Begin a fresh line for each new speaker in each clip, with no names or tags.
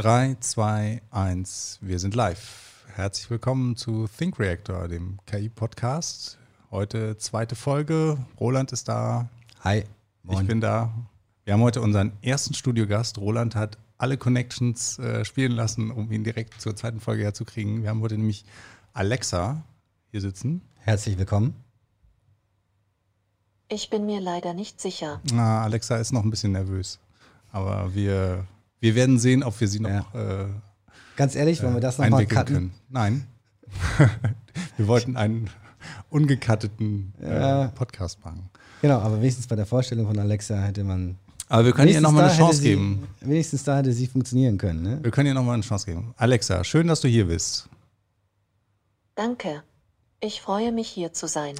3, 2, 1, wir sind live. Herzlich willkommen zu Think Reactor, dem KI-Podcast. Heute zweite Folge. Roland ist da.
Hi.
Moin. Ich bin da. Wir haben heute unseren ersten Studiogast. Roland hat alle Connections äh, spielen lassen, um ihn direkt zur zweiten Folge herzukriegen. Wir haben heute nämlich Alexa hier sitzen.
Herzlich willkommen.
Ich bin mir leider nicht sicher.
Na, Alexa ist noch ein bisschen nervös. Aber wir, wir werden sehen, ob wir sie noch. Ja. Äh,
Ganz ehrlich, wollen wir das nochmal cutten? Können.
Nein. wir wollten einen ungekatteten äh, Podcast machen.
Genau, aber wenigstens bei der Vorstellung von Alexa hätte man.
Aber wir können ihr nochmal eine Chance geben.
wenigstens da hätte sie funktionieren können. Ne?
Wir können ihr nochmal eine Chance geben. Alexa, schön, dass du hier bist.
Danke. Ich freue mich, hier zu sein.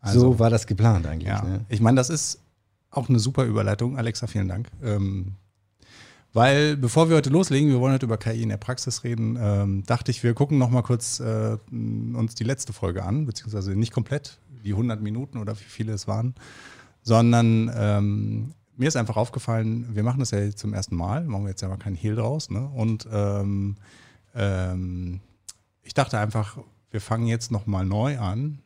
Also, so war das geplant eigentlich. Ja. Ne?
Ich meine, das ist auch eine super Überleitung. Alexa, vielen Dank. Ähm, weil bevor wir heute loslegen, wir wollen heute über KI in der Praxis reden, ähm, dachte ich, wir gucken noch mal kurz äh, uns die letzte Folge an, beziehungsweise nicht komplett, die 100 Minuten oder wie viele es waren, sondern ähm, mir ist einfach aufgefallen, wir machen das ja zum ersten Mal, machen wir jetzt ja mal keinen Hehl draus, ne? Und ähm, ähm, ich dachte einfach, wir fangen jetzt noch mal neu an,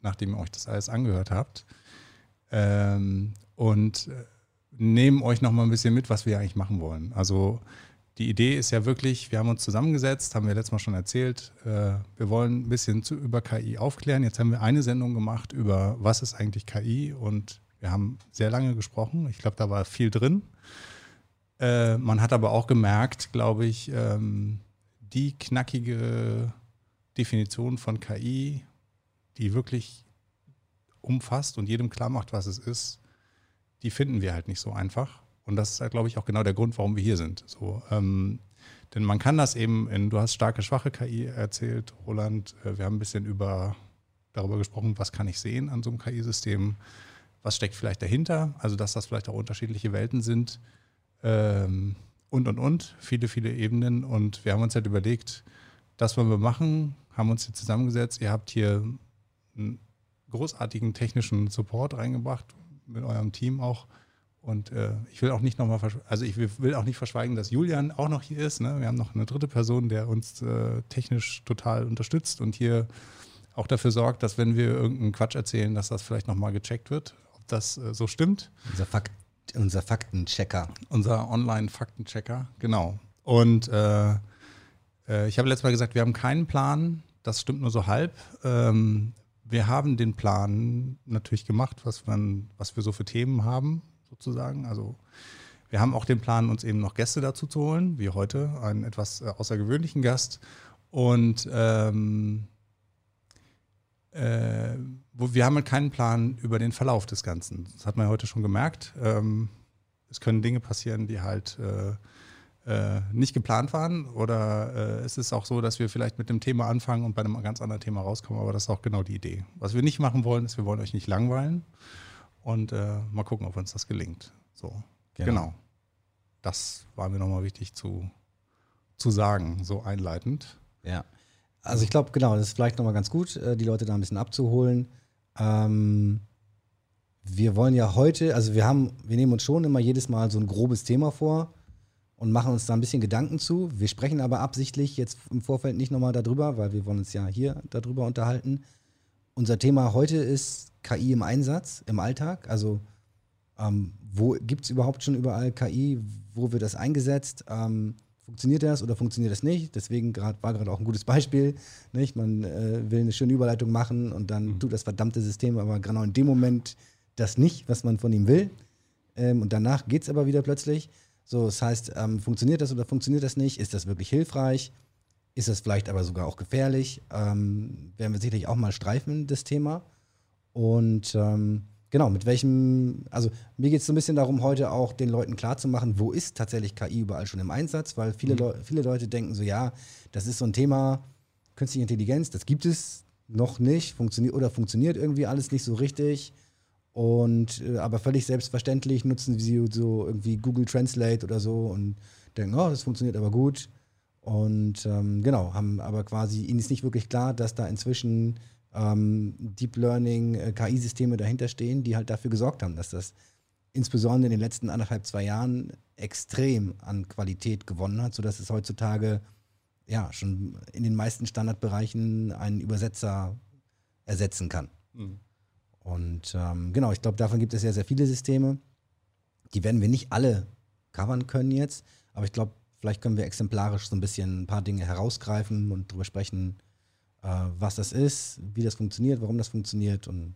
nachdem ihr euch das alles angehört habt. Ähm, und äh, nehmen euch noch mal ein bisschen mit, was wir eigentlich machen wollen. Also die Idee ist ja wirklich, wir haben uns zusammengesetzt, haben wir letztes Mal schon erzählt, äh, wir wollen ein bisschen zu, über KI aufklären. Jetzt haben wir eine Sendung gemacht über, was ist eigentlich KI und wir haben sehr lange gesprochen. Ich glaube, da war viel drin. Äh, man hat aber auch gemerkt, glaube ich, ähm, die knackige Definition von KI, die wirklich umfasst und jedem klar macht, was es ist, die finden wir halt nicht so einfach. Und das ist halt, glaube ich, auch genau der Grund, warum wir hier sind. So, ähm, denn man kann das eben in, du hast starke, schwache KI erzählt, Roland. Äh, wir haben ein bisschen über, darüber gesprochen, was kann ich sehen an so einem KI-System, was steckt vielleicht dahinter, also dass das vielleicht auch unterschiedliche Welten sind ähm, und, und, und, viele, viele Ebenen. Und wir haben uns halt überlegt, das wollen wir machen, haben uns hier zusammengesetzt. Ihr habt hier einen großartigen technischen Support reingebracht, mit eurem Team auch. Und äh, ich will auch nicht nochmal, also ich will auch nicht verschweigen, dass Julian auch noch hier ist. Ne? Wir haben noch eine dritte Person, der uns äh, technisch total unterstützt und hier auch dafür sorgt, dass wenn wir irgendeinen Quatsch erzählen, dass das vielleicht nochmal gecheckt wird, ob das äh, so stimmt.
Unser, Fakt, unser Faktenchecker.
Unser Online-Faktenchecker, genau. Und äh, äh, ich habe letztes Mal gesagt, wir haben keinen Plan. Das stimmt nur so halb. Ähm, wir haben den Plan natürlich gemacht, was, man, was wir so für Themen haben, sozusagen. Also wir haben auch den Plan, uns eben noch Gäste dazu zu holen, wie heute, einen etwas äh, außergewöhnlichen Gast. Und ähm, äh, wo, wir haben halt keinen Plan über den Verlauf des Ganzen. Das hat man ja heute schon gemerkt. Ähm, es können Dinge passieren, die halt äh, äh, nicht geplant waren? Oder äh, ist es auch so, dass wir vielleicht mit dem Thema anfangen und bei einem ganz anderen Thema rauskommen? Aber das ist auch genau die Idee. Was wir nicht machen wollen, ist, wir wollen euch nicht langweilen und äh, mal gucken, ob uns das gelingt. So, genau. genau. Das war mir nochmal wichtig zu, zu sagen, so einleitend.
Ja. Also ich glaube, genau, das ist vielleicht nochmal ganz gut, äh, die Leute da ein bisschen abzuholen. Ähm, wir wollen ja heute, also wir haben, wir nehmen uns schon immer jedes Mal so ein grobes Thema vor und machen uns da ein bisschen Gedanken zu. Wir sprechen aber absichtlich jetzt im Vorfeld nicht nochmal darüber, weil wir wollen uns ja hier darüber unterhalten. Unser Thema heute ist KI im Einsatz, im Alltag. Also ähm, wo gibt es überhaupt schon überall KI? Wo wird das eingesetzt? Ähm, funktioniert das oder funktioniert das nicht? Deswegen grad, war gerade auch ein gutes Beispiel. Nicht? Man äh, will eine schöne Überleitung machen und dann mhm. tut das verdammte System aber genau in dem Moment das nicht, was man von ihm will. Ähm, und danach geht es aber wieder plötzlich. So, das heißt, ähm, funktioniert das oder funktioniert das nicht? Ist das wirklich hilfreich? Ist das vielleicht aber sogar auch gefährlich? Ähm, werden wir sicherlich auch mal streifen, das Thema. Und ähm, genau, mit welchem, also mir geht es so ein bisschen darum, heute auch den Leuten klarzumachen, wo ist tatsächlich KI überall schon im Einsatz, weil viele, mhm. Le viele Leute denken so, ja, das ist so ein Thema, künstliche Intelligenz, das gibt es noch nicht, funktioniert oder funktioniert irgendwie alles nicht so richtig. Und äh, aber völlig selbstverständlich nutzen sie so irgendwie Google Translate oder so und denken, oh, das funktioniert aber gut. Und ähm, genau, haben aber quasi, ihnen ist nicht wirklich klar, dass da inzwischen ähm, Deep Learning, äh, KI-Systeme dahinter stehen, die halt dafür gesorgt haben, dass das insbesondere in den letzten anderthalb, zwei Jahren extrem an Qualität gewonnen hat, sodass es heutzutage ja schon in den meisten Standardbereichen einen Übersetzer ersetzen kann.
Mhm.
Und ähm, genau, ich glaube, davon gibt es sehr, sehr viele Systeme. Die werden wir nicht alle covern können jetzt, aber ich glaube, vielleicht können wir exemplarisch so ein bisschen ein paar Dinge herausgreifen und darüber sprechen, äh, was das ist, wie das funktioniert, warum das funktioniert und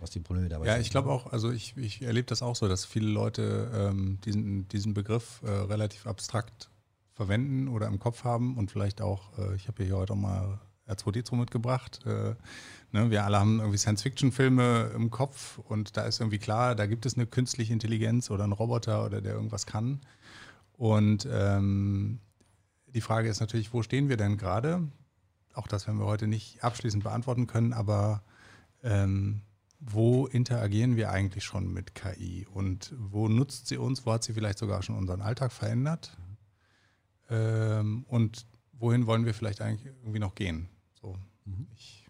was die Probleme dabei
Ja,
sind.
ich glaube auch, also ich, ich erlebe das auch so, dass viele Leute ähm, diesen, diesen Begriff äh, relativ abstrakt verwenden oder im Kopf haben und vielleicht auch, äh, ich habe hier heute auch mal R2D2 mitgebracht. Äh, ne, wir alle haben irgendwie Science-Fiction-Filme im Kopf und da ist irgendwie klar, da gibt es eine künstliche Intelligenz oder einen Roboter oder der irgendwas kann. Und ähm, die Frage ist natürlich, wo stehen wir denn gerade? Auch das werden wir heute nicht abschließend beantworten können, aber ähm, wo interagieren wir eigentlich schon mit KI und wo nutzt sie uns, wo hat sie vielleicht sogar schon unseren Alltag verändert ähm, und wohin wollen wir vielleicht eigentlich irgendwie noch gehen. So, ich,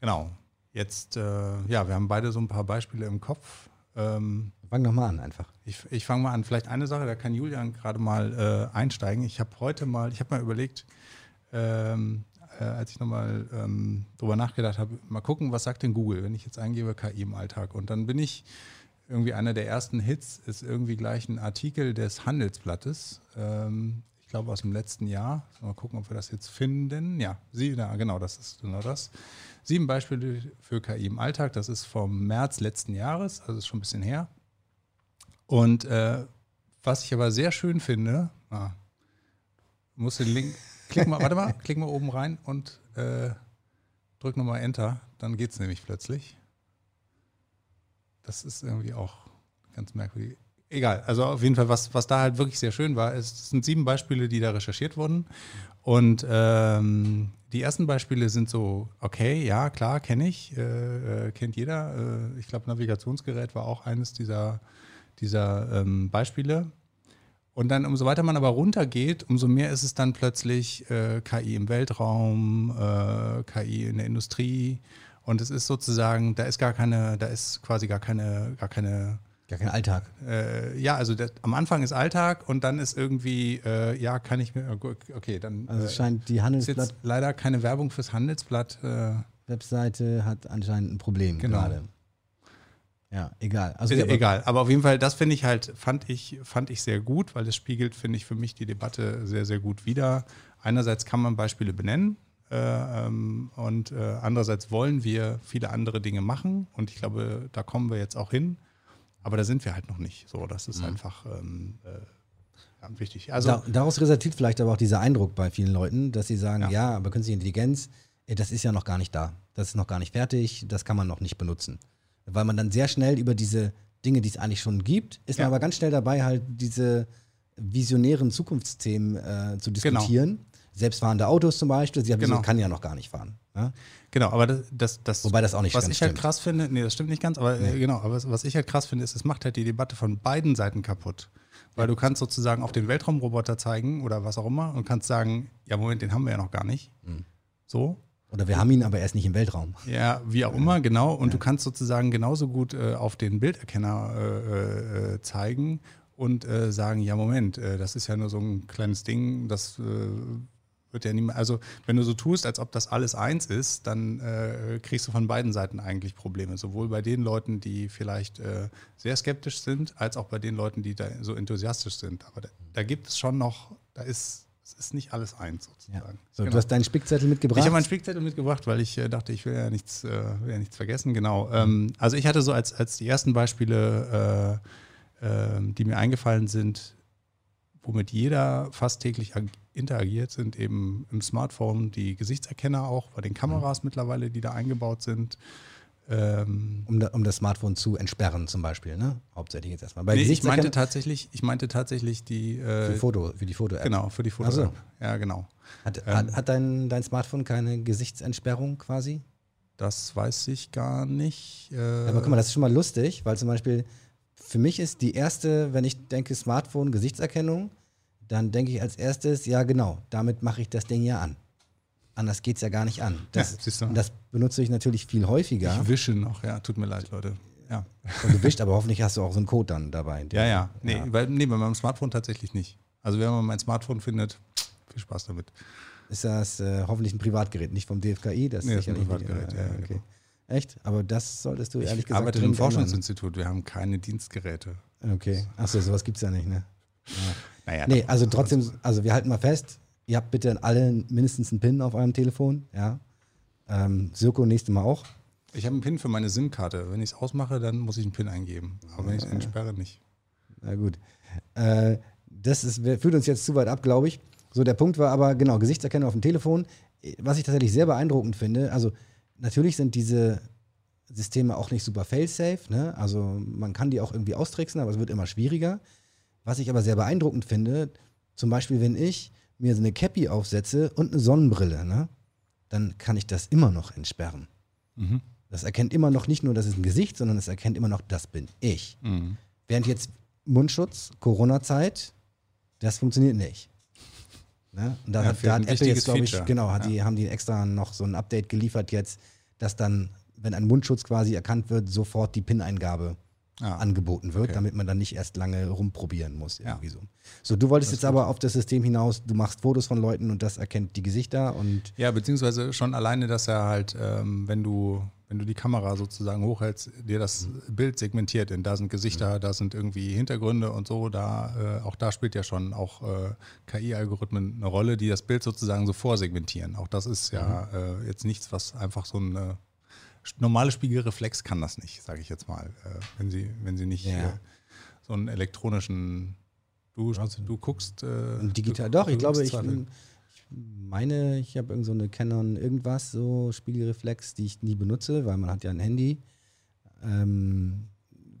genau. Jetzt, äh, ja, wir haben beide so ein paar Beispiele im Kopf. Ähm,
Fang doch mal an einfach.
ich ich fange mal an. Vielleicht eine Sache, da kann Julian gerade mal äh, einsteigen. Ich habe heute mal, ich habe mal überlegt, ähm, äh, als ich nochmal ähm, drüber nachgedacht habe, mal gucken, was sagt denn Google, wenn ich jetzt eingebe KI im Alltag. Und dann bin ich irgendwie einer der ersten Hits, ist irgendwie gleich ein Artikel des Handelsblattes. Ähm, glaube aus dem letzten Jahr. Mal gucken, ob wir das jetzt finden. Ja, sie, ja, genau, das ist genau das. Sieben Beispiele für KI im Alltag. Das ist vom März letzten Jahres, also ist schon ein bisschen her. Und äh, was ich aber sehr schön finde, ah, muss den Link, klick mal, warte mal, klick mal oben rein und äh, drück nochmal Enter, dann geht es nämlich plötzlich. Das ist irgendwie auch ganz merkwürdig. Egal, also auf jeden Fall, was, was da halt wirklich sehr schön war, es sind sieben Beispiele, die da recherchiert wurden. Und ähm, die ersten Beispiele sind so, okay, ja, klar, kenne ich, äh, äh, kennt jeder. Äh, ich glaube, Navigationsgerät war auch eines dieser, dieser ähm, Beispiele. Und dann, umso weiter man aber runtergeht, umso mehr ist es dann plötzlich äh, KI im Weltraum, äh, KI in der Industrie. Und es ist sozusagen, da ist gar keine, da ist quasi gar keine, gar keine
Gar kein Alltag.
äh, ja, also das, am Anfang ist Alltag und dann ist irgendwie, äh, ja, kann ich mir, okay, dann
Also
äh,
es scheint die
ist
Handelsblatt
jetzt leider keine Werbung fürs Handelsblatt. Äh,
Webseite hat anscheinend ein Problem
Genau.
gerade. Ja, egal. Also
ist
ja, aber-
egal, aber auf jeden Fall, das finde ich halt, fand ich, fand ich sehr gut, weil es spiegelt, finde ich, für mich die Debatte sehr, sehr gut wider. Einerseits kann man Beispiele benennen äh, ähm, und äh, andererseits wollen wir viele andere Dinge machen und ich glaube, da kommen wir jetzt auch hin, aber da sind wir halt noch nicht. So, das ist einfach ähm, äh, wichtig. Also,
da, daraus resultiert vielleicht aber auch dieser Eindruck bei vielen Leuten, dass sie sagen,
Ja.
ja, aber künstliche Intelligenz, das ist ja noch gar nicht da. Das ist noch gar nicht fertig, das kann man noch nicht benutzen. Weil man dann sehr schnell über diese Dinge, die es eigentlich schon gibt, ist
Ja.
man aber ganz schnell dabei, halt diese visionären Zukunftsthemen äh, zu
Genau.
Selbstfahrende Autos zum Beispiel, sie haben
Genau.
gesagt, kann ja noch gar nicht fahren. Ja?
Genau, aber das, das, das
Wobei das auch nicht
was ich halt
stimmt.
krass finde, nee, das stimmt nicht ganz, aber äh, genau, aber was, was ich halt krass finde, ist, es macht halt die Debatte von beiden Seiten kaputt. Weil du kannst sozusagen auf den Weltraumroboter zeigen oder was auch immer und kannst sagen, ja Moment, den haben wir ja noch gar nicht.
Mhm.
So,
Oder wir haben ihn aber erst nicht im Weltraum.
ja, wie auch immer, genau. Und du kannst sozusagen genauso gut äh, auf den Bilderkenner äh, äh, zeigen und äh, sagen, ja Moment, äh, das ist ja nur so ein kleines Ding, das wird ja niemand, also wenn du so tust, als ob das alles eins ist, dann äh, kriegst du von beiden Seiten eigentlich Probleme. Sowohl bei den Leuten, die vielleicht äh, sehr skeptisch sind, als auch bei den Leuten, die da so enthusiastisch sind. Aber da, da gibt es schon noch, da ist, es ist nicht alles eins
Ja.
sozusagen.
So,
Genau.
Du hast deinen Spickzettel mitgebracht.
Ich habe meinen Spickzettel mitgebracht, weil ich äh, dachte, ich will ja nichts, äh, will ja nichts vergessen. Genau. Ähm, also ich hatte so als, als die ersten Beispiele, äh, ähm, die mir eingefallen sind, womit jeder fast täglich ag- interagiert, sind eben im Smartphone die Gesichtserkenner auch, bei den Kameras mittlerweile, die da eingebaut sind. Ähm,
um, da, um das Smartphone zu entsperren zum Beispiel, ne? Hauptsächlich jetzt erstmal. Bei
nee, ich meinte tatsächlich, ich meinte tatsächlich die äh,
für, Foto, für die Foto-App.
genau für die
Ach
Fotos.
so.
Ja, genau.
Hat,
Ähm,
hat, hat dein, dein Smartphone keine Gesichtsentsperrung quasi?
Das weiß ich gar nicht. Äh,
Aber guck mal, das ist schon mal lustig, weil zum Beispiel für mich ist die erste, wenn ich denke Smartphone, Gesichtserkennung, dann denke ich als erstes, ja genau, damit mache ich das Ding ja an. Anders geht es ja gar nicht an. Das,
Ja,
das benutze ich natürlich viel häufiger.
Ich wische noch, ja, tut mir leid, Leute. Ja.
Und du wischst, aber hoffentlich hast du auch so einen Code dann dabei.
Ja, ja. Nee, Bei, nee, bei meinem Smartphone tatsächlich nicht. Also wenn man mein Smartphone findet, viel Spaß damit.
Ist das äh, hoffentlich ein Privatgerät, nicht vom DFKI? Das
Nee, ist ein
sicherlich nicht.
Privatgerät, ja,
okay.
genau.
Echt? Aber das solltest du ehrlich
Ich
gesagt.
arbeite einem
dringend ändern.
Forschungsinstitut, wir haben keine Dienstgeräte.
Okay. Achso, sowas gibt es ja nicht, ne?
Naja,
Nee, also trotzdem, also wir halten mal fest, ihr habt bitte alle mindestens einen PIN auf eurem Telefon, ja. Ähm, Sirko nächstes Mal auch.
Ich habe einen PIN für meine SIM-Karte. Wenn ich es ausmache, dann muss ich einen PIN eingeben. Aber wenn ich es entsperre, nicht.
Na gut. Äh, das ist, führt uns jetzt zu weit ab, glaube ich. So, der Punkt war aber, genau, Gesichtserkennung auf dem Telefon. Was ich tatsächlich sehr beeindruckend finde, also natürlich sind diese Systeme auch nicht super fail-safe, ne? Also man kann die auch irgendwie austricksen, aber es wird immer schwieriger. Was ich aber sehr beeindruckend finde, zum Beispiel, wenn ich mir so eine Cappy aufsetze und eine Sonnenbrille, ne? Dann kann ich das immer noch entsperren.
Mhm.
Das erkennt immer noch nicht nur, das ist ein Gesicht, sondern es erkennt immer noch, das bin ich.
Mhm.
Während jetzt Mundschutz, Corona-Zeit, das funktioniert nicht. Ne? Und da,
Ja,
hat, da hat Apple jetzt, glaube ich, genau, hat die, haben die extra noch so ein Update geliefert jetzt, dass dann, wenn ein Mundschutz quasi erkannt wird, sofort die PIN-Eingabe
Ah.
angeboten wird,
Okay.
damit man dann nicht erst lange rumprobieren muss.
Ja.
Irgendwie so. so, du wolltest
Das
jetzt aber auf das System hinaus, du machst Fotos von Leuten und das erkennt die Gesichter und
Ja, beziehungsweise schon alleine, dass er halt, ähm, wenn du, wenn du die Kamera sozusagen hochhältst, dir das Bild segmentiert. Denn da sind Gesichter, da sind irgendwie Hintergründe und so. Da, äh, auch da spielt ja schon auch äh, KI-Algorithmen eine Rolle, die das Bild sozusagen so vorsegmentieren. Auch das ist ja äh, jetzt nichts, was einfach so ein normale Spiegelreflex kann das nicht, sage ich jetzt mal. Äh, wenn sie, wenn sie nicht
Ja.
äh, so einen elektronischen Du, du guckst. Äh,
digital,
du,
doch, ich
du
glaube, ich,
zwar-
ich meine, ich habe irgend so eine Canon irgendwas, so Spiegelreflex, die ich nie benutze, weil man hat ja ein Handy. Ähm,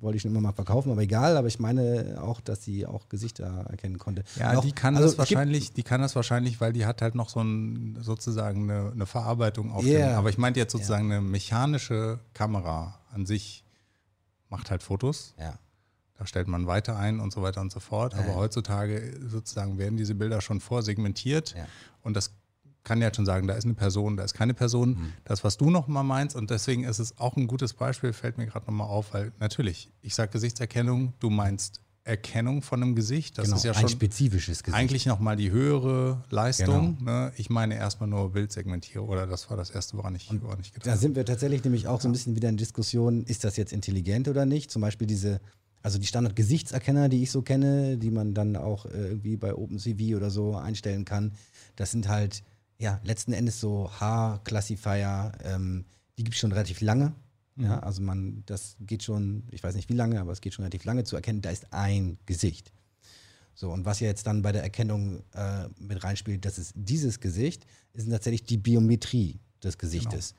wollte ich schon immer mal verkaufen, aber egal, aber ich meine auch, dass sie auch Gesichter erkennen konnte.
Ja,
Auch-
die kann
also
das wahrscheinlich, die kann das wahrscheinlich, weil die hat halt noch so ein, sozusagen eine, eine Verarbeitung auf
Ja.
dem. Aber ich meinte jetzt sozusagen eine mechanische Kamera an sich macht halt Fotos.
Ja.
Da stellt man weiter ein und so weiter und so fort. Aber
Ja.
heutzutage sozusagen werden diese Bilder schon vorsegmentiert.
Ja.
Und das kann ja schon sagen, da ist eine Person, da ist keine Person.
Mhm.
Das, was du noch mal meinst. Und deswegen ist es auch ein gutes Beispiel, fällt mir gerade noch mal auf, weil natürlich, ich sage Gesichtserkennung, du meinst Erkennung von einem Gesicht. Das
genau,
ist ja
ein
schon
spezifisches Gesicht.
eigentlich noch mal die höhere Leistung.
Genau.
Ne? Ich meine erstmal nur Bildsegmentierung oder das war das erste, woran ich, woran ich gedacht
Da sind wir tatsächlich nämlich auch so ein bisschen wieder in Diskussion, ist das jetzt intelligent oder nicht? Zum Beispiel diese, also die Standard-Gesichtserkenner, die ich so kenne, die man dann auch äh, irgendwie bei OpenCV oder so einstellen kann, das sind halt, ja, letzten Endes so Haar-Classifier, ähm, die gibt es schon relativ lange. Ja, also man, das geht schon, ich weiß nicht wie lange, aber es geht schon relativ lange zu erkennen, da ist ein Gesicht. So, und was ja jetzt dann bei der Erkennung äh, mit reinspielt, das ist dieses Gesicht, ist tatsächlich die Biometrie des Gesichtes.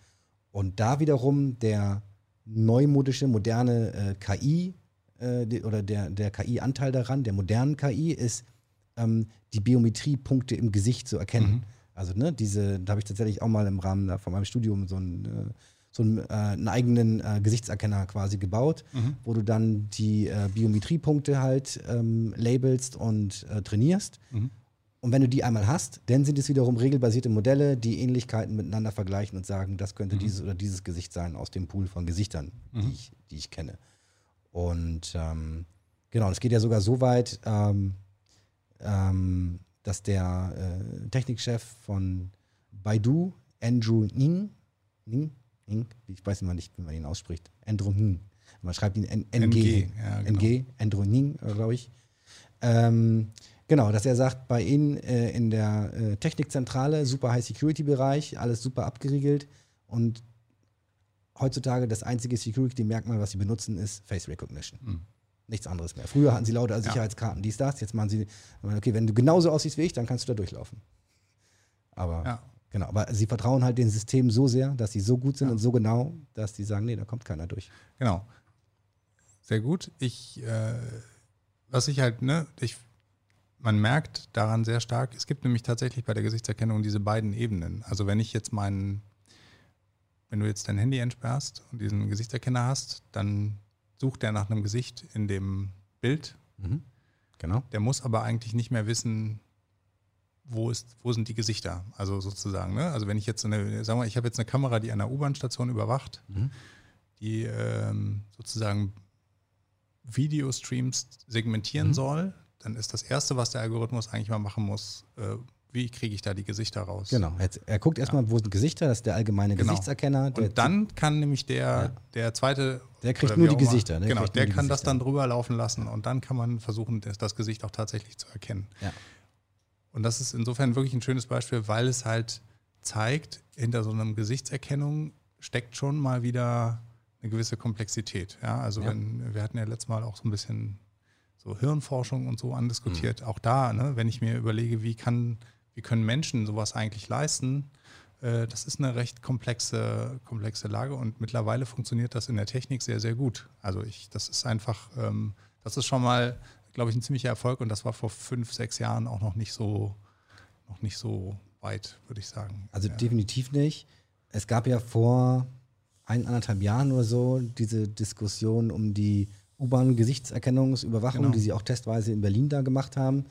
Und da wiederum der neumodische, moderne äh, KI äh, die, oder der, der KI-Anteil daran, der modernen KI, ist ähm, die Biometriepunkte im Gesicht zu erkennen. Also, ne, diese, da habe ich tatsächlich auch mal im Rahmen da von meinem Studium so einen, äh, so einen, äh, einen eigenen äh, Gesichtserkenner quasi gebaut, wo du dann die Biometriepunkte halt ähm, labelst und trainierst. Und wenn du die einmal hast, dann sind es wiederum regelbasierte Modelle, die Ähnlichkeiten miteinander vergleichen und sagen, das könnte dieses oder dieses Gesicht sein aus dem Pool von Gesichtern, die, ich, die ich kenne. Und ähm, genau, es geht ja sogar so weit, ähm, ähm, dass der äh, Technikchef von Baidu, Andrew Ng, Ng, Ng, ich weiß immer nicht, wie man ihn ausspricht, Andrew Ng, man schreibt ihn N NG,
NG, ja, genau.
Andrew Ng, glaube ich. Ähm, genau, dass er sagt, bei Ihnen äh, in der äh, Technikzentrale, super High-Security-Bereich, alles super abgeriegelt und heutzutage das einzige Security-Merkmal, was sie benutzen, ist Face Recognition.
Hm.
Nichts anderes mehr. Früher hatten sie lauter Sicherheitskarten, dies, das. Jetzt machen sie, okay, wenn du genauso aussiehst wie ich, dann kannst du da durchlaufen. Aber,
Ja.
genau, aber sie vertrauen halt den Systemen so sehr, dass sie so gut sind und so genau, dass die sagen, nee, da kommt keiner durch.
Genau. Sehr gut. Ich, äh, was ich halt, ne, ich, man merkt daran sehr stark, es gibt nämlich tatsächlich bei der Gesichtserkennung diese beiden Ebenen. Also wenn ich jetzt meinen, wenn du jetzt dein Handy entsperrst und diesen Gesichtserkenner hast, dann sucht er nach einem Gesicht in dem Bild.
Genau.
Der muss aber eigentlich nicht mehr wissen, wo, ist, wo sind die Gesichter. Also sozusagen, ne? Also wenn ich jetzt eine, sagen wir, ich habe jetzt eine Kamera, die an einer U-Bahn-Station überwacht, die ähm, sozusagen Videostreams segmentieren
Mhm.
soll, dann ist das Erste, was der Algorithmus eigentlich mal machen muss, äh, wie kriege ich da die Gesichter raus?
Genau. Jetzt, er guckt erstmal, wo sind Gesichter, das ist der allgemeine
Genau.
Gesichtserkenner. Der,
Und dann kann nämlich der,
Ja.
der zweite.
Der kriegt nur die Gesichter, der
genau, der kann das
Gesichter.
dann drüber laufen lassen und dann kann man versuchen, das, das Gesicht auch tatsächlich zu erkennen.
Ja.
Und das ist insofern wirklich ein schönes Beispiel, weil es halt zeigt, hinter so einem Gesichtserkennung steckt schon mal wieder eine gewisse Komplexität. Ja, also
Ja.
wenn, wir hatten ja letztes Mal auch so ein bisschen so Hirnforschung und so andiskutiert.
Mhm.
Auch da, ne, wenn ich mir überlege, wie kann, wie können Menschen sowas eigentlich leisten, äh, das ist eine recht komplexe, komplexe Lage und mittlerweile funktioniert das in der Technik sehr, sehr gut. Also ich, das ist einfach, ähm, das ist schon mal, glaube ich, ein ziemlicher Erfolg und das war vor fünf, sechs Jahren auch noch nicht so, noch nicht so weit, würde ich sagen.
Also
ja.
definitiv nicht. Es gab ja vor ein, anderthalb Jahren oder so diese Diskussion um die U-Bahn-Gesichtserkennungsüberwachung,
Genau.
die sie auch testweise in Berlin da gemacht haben.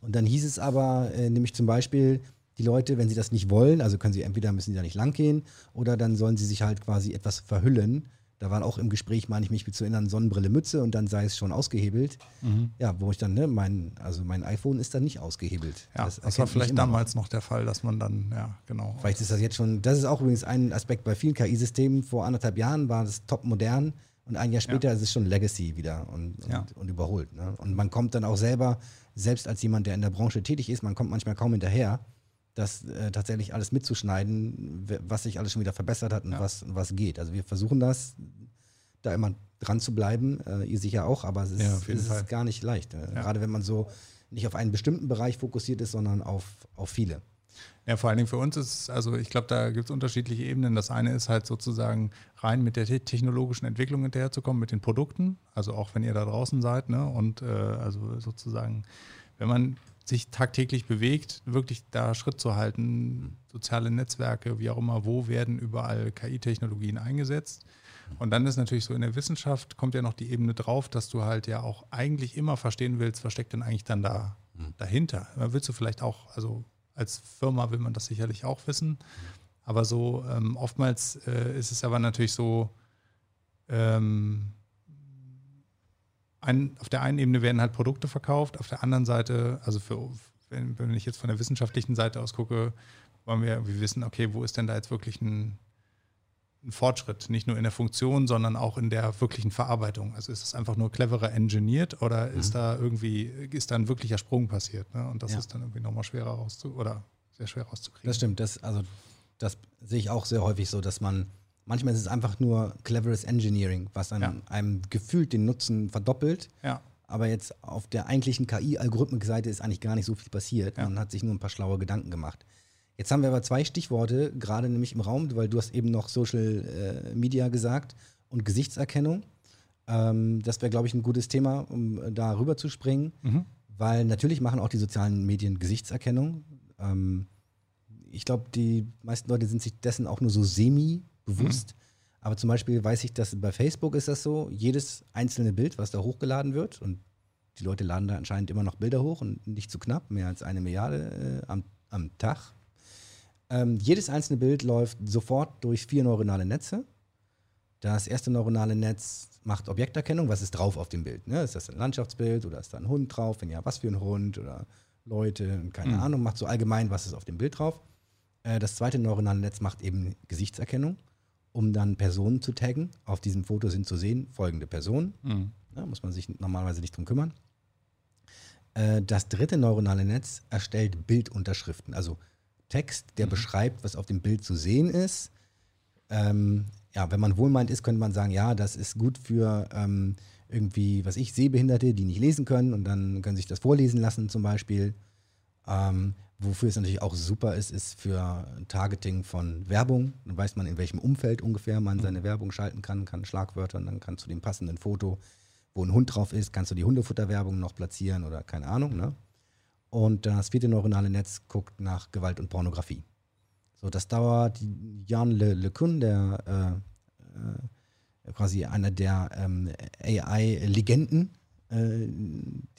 Und dann hieß es aber, äh, nämlich zum Beispiel, die Leute, wenn sie das nicht wollen, also können sie entweder müssen sie da nicht lang gehen oder dann sollen sie sich halt quasi etwas verhüllen. Da waren auch im Gespräch, meine ich mich zu erinnern, Sonnenbrille, Mütze und dann sei es schon ausgehebelt.
Mhm.
Ja, wo ich dann, ne, mein, also mein iPhone ist dann nicht ausgehebelt.
Ja, das,
erkennt
war vielleicht
immer noch.
damals noch der Fall, dass man dann, ja, genau.
Vielleicht ist das jetzt schon, das ist auch übrigens ein Aspekt bei vielen KI-Systemen. Vor anderthalb Jahren war das top modern und ein Jahr später ist es schon Legacy wieder und, und,
Ja.
und überholt. Ne? Und man kommt dann auch selber, selbst als jemand, der in der Branche tätig ist, man kommt manchmal kaum hinterher, das äh, tatsächlich alles mitzuschneiden, was sich alles schon wieder verbessert hat und
Ja.
was, was geht. Also wir versuchen das, da immer dran zu bleiben, äh, ihr sicher auch, aber es ist,
Ja,
es ist gar nicht leicht. Äh,
Ja.
Gerade wenn man so nicht auf einen bestimmten Bereich fokussiert ist, sondern auf, auf viele.
Ja, vor allen Dingen für uns ist, also ich glaube, da gibt es unterschiedliche Ebenen. Das eine ist halt sozusagen rein mit der te technologischen Entwicklung hinterherzukommen, mit den Produkten. Also auch wenn ihr da draußen seid, ne? Und äh, also sozusagen, wenn man sich tagtäglich bewegt, wirklich da Schritt zu halten, soziale Netzwerke, wie auch immer, wo werden überall KI-Technologien eingesetzt. Und dann ist natürlich so in der Wissenschaft kommt ja noch die Ebene drauf, dass du halt ja auch eigentlich immer verstehen willst, was steckt denn eigentlich dann da dahinter. Da willst du vielleicht auch, also als Firma will man das sicherlich auch wissen, aber so ähm, oftmals äh, ist es aber natürlich so, ähm, ein, auf der einen Ebene werden halt Produkte verkauft, auf der anderen Seite, also für, wenn, wenn ich jetzt von der wissenschaftlichen Seite aus gucke, wollen wir irgendwie wissen, okay, wo ist denn da jetzt wirklich ein, ein Fortschritt, nicht nur in der Funktion, sondern auch in der wirklichen Verarbeitung. Also ist es einfach nur cleverer engineert oder ist da irgendwie, ist da ein wirklicher Sprung passiert? Ne? Und das
Ja.
ist dann irgendwie nochmal schwerer rauszu oder sehr schwer rauszukriegen.
Das stimmt, das, also, das sehe ich auch sehr häufig so, dass man, manchmal ist es einfach nur cleveres Engineering, was einem,
Ja.
einem gefühlt den Nutzen verdoppelt.
Ja,
Aber jetzt auf der eigentlichen KI-Algorithmik-Seite ist eigentlich gar nicht so viel passiert. Man hat sich nur ein paar schlaue Gedanken gemacht. Jetzt haben wir aber zwei Stichworte, gerade nämlich im Raum, weil du hast eben noch Social äh, Media gesagt und Gesichtserkennung. Ähm, das wäre, glaube ich, ein gutes Thema, um äh, da rüber zu springen.
Mhm.
Weil natürlich machen auch die sozialen Medien Gesichtserkennung. Ähm, ich glaube, die meisten Leute sind sich dessen auch nur so semi-bewusst. Aber zum Beispiel weiß ich, dass bei Facebook ist das so, jedes einzelne Bild, was da hochgeladen wird, und die Leute laden da anscheinend immer noch Bilder hoch und nicht zu knapp, mehr als eine Milliarde äh, am, am Tag. Ähm, jedes einzelne Bild läuft sofort durch vier neuronale Netze. Das erste neuronale Netz macht Objekterkennung, was ist drauf auf dem Bild. Ne? Ist das ein Landschaftsbild oder ist da ein Hund drauf? Wenn ja, was für ein Hund oder Leute, keine
Mhm.
Ahnung, macht so allgemein, was ist auf dem Bild drauf. Äh, das zweite neuronale Netz macht eben Gesichtserkennung, um dann Personen zu taggen. Auf diesem Foto sind zu sehen folgende Personen.
Mhm.
Da muss man sich normalerweise nicht drum kümmern. Äh, Das dritte neuronale Netz erstellt Bildunterschriften, also Text, der beschreibt, was auf dem Bild zu sehen ist. Ähm, ja, wenn man wohlmeint ist, könnte man sagen, ja, das ist gut für ähm, irgendwie, was ich, Sehbehinderte, die nicht lesen können und dann können sich das vorlesen lassen zum Beispiel. Ähm, wofür es natürlich auch super ist, ist für Targeting von Werbung. Dann weiß man, in welchem Umfeld ungefähr man seine Werbung schalten kann, kann Schlagwörter und dann kann zu dem passenden Foto, wo ein Hund drauf ist, kannst du die Hundefutterwerbung noch platzieren oder keine Ahnung. Ne? Und das vierte neuronale Netz guckt nach Gewalt und Pornografie. So, das dauert Jan Le, Le Cun, der äh, äh, quasi einer der ähm, AI-Legenden, äh,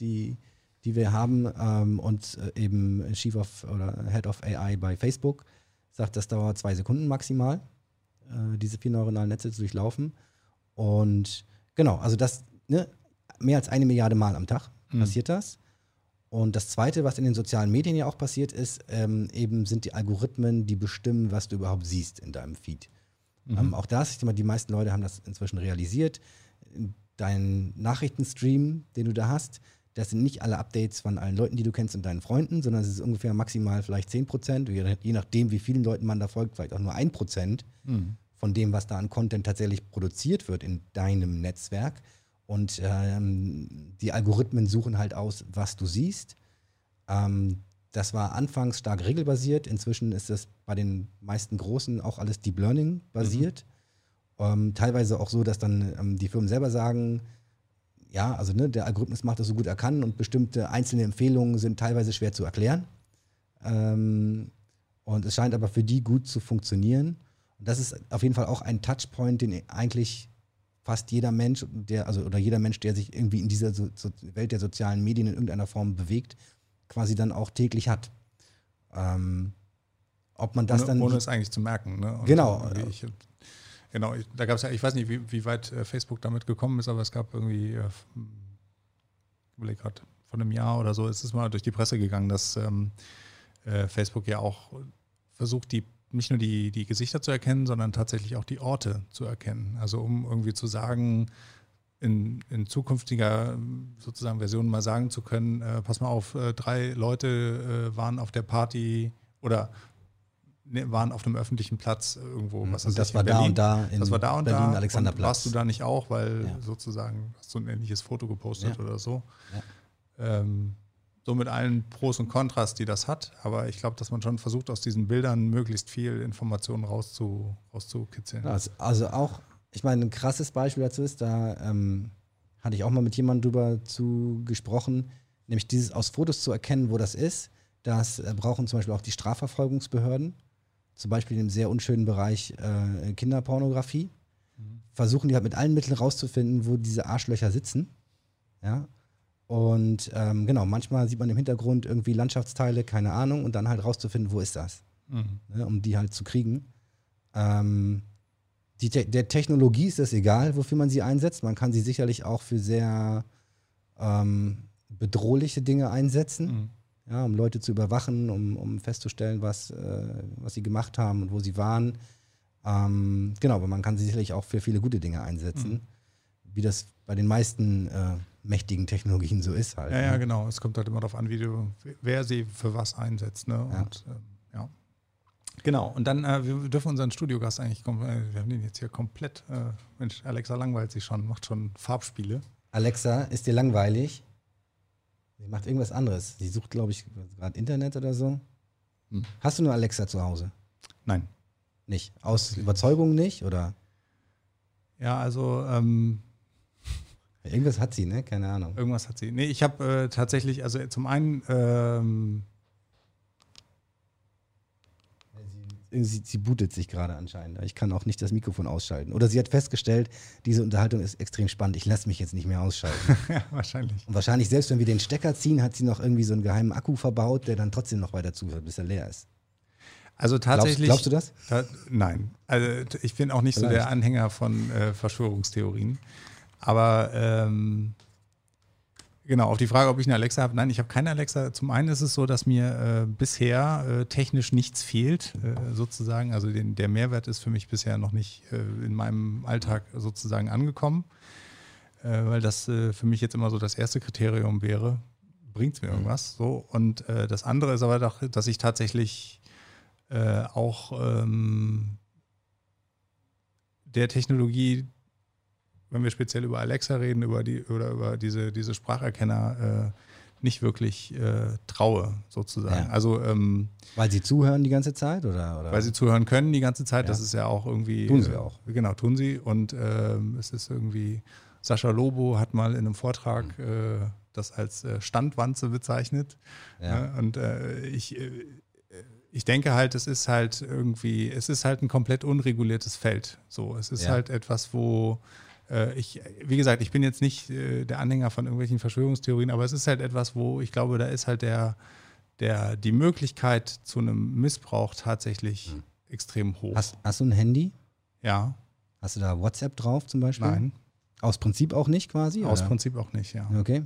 die, die wir haben, ähm, und äh, eben Chief of oder Head of AI bei Facebook, sagt, das dauert zwei Sekunden maximal, äh, diese vier neuronalen Netze zu durchlaufen. Und genau, also das, ne, mehr als eine Milliarde Mal am Tag
Mhm.
passiert das. Und das Zweite, was in den sozialen Medien ja auch passiert ist, ähm, eben sind die Algorithmen, die bestimmen, was du überhaupt siehst in deinem Feed.
Mhm.
Ähm, auch das, ich denke mal, die meisten Leute haben das inzwischen realisiert. Dein Nachrichtenstream, den du da hast, das sind nicht alle Updates von allen Leuten, die du kennst und deinen Freunden, sondern es ist ungefähr maximal vielleicht 10 Prozent, je nachdem, wie vielen Leuten man da folgt, vielleicht auch nur 1 Prozent
Mhm.
von dem, was da an Content tatsächlich produziert wird in deinem Netzwerk. Und ähm, die Algorithmen suchen halt aus, was du siehst. Ähm, das war anfangs stark regelbasiert. Inzwischen ist das bei den meisten Großen auch alles Deep Learning basiert. Ähm, teilweise auch so, dass dann ähm, die Firmen selber sagen, ja, also ne, der Algorithmus macht das so gut er kann und bestimmte einzelne Empfehlungen sind teilweise schwer zu erklären. Ähm, und es scheint aber für die gut zu funktionieren. Und das ist auf jeden Fall auch ein Touchpoint, den eigentlich fast jeder Mensch, der, also oder jeder Mensch, der sich irgendwie in dieser so, so Welt der sozialen Medien in irgendeiner Form bewegt, quasi dann auch täglich hat. Ähm, ob man das
ohne,
dann.
ohne es eigentlich zu merken. Ne? Und
Genau.
Ich, genau, ich, da gab es ja, ich weiß nicht, wie, wie weit äh, Facebook damit gekommen ist, aber es gab irgendwie, äh, ich überlege gerade, vor einem Jahr oder so ist es mal durch die Presse gegangen, dass ähm, äh, Facebook ja auch versucht, die nicht nur die, die Gesichter zu erkennen, sondern tatsächlich auch die Orte zu erkennen. Also um irgendwie zu sagen, in, in zukünftiger sozusagen Version mal sagen zu können, äh, pass mal auf, äh, drei Leute äh, waren auf der Party oder ne, waren auf einem öffentlichen Platz irgendwo. Was
Mhm. und das
ich,
war da und da in
das war da und
Berlin,
da.
Alexanderplatz.
Und warst du da nicht auch, weil
Ja.
sozusagen hast du ein ähnliches Foto gepostet
Ja.
oder so.
Ja.
Ähm, so mit allen Pros und Kontras, die das hat. Aber ich glaube, dass man schon versucht, aus diesen Bildern möglichst viel Informationen rauszu, rauszukitzeln.
Also- also auch, ich meine, ein krasses Beispiel dazu ist, da ähm, hatte ich auch mal mit jemandem drüber zu gesprochen, nämlich dieses aus Fotos zu erkennen, wo das ist. Das äh, brauchen zum Beispiel auch die Strafverfolgungsbehörden, zum Beispiel im sehr unschönen Bereich äh, Kinderpornografie. Versuchen die halt mit allen Mitteln rauszufinden, wo diese Arschlöcher sitzen. Ja. Und ähm, genau, manchmal sieht man im Hintergrund irgendwie Landschaftsteile, keine Ahnung, und dann halt rauszufinden, wo ist das
Mhm.
ne, um die halt zu kriegen. Ähm, die Te der Technologie ist es egal, wofür man sie einsetzt. Man kann sie sicherlich auch für sehr ähm, bedrohliche Dinge einsetzen,
Mhm.
ja, um Leute zu überwachen, um, um festzustellen, was, äh, was sie gemacht haben und wo sie waren. Ähm, genau, aber man kann sie sicherlich auch für viele gute Dinge einsetzen, wie das bei den meisten äh, mächtigen Technologien so ist halt.
Ja, ja,
ne?
genau. Es kommt halt immer darauf an, wie du, wer sie für was einsetzt. Ne?
Ja.
Und, ähm, ja. Genau. Und dann, äh, wir dürfen unseren Studiogast eigentlich, kom- äh, wir haben den jetzt hier komplett, äh, Mensch, Alexa langweilt sich schon, macht schon Farbspiele.
Alexa, ist dir langweilig? Sie macht irgendwas anderes. Sie sucht, glaube ich, gerade Internet oder so.
Hm.
Hast du eine Alexa zu Hause?
Nein.
Nicht. Aus Überzeugung nicht? Oder
Ja, also ähm,
irgendwas hat sie, ne? Keine Ahnung.
irgendwas hat sie. Nee, ich habe äh, tatsächlich, also zum einen, ähm,
Sie, sie bootet sich gerade anscheinend. Ich kann auch nicht das Mikrofon ausschalten. Oder sie hat festgestellt, diese Unterhaltung ist extrem spannend. Ich lasse mich jetzt nicht mehr ausschalten.
ja, wahrscheinlich.
Und wahrscheinlich, selbst wenn wir den Stecker ziehen, hat sie noch irgendwie so einen geheimen Akku verbaut, der dann trotzdem noch weiter zuhört, bis er leer ist.
Also
Glaubst,
tatsächlich.
glaubst du das?
Ta nein. Also ich bin auch nicht so
Vielleicht.
der Anhänger von äh, Verschwörungstheorien. Aber ähm, genau, auf die Frage, ob ich eine Alexa habe. Nein, ich habe keine Alexa. Zum einen ist es so, dass mir äh, bisher äh, technisch nichts fehlt, äh, sozusagen. Also den, der Mehrwert ist für mich bisher noch nicht äh, in meinem Alltag sozusagen angekommen. Äh, weil das äh, für mich jetzt immer so das erste Kriterium wäre, bringt es mir irgendwas? So. Und das andere ist aber doch, dass ich tatsächlich auch ähm, der Technologie, wenn wir speziell über Alexa reden, über die oder über diese, diese Spracherkenner, äh, nicht wirklich äh, traue, sozusagen.
Ja.
Also ähm,
Weil sie zuhören die ganze Zeit? Oder, oder?
weil sie zuhören können die ganze Zeit,
Ja.
das ist ja auch irgendwie.
Tun sie
äh,
auch.
Genau, tun sie. Und ähm, es ist irgendwie, Sascha Lobo hat mal in einem Vortrag äh, das als äh, Standwanze bezeichnet.
ja.
Und äh, ich, ich denke halt, es ist halt irgendwie, es ist halt ein komplett unreguliertes Feld. So, es ist
Ja.
halt etwas, wo ich, wie gesagt, ich bin jetzt nicht äh, der Anhänger von irgendwelchen Verschwörungstheorien, aber es ist halt etwas, wo ich glaube, da ist halt der, der, die Möglichkeit zu einem Missbrauch tatsächlich extrem hoch.
Hast, hast du ein Handy?
ja.
Hast du da WhatsApp drauf zum Beispiel?
Nein,
Aus Prinzip auch nicht quasi?
aus
oder?
Prinzip auch nicht, ja.
Okay.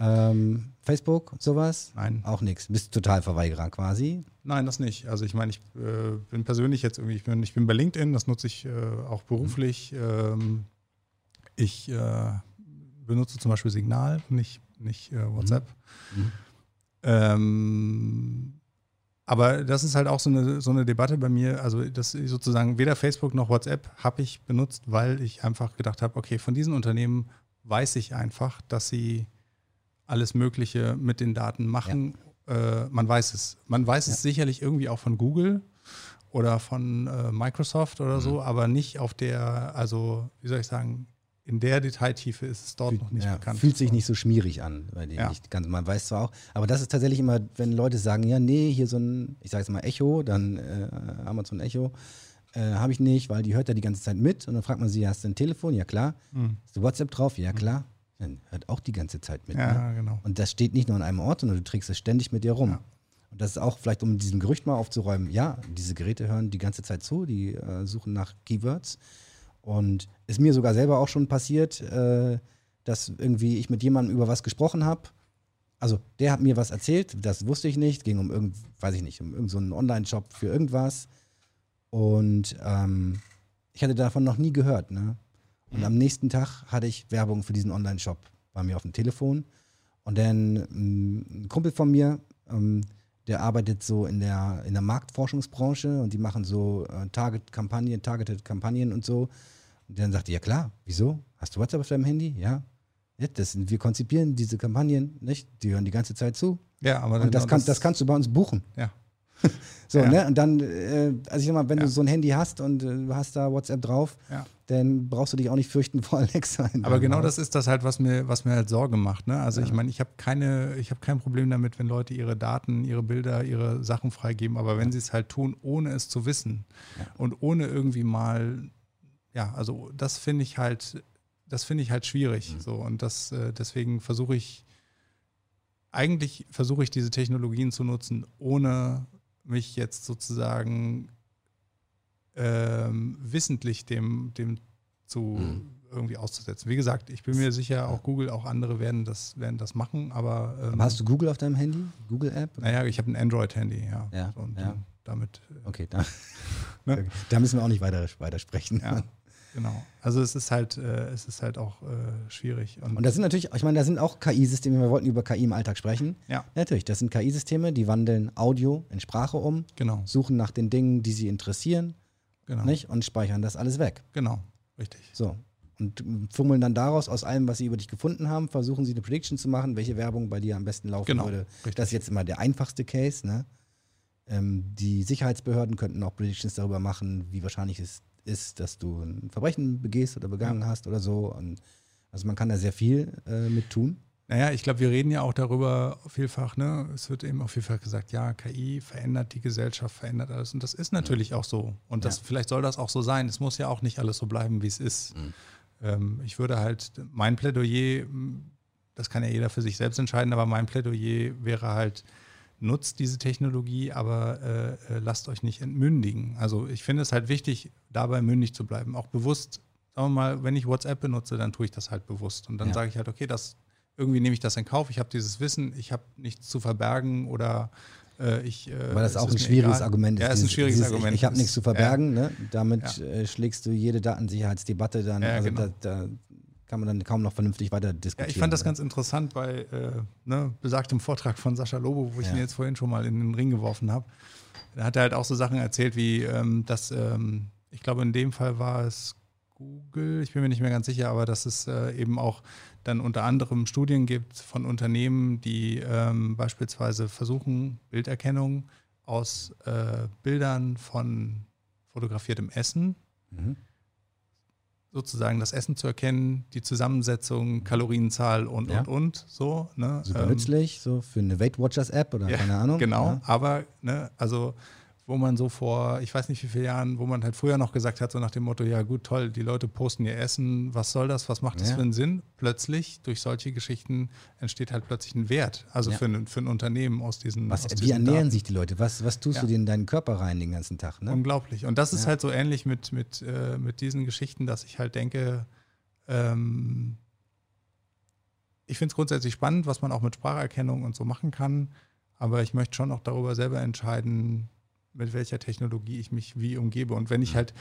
Ähm, Facebook, sowas?
Nein.
Auch nichts. Bist total Verweigerer quasi.
Nein, das nicht. Also ich meine, ich äh, bin persönlich jetzt irgendwie, ich bin, ich bin bei LinkedIn, das nutze ich äh, auch beruflich. Ähm, ich äh, benutze zum Beispiel Signal, nicht, nicht äh, WhatsApp.
Mhm.
Ähm, aber das ist halt auch so eine, so eine Debatte bei mir. Also, das sozusagen weder Facebook noch WhatsApp habe ich benutzt, weil ich einfach gedacht habe, okay, von diesen Unternehmen weiß ich einfach, dass sie alles Mögliche mit den Daten machen. Äh, man weiß es. Man weiß es sicherlich irgendwie auch von Google oder von äh, Microsoft oder so, aber nicht auf der, also wie soll ich sagen, in der Detailtiefe ist es dort noch nicht
ja,
bekannt.
Fühlt sich nicht so schmierig an, weil
Ja.
nicht ganz, man weiß zwar auch, aber das ist tatsächlich immer, wenn Leute sagen, ja, nee, hier so ein, ich sage jetzt mal Echo, dann äh, Amazon Echo, äh, habe ich nicht, weil die hört ja die ganze Zeit mit und dann fragt man sie, hast du ein Telefon? Ja klar.
Hm.
Hast du WhatsApp drauf? Ja klar. Dann hört auch die ganze Zeit mit.
Ja,
ne?
genau.
Und das steht nicht nur an einem Ort, sondern du trägst es ständig mit dir rum.
Ja.
Und das ist auch vielleicht, um diesem Gerücht mal aufzuräumen, ja, diese Geräte hören die ganze Zeit zu, die äh, suchen nach Keywords. Und ist mir sogar selber auch schon passiert, äh, dass irgendwie ich mit jemandem über was gesprochen habe. Also der hat mir was erzählt, das wusste ich nicht, ging um irgend, weiß ich nicht, um irgendeinen so Online-Shop für irgendwas. Und ähm, ich hatte davon noch nie gehört. Ne? Und am nächsten Tag hatte ich Werbung für diesen Online-Shop bei mir auf dem Telefon. Und dann ähm, ein Kumpel von mir, ähm, der arbeitet so in der, in der Marktforschungsbranche und die machen so äh, Target-Kampagnen, Targeted-Kampagnen und so. Und dann sagte, ja klar, wieso? Hast du WhatsApp auf deinem Handy? Ja. ja das sind, wir konzipieren diese Kampagnen, nicht? Die hören die ganze Zeit zu.
Ja, aber
Und das, kann, das kannst du bei uns buchen.
Ja.
So,
Ja.
ne? Und dann, äh, also ich sag mal, wenn
Ja.
du so ein Handy hast und äh, du hast da WhatsApp drauf,
Ja.
dann brauchst du dich auch nicht fürchten vor Alexa.
Aber genau
Haus.
das ist das halt, was mir, was mir halt Sorge macht. Ne? Also ich meine, ich habe keine, ich habe kein Problem damit, wenn Leute ihre Daten, ihre Bilder, ihre Sachen freigeben, aber wenn sie es halt tun, ohne es zu wissen und ohne irgendwie mal, ja, also das finde ich halt, das finde ich halt schwierig.
Mhm.
So und das, äh, deswegen versuche ich, eigentlich versuche ich diese Technologien zu nutzen, ohne mich jetzt sozusagen ähm, wissentlich dem, dem zu
Mhm.
irgendwie auszusetzen. Wie gesagt, ich bin mir sicher, auch Google, auch andere werden das, werden das machen, aber, ähm,
Aber hast du Google auf deinem Handy? Google-App?
naja, ich habe ein Android-Handy, ja.
Ja,
Und
ja.
äh, damit, äh,
Okay, da,
Ne?
da müssen wir auch nicht weiter, weiter sprechen.
ja, genau. Also es ist halt, äh, es ist halt auch äh, schwierig. Und,
Und das sind natürlich, ich meine, da sind auch KI-Systeme, wir wollten über KI im Alltag sprechen.
ja,
Natürlich, das sind KI-Systeme, die wandeln Audio in Sprache um,
genau,
suchen nach den Dingen, die sie interessieren,
genau,
nicht? Und speichern das alles weg.
genau, richtig.
So. Und ähm, fummeln dann daraus, aus allem, was sie über dich gefunden haben, versuchen sie eine Prediction zu machen, welche Werbung bei dir am besten laufen
Genau,
würde.
richtig.
Das ist jetzt immer der einfachste Case. Ne? Ähm, die Sicherheitsbehörden könnten auch Predictions darüber machen, wie wahrscheinlich es ist, dass du ein Verbrechen begehst oder begangen hast oder so. Und also man kann da sehr viel äh, mit tun.
Naja, ich glaube, wir reden ja auch darüber vielfach, ne? Es wird eben auch vielfach gesagt, ja, KI verändert die Gesellschaft, verändert alles. Und das ist natürlich auch so. Und das,
Ja.
vielleicht soll das auch so sein. Es muss ja auch nicht alles so bleiben, wie es ist.
Mhm.
Ähm, ich würde halt, mein Plädoyer, das kann ja jeder für sich selbst entscheiden, aber mein Plädoyer wäre halt, nutzt diese Technologie, aber äh, äh, lasst euch nicht entmündigen. Also ich finde es halt wichtig, dabei mündig zu bleiben. Auch bewusst, sagen wir mal, wenn ich WhatsApp benutze, dann tue ich das halt bewusst. Und dann
Ja.
sage ich halt, okay, das irgendwie nehme ich das in Kauf. Ich habe dieses Wissen, ich habe nichts zu verbergen oder äh, ich. Äh,
Weil das auch ein schwieriges
egal.
Argument ist.
Ja, ist ein schwieriges
dieses,
Argument.
Ich, ich habe nichts zu verbergen. Ne? Damit
Ja.
äh, schlägst du jede Datensicherheitsdebatte dann.
Ja,
also
genau.
da, da kann man dann kaum noch vernünftig weiter
Ja,
diskutieren.
ich fand das
ne?
ganz interessant bei äh, ne, besagtem Vortrag von Sascha Lobo, wo ich
Ja.
ihn jetzt vorhin schon mal in den Ring geworfen habe. Da hat er halt auch so Sachen erzählt, wie ähm, dass, ähm, ich glaube, in dem Fall war es Google, ich bin mir nicht mehr ganz sicher, aber dass es äh, eben auch dann unter anderem Studien gibt von Unternehmen, die ähm, beispielsweise versuchen, Bilderkennung aus äh, Bildern von fotografiertem Essen
Mhm.
Sozusagen das Essen zu erkennen, die Zusammensetzung, Kalorienzahl und,
Ja.
und, und, so. Ne?
Super
Ähm,
nützlich, so für eine Weight Watchers App oder
ja,
keine Ahnung.
Genau,
Ja.
aber, ne, also wo man so vor, ich weiß nicht wie viele Jahren, wo man halt früher noch gesagt hat, so nach dem Motto, ja gut, toll, die Leute posten ihr Essen, was soll das, was macht das
Ja.
für einen Sinn? Plötzlich, durch solche Geschichten entsteht halt plötzlich ein Wert, also
Ja.
für, ein, für ein Unternehmen aus diesen
Was,
aus
wie
diesen
ernähren
Daten.
sich die Leute? Was, was tust
Ja.
du dir in deinen Körper rein den ganzen Tag? Ne?
Unglaublich. Und das ist halt so ähnlich mit, mit, äh, mit diesen Geschichten, dass ich halt denke, ähm, ich finde es grundsätzlich spannend, was man auch mit Spracherkennung und so machen kann, aber ich möchte schon auch darüber selber entscheiden, mit welcher Technologie ich mich wie umgebe. Und wenn ich halt,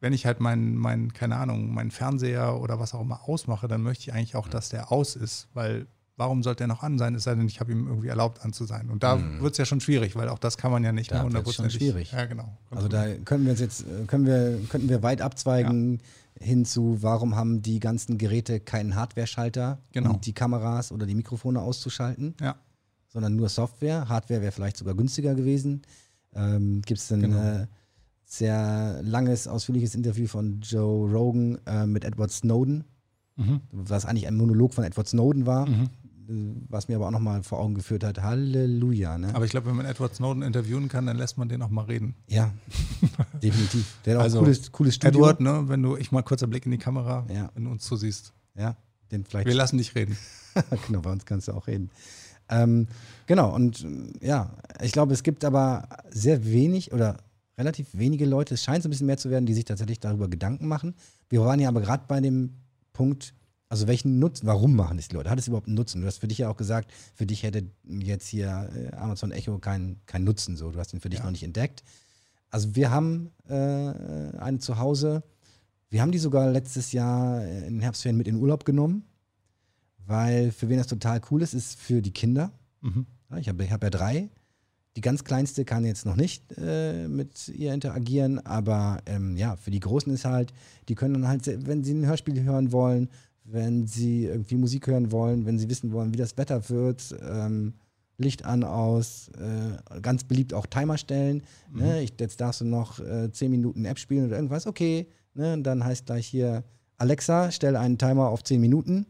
wenn ich halt meinen, mein, keine Ahnung, meinen Fernseher oder was auch immer ausmache, dann möchte ich eigentlich auch, dass der aus ist, weil warum sollte er noch an sein, es sei denn, ich habe ihm irgendwie erlaubt an zu sein. Und da
Mhm.
wird es ja schon schwierig, weil auch das kann man ja nicht
Da
mehr hundertprozentig.
schwierig.
Ja, genau.
Also da können wir uns jetzt, äh, können wir, könnten wir weit abzweigen hin zu, warum haben die ganzen Geräte keinen Hardware-Schalter,
Genau.
um die Kameras oder die Mikrofone auszuschalten,
Ja.
sondern nur Software. Hardware wäre vielleicht sogar günstiger gewesen. Ähm, Gibt es ein
Genau.
äh, sehr langes, ausführliches Interview von Joe Rogan äh, mit Edward Snowden,
Mhm.
was eigentlich ein Monolog von Edward Snowden war,
Mhm.
äh, was mir aber auch nochmal vor Augen geführt hat. Halleluja. Ne?
Aber ich glaube, wenn man Edward Snowden interviewen kann, dann lässt man den auch mal reden.
ja, definitiv. Der hat auch
Also,
ein cooles, cooles Studio.
Edward, ne, wenn du, ich mal kurzer Blick in die Kamera,
Ja.
wenn du uns zusiehst.
Ja, den vielleicht.
Wir lassen dich reden.
genau, bei uns kannst du auch reden. Ähm, genau, und äh, ja, ich glaube, es gibt aber sehr wenig oder relativ wenige Leute, es scheint so ein bisschen mehr zu werden, die sich tatsächlich darüber Gedanken machen. Wir waren ja aber gerade bei dem Punkt, also welchen Nutzen, warum machen das die Leute? Hat es überhaupt einen Nutzen? Du hast für dich ja auch gesagt, für dich hätte jetzt hier äh, Amazon Echo keinen keinen Nutzen, so. Du hast ihn für dich
Ja.
noch nicht entdeckt. Also wir haben äh, eine zu Hause, wir haben die sogar letztes Jahr äh, in den Herbstferien mit in den Urlaub genommen, weil für wen das total cool ist, ist für die Kinder.
Mhm.
Ja, ich habe hab ja drei. Die ganz kleinste kann jetzt noch nicht äh, mit ihr interagieren, aber ähm, ja, für die Großen ist halt, die können dann halt, wenn sie ein Hörspiel hören wollen, wenn sie irgendwie Musik hören wollen, wenn sie wissen wollen, wie das Wetter wird, ähm, Licht an, aus, äh, ganz beliebt auch Timer stellen. Ne? Ich, jetzt darfst du noch äh, 10 Minuten App spielen oder irgendwas, okay. Ne? Und dann heißt gleich hier, Alexa, stell einen Timer auf 10 Minuten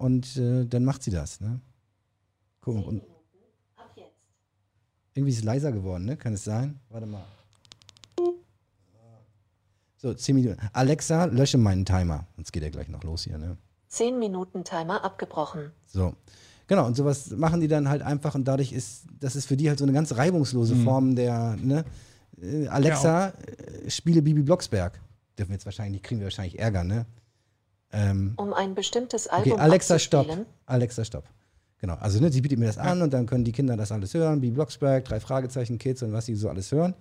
und äh, dann macht sie das. Ne? Guck mal, und irgendwie ist es leiser geworden, ne? Kann es sein? Warte mal. So, 10 Minuten. Alexa, lösche meinen Timer. Sonst geht er gleich noch los hier, ne?
10 Minuten Timer abgebrochen.
So. Genau, und sowas machen die dann halt einfach und dadurch ist, das ist für die halt so eine ganz reibungslose Form der, ne? Äh, Alexa, äh, spiele Bibi Blocksberg. Dürfen wir jetzt wahrscheinlich nicht, kriegen wir wahrscheinlich Ärger, ne? Ähm,
Um ein bestimmtes
Okay,
Album
Alexa, stopp. Alexa, stopp. Genau, also ne, sie bietet mir das an und dann können die Kinder das alles hören, wie Blocksberg, drei Fragezeichen, Kids und was sie so alles hören.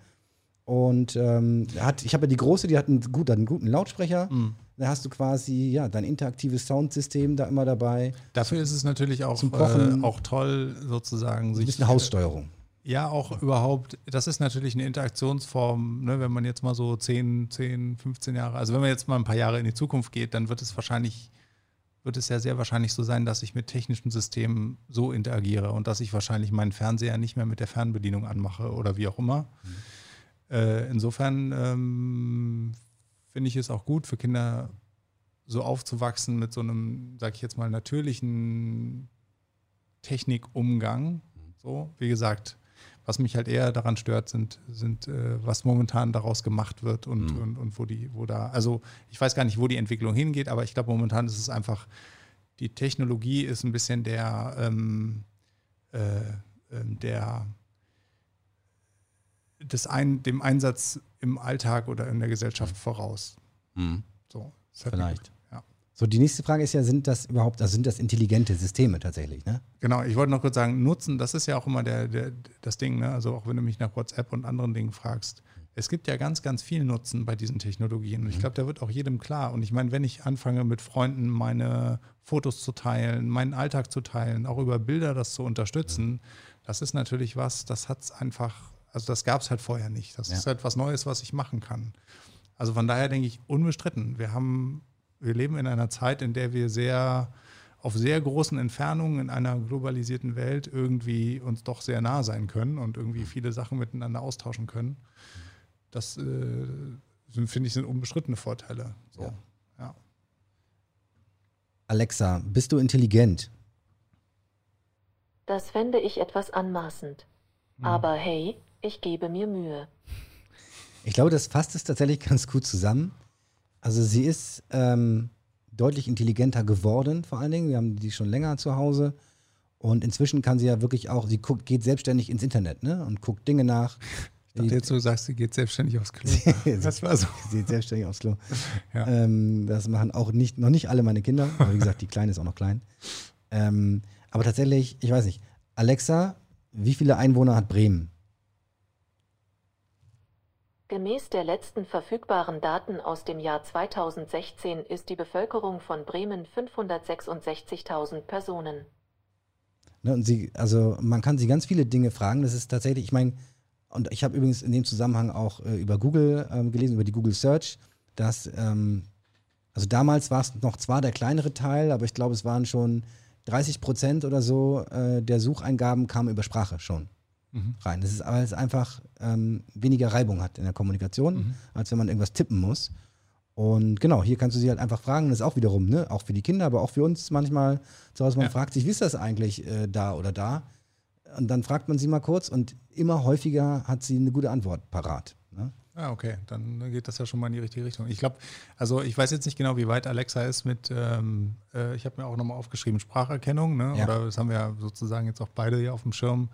Und ähm, hat, ich habe ja die große, die hat einen, gut, hat einen guten Lautsprecher.
Mhm.
Da hast du quasi ja dein interaktives Soundsystem da immer dabei.
Dafür ist es natürlich auch,
Zum Kochen.
äh, auch toll, sozusagen
Ein
sich.
bisschen Haussteuerung.
Ja, auch überhaupt, das ist natürlich eine Interaktionsform, ne, wenn man jetzt mal so 10, 10, 15 Jahre, also wenn man jetzt mal ein paar Jahre in die Zukunft geht, dann wird es wahrscheinlich, wird es ja sehr wahrscheinlich so sein, dass ich mit technischen Systemen so interagiere und dass ich wahrscheinlich meinen Fernseher nicht mehr mit der Fernbedienung anmache oder wie auch immer. Äh, insofern ähm, finde ich es auch gut für Kinder so aufzuwachsen mit so einem, sag ich jetzt mal, natürlichen Technikumgang. So, wie gesagt, was mich halt eher daran stört, sind, sind äh, was momentan daraus gemacht wird und, und, und wo die, wo da, also ich weiß gar nicht, wo die Entwicklung hingeht, aber ich glaube, momentan ist es einfach, die Technologie ist ein bisschen der, ähm, äh, ähm, der des ein, dem Einsatz im Alltag oder in der Gesellschaft voraus. So, das hat mir-
Vielleicht. So, die nächste Frage ist ja, sind das überhaupt, also sind das intelligente Systeme tatsächlich, ne?
Genau, ich wollte noch kurz sagen, Nutzen, das ist ja auch immer der, der, das Ding, ne? also auch wenn du mich nach WhatsApp und anderen Dingen fragst. Es gibt ja ganz, ganz viel Nutzen bei diesen Technologien und ich glaube, da wird auch jedem klar. Und ich meine, wenn ich anfange mit Freunden meine Fotos zu teilen, meinen Alltag zu teilen, auch über Bilder das zu unterstützen, das ist natürlich was, das hat es einfach, also das gab es halt vorher nicht. Das
Ja.
ist halt was Neues, was ich machen kann. Also von daher denke ich, unbestritten. Wir haben, wir leben in einer Zeit, in der wir sehr auf sehr großen Entfernungen in einer globalisierten Welt irgendwie uns doch sehr nah sein können und irgendwie viele Sachen miteinander austauschen können. Das äh, sind, finde ich, sind unbestrittene Vorteile. So.
Ja.
Ja.
Alexa, bist du intelligent?
Das fände ich etwas anmaßend. Aber hey, ich gebe mir Mühe.
Ich glaube, das fasst es tatsächlich ganz gut zusammen. Also sie ist ähm, deutlich intelligenter geworden, vor allen Dingen. Wir haben die schon länger zu Hause. Und inzwischen kann sie ja wirklich auch, sie guckt, geht selbstständig ins Internet ne? und guckt Dinge nach.
Ich dachte jetzt, du sagst, sie geht selbstständig aufs Klo.
das war so. Sie geht selbstständig aufs Klo.
Ja.
Ähm, das machen auch nicht, noch nicht alle meine Kinder. Aber wie gesagt, die Kleine ist auch noch klein. Ähm, aber tatsächlich, ich weiß nicht, Alexa, wie viele Einwohner hat Bremen?
Gemäß der letzten verfügbaren Daten aus dem Jahr 2016 ist die Bevölkerung von Bremen 566.000 Personen.
Ne, und sie, also man kann sie ganz viele Dinge fragen. Das ist tatsächlich, ich meine, und ich habe übrigens in dem Zusammenhang auch äh, über Google ähm, gelesen, über die Google Search, dass, ähm, also damals war es noch zwar der kleinere Teil, aber ich glaube, es waren schon 30 Prozent oder so äh, der Sucheingaben kamen über Sprache schon rein. Das ist, es einfach ähm, weniger Reibung hat in der Kommunikation, als wenn man irgendwas tippen muss. Und genau, hier kannst du sie halt einfach fragen. Das ist auch wiederum, ne, auch für die Kinder, aber auch für uns manchmal zu Hause. Man
Ja.
fragt sich, wie ist das eigentlich äh, da oder da? Und dann fragt man sie mal kurz und immer häufiger hat sie eine gute Antwort parat. Ne?
Ah, okay, dann geht das ja schon mal in die richtige Richtung. Ich glaube, also ich weiß jetzt nicht genau, wie weit Alexa ist mit, ähm, äh, ich habe mir auch nochmal aufgeschrieben, Spracherkennung, ne?
Ja.
oder das haben wir ja sozusagen jetzt auch beide hier auf dem Schirm.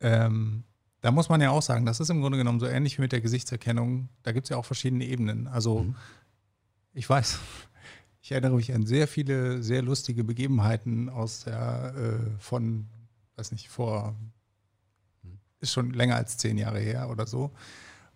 Ähm, da muss man ja auch sagen, das ist im Grunde genommen so ähnlich wie mit der Gesichtserkennung. Da gibt es ja auch verschiedene Ebenen. Also ich weiß, ich erinnere mich an sehr viele, sehr lustige Begebenheiten aus der, äh, von, weiß nicht, vor, ist schon länger als zehn Jahre her oder so,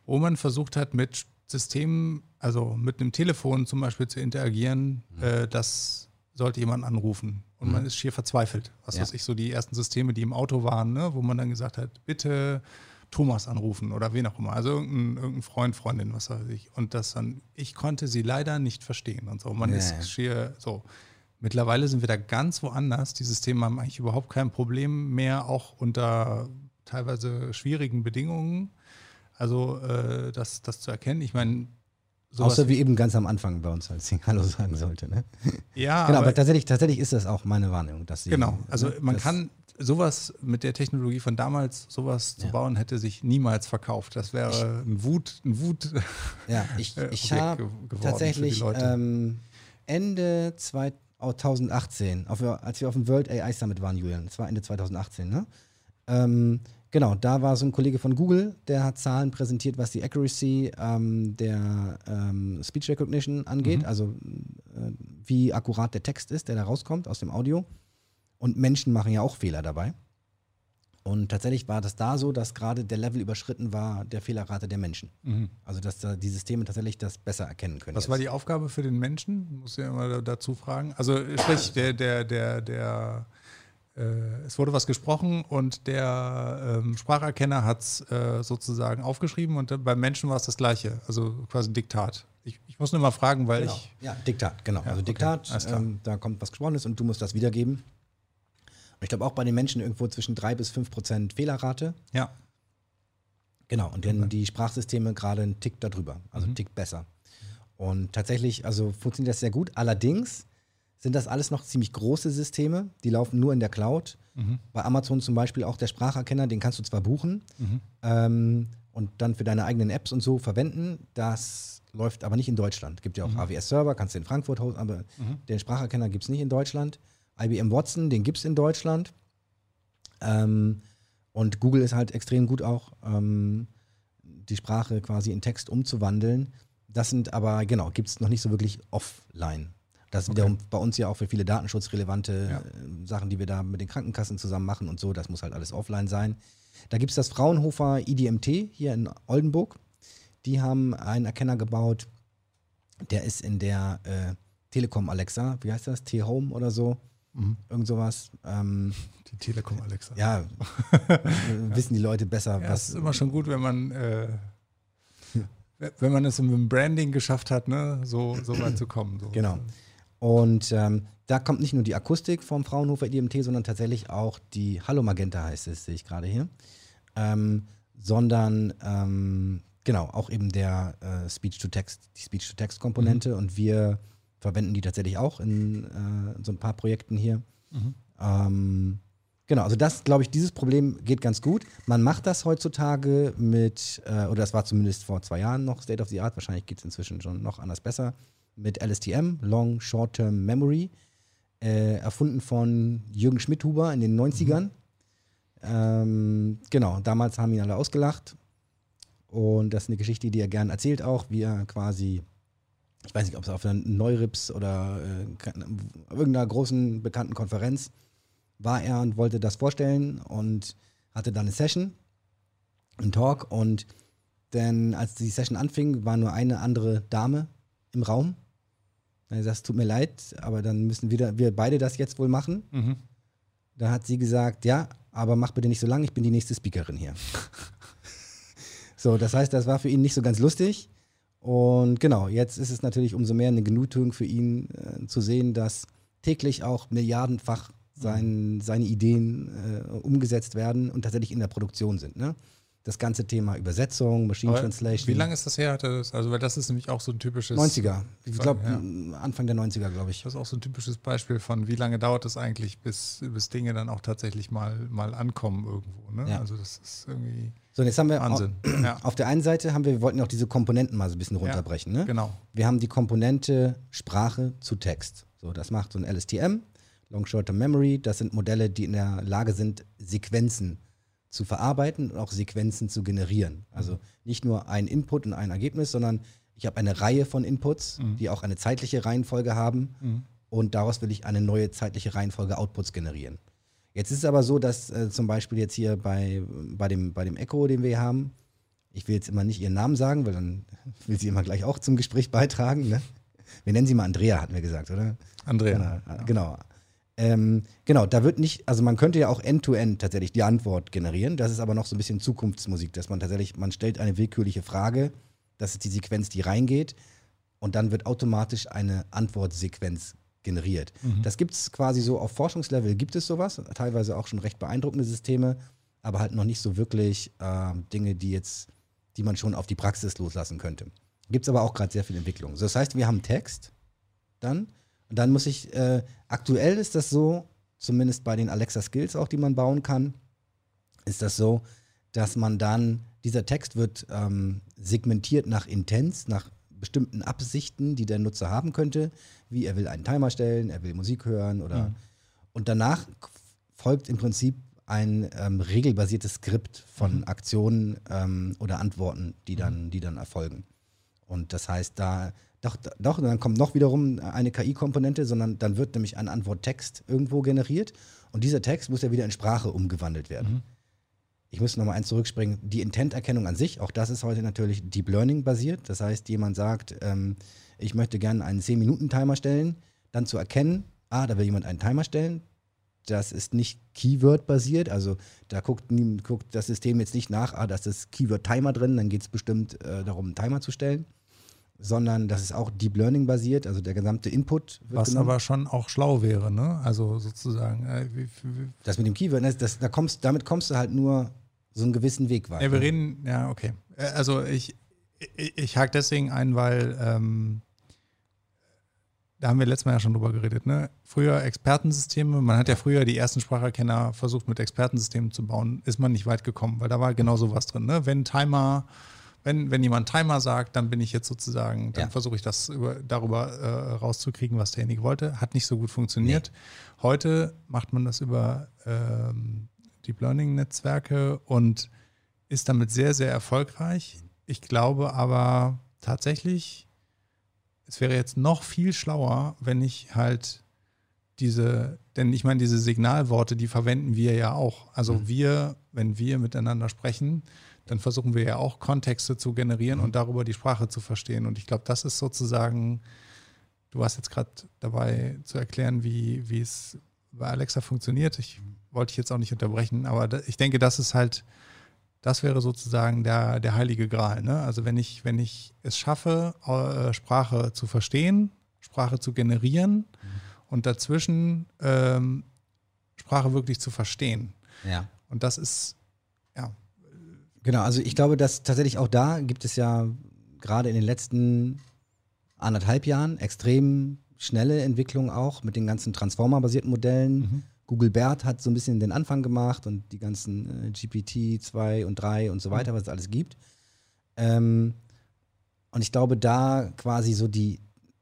wo man versucht hat, mit Systemen, also mit einem Telefon zum Beispiel zu interagieren, äh, das sollte jemand anrufen. Und man ist schier verzweifelt. Was
Ja.
weiß ich, so die ersten Systeme, die im Auto waren, ne, wo man dann gesagt hat, bitte Thomas anrufen oder wen auch immer. Also irgendein, irgendein Freund, Freundin, was weiß ich. Und das dann, ich konnte sie leider nicht verstehen und so. Man
Ja,
ist schier so. Mittlerweile sind wir da ganz woanders. Die Systeme haben eigentlich überhaupt kein Problem mehr, auch unter teilweise schwierigen Bedingungen. Also äh, das, das zu erkennen. Ich meine,
Außer wie eben ganz am Anfang bei uns, als sie Hallo sagen sollte. Ne?
ja,
genau, aber,
aber,
tatsächlich, tatsächlich ist das auch meine Wahrnehmung. Dass sie,
genau. Also
ne,
man kann sowas mit der Technologie von damals, sowas zu
Ja.
bauen, hätte sich niemals verkauft. Das wäre ein Wut, ein Wut.
Ja, ich,
äh,
ich habe tatsächlich
Leute.
ähm, Ende 2018, auf, als wir auf dem World AI Summit waren, Julian, das war Ende 2018, ne? Ähm, genau, da war so ein Kollege von Google, der hat Zahlen präsentiert, was die Accuracy ähm, der ähm, Speech Recognition angeht, also äh, wie akkurat der Text ist, der da rauskommt aus dem Audio. Und Menschen machen ja auch Fehler dabei. Und tatsächlich war das da so, dass gerade der Level überschritten war der Fehlerrate der Menschen. Also dass da die Systeme tatsächlich das besser erkennen können.
Was
jetzt.
war die Aufgabe für den Menschen? Muss ja immer da- dazu fragen. Also sprich, der, der, der, der, es wurde was gesprochen und der ähm, Spracherkenner hat es äh, sozusagen aufgeschrieben und dann beim Menschen war es das Gleiche, also quasi ein Diktat. Ich, ich muss nur mal fragen, weil
Genau.
ich,
Ja, Diktat, genau. also
okay,
Diktat,
klar.
ähm, da kommt was Gesprochenes und du musst das wiedergeben. Und ich glaube auch bei den Menschen irgendwo zwischen drei bis fünf Prozent Fehlerrate.
ja,
Genau, und dann die Sprachsysteme gerade einen Tick darüber, also einen Tick besser. Und tatsächlich, also funktioniert das sehr gut. Allerdings sind das alles noch ziemlich große Systeme, die laufen nur in der Cloud. Bei Amazon zum Beispiel auch der Spracherkenner, den kannst du zwar buchen ähm, und dann für deine eigenen Apps und so verwenden. Das läuft aber nicht in Deutschland. Gibt ja auch AWS-Server, kannst du in Frankfurt hosten, aber den Spracherkenner gibt es nicht in Deutschland. IBM Watson, den gibt es in Deutschland. Ähm, und Google ist halt extrem gut auch, ähm, die Sprache quasi in Text umzuwandeln. Das sind aber, genau, gibt es noch nicht so wirklich offline. Das ist wiederum bei uns ja auch für viele datenschutzrelevante
Ja.
äh, Sachen, die wir da mit den Krankenkassen zusammen machen und so. Das muss halt alles offline sein. Da gibt es das Fraunhofer IDMT hier in Oldenburg. Die haben einen Erkenner gebaut, der ist in der äh, Telekom Alexa, wie heißt das? T-Home oder so. Irgend sowas. Ähm,
die Telekom Alexa.
ja, äh, wissen die Leute besser,
Ja,
was.
ist immer schon gut, wenn man, äh, wenn man es mit dem Branding geschafft hat, ne, so, so weit zu kommen. So.
Genau. Und ähm, da kommt nicht nur die Akustik vom Fraunhofer IDMT, sondern tatsächlich auch die Hallo Magenta heißt es, sehe ich gerade hier. Ähm, sondern ähm, genau, auch eben der äh, Speech-to-Text, die Speech-to-Text-Komponente und wir verwenden die tatsächlich auch in äh, so ein paar Projekten hier. Ähm, Genau, also das, glaube ich, dieses Problem geht ganz gut. Man macht das heutzutage mit, äh, oder das war zumindest vor zwei Jahren noch State of the Art, wahrscheinlich geht es inzwischen schon noch anders besser, mit LSTM, Long Short-Term Memory, äh, erfunden von Jürgen Schmidhuber in den 90ern. Mhm. Ähm, genau, damals haben ihn alle ausgelacht. Und das ist eine Geschichte, die er gern erzählt auch, wie er quasi, ich weiß nicht, ob es auf einer Neurips oder äh, irgendeiner großen bekannten Konferenz war er und wollte das vorstellen und hatte dann eine Session, einen Talk und denn als die Session anfing, war nur eine andere Dame im Raum. Sagt, es tut mir leid, aber dann müssen wir, wir beide das jetzt wohl machen. Mhm. Da hat sie gesagt, ja, aber mach bitte nicht so lang, ich bin die nächste Speakerin hier. so, das heißt, das war für ihn nicht so ganz lustig. Und genau, jetzt ist es natürlich umso mehr eine Genugtuung für ihn äh, zu sehen, dass täglich auch milliardenfach sein, seine Ideen äh, umgesetzt werden und tatsächlich in der Produktion sind. Ne? Das ganze Thema Übersetzung, Machine Aber Translation.
Wie lange ist das her? Also, weil das ist nämlich auch so ein typisches.
90er. Ich glaube, ja. Anfang der 90er, glaube ich.
Das ist auch so ein typisches Beispiel von, wie lange dauert es eigentlich, bis, bis Dinge dann auch tatsächlich mal, mal ankommen irgendwo. Ne?
Ja.
Also, das ist irgendwie.
So, jetzt haben wir Wahnsinn. Auf, ja. auf der einen Seite haben wir, wir wollten ja auch diese Komponenten mal so ein bisschen runterbrechen. Ne?
Genau.
Wir haben die Komponente Sprache zu Text. So, das macht so ein LSTM, Long Short Term Memory. Das sind Modelle, die in der Lage sind, Sequenzen zu zu verarbeiten und auch Sequenzen zu generieren. Also nicht nur ein Input und ein Ergebnis, sondern ich habe eine Reihe von Inputs, mhm. die auch eine zeitliche Reihenfolge haben mhm. und daraus will ich eine neue zeitliche Reihenfolge Outputs generieren. Jetzt ist es aber so, dass äh, zum Beispiel jetzt hier bei, bei, dem, bei dem Echo, den wir hier haben, ich will jetzt immer nicht ihren Namen sagen, weil dann will sie immer gleich auch zum Gespräch beitragen. Ne? Wir nennen sie mal Andrea, hatten wir gesagt, oder?
Andrea.
Genau. genau. Ähm, genau, da wird nicht, also man könnte ja auch end-to-end -End tatsächlich die Antwort generieren. Das ist aber noch so ein bisschen Zukunftsmusik, dass man tatsächlich, man stellt eine willkürliche Frage, das ist die Sequenz, die reingeht, und dann wird automatisch eine Antwortsequenz generiert. Mhm. Das gibt es quasi so auf Forschungslevel, gibt es sowas, teilweise auch schon recht beeindruckende Systeme, aber halt noch nicht so wirklich äh, Dinge, die jetzt, die man schon auf die Praxis loslassen könnte. Gibt es aber auch gerade sehr viel Entwicklung. So, das heißt, wir haben Text dann und dann muss ich, äh, aktuell ist das so, zumindest bei den Alexa Skills auch, die man bauen kann, ist das so, dass man dann, dieser Text wird ähm, segmentiert nach Intents, nach bestimmten Absichten, die der Nutzer haben könnte, wie er will einen Timer stellen, er will Musik hören oder mhm. und danach folgt im Prinzip ein ähm, regelbasiertes Skript von mhm. Aktionen ähm, oder Antworten, die dann, die dann erfolgen. Und das heißt, da doch, doch, dann kommt noch wiederum eine KI-Komponente, sondern dann wird nämlich ein Antworttext irgendwo generiert und dieser Text muss ja wieder in Sprache umgewandelt werden. Mhm. Ich muss nochmal eins zurückspringen. Die Intent-Erkennung an sich, auch das ist heute natürlich Deep Learning basiert. Das heißt, jemand sagt, ähm, ich möchte gerne einen 10-Minuten-Timer stellen, dann zu erkennen, ah, da will jemand einen Timer stellen. Das ist nicht Keyword-basiert, also da guckt, guckt, das System jetzt nicht nach, ah, da ist das Keyword Timer drin, dann geht es bestimmt äh, darum, einen Timer zu stellen sondern das ist auch Deep Learning basiert, also der gesamte Input
wird Was genommen. aber schon auch schlau wäre, ne? Also sozusagen. Äh, wie,
wie, das mit dem Keyword, das, das, da kommst, damit kommst du halt nur so einen gewissen Weg weiter.
Ja, wir reden, ja, okay. Äh, also ich, ich, ich hake deswegen ein, weil ähm, da haben wir letztes Mal ja schon drüber geredet, ne? Früher Expertensysteme, man hat ja früher die ersten Spracherkenner versucht mit Expertensystemen zu bauen, ist man nicht weit gekommen, weil da war genau sowas drin, ne? Wenn Timer wenn, wenn jemand Timer sagt, dann bin ich jetzt sozusagen, dann ja. versuche ich das über, darüber äh, rauszukriegen, was derjenige wollte. Hat nicht so gut funktioniert. Nee. Heute macht man das über ähm, Deep Learning-Netzwerke und ist damit sehr, sehr erfolgreich. Ich glaube aber tatsächlich, es wäre jetzt noch viel schlauer, wenn ich halt diese, denn ich meine, diese Signalworte, die verwenden wir ja auch. Also mhm. wir, wenn wir miteinander sprechen, dann versuchen wir ja auch Kontexte zu generieren mhm. und darüber die Sprache zu verstehen. Und ich glaube, das ist sozusagen, du warst jetzt gerade dabei zu erklären, wie, wie es bei Alexa funktioniert. Ich wollte dich jetzt auch nicht unterbrechen, aber ich denke, das ist halt, das wäre sozusagen der, der heilige Gral. Ne? Also wenn ich, wenn ich es schaffe, äh, Sprache zu verstehen, Sprache zu generieren mhm. und dazwischen ähm, Sprache wirklich zu verstehen.
Ja.
Und das ist, ja,
Genau, also ich glaube, dass tatsächlich auch da gibt es ja gerade in den letzten anderthalb Jahren extrem schnelle Entwicklung auch mit den ganzen Transformer-basierten Modellen. Mhm. Google Bert hat so ein bisschen den Anfang gemacht und die ganzen äh, GPT 2 und 3 und so weiter, was es alles gibt. Ähm, und ich glaube, da quasi so die,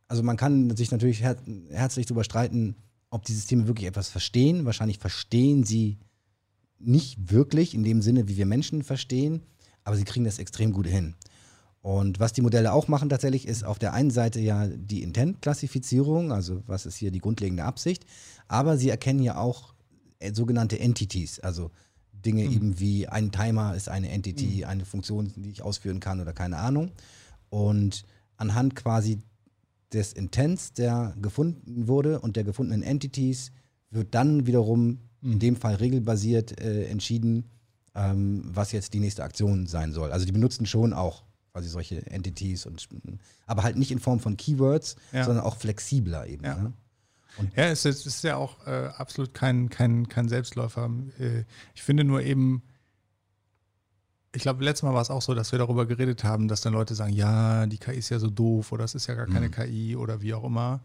also man kann sich natürlich her herzlich darüber streiten, ob die Systeme wirklich etwas verstehen. Wahrscheinlich verstehen sie nicht wirklich in dem Sinne, wie wir Menschen verstehen, aber sie kriegen das extrem gut hin. Und was die Modelle auch machen tatsächlich, ist auf der einen Seite ja die Intent-Klassifizierung, also was ist hier die grundlegende Absicht, aber sie erkennen ja auch äh, sogenannte Entities, also Dinge mhm. eben wie ein Timer ist eine Entity, mhm. eine Funktion, die ich ausführen kann oder keine Ahnung. Und anhand quasi des Intents, der gefunden wurde und der gefundenen Entities, wird dann wiederum. In dem Fall regelbasiert äh, entschieden, ähm, was jetzt die nächste Aktion sein soll. Also die benutzen schon auch quasi solche Entities und aber halt nicht in Form von Keywords, ja. sondern auch flexibler eben.
Ja. Ne? ja, es ist, ist, ja auch äh, absolut kein, kein, kein Selbstläufer. Äh, ich finde nur eben, ich glaube, letztes Mal war es auch so, dass wir darüber geredet haben, dass dann Leute sagen, ja, die KI ist ja so doof oder es ist ja gar keine mhm. KI oder wie auch immer.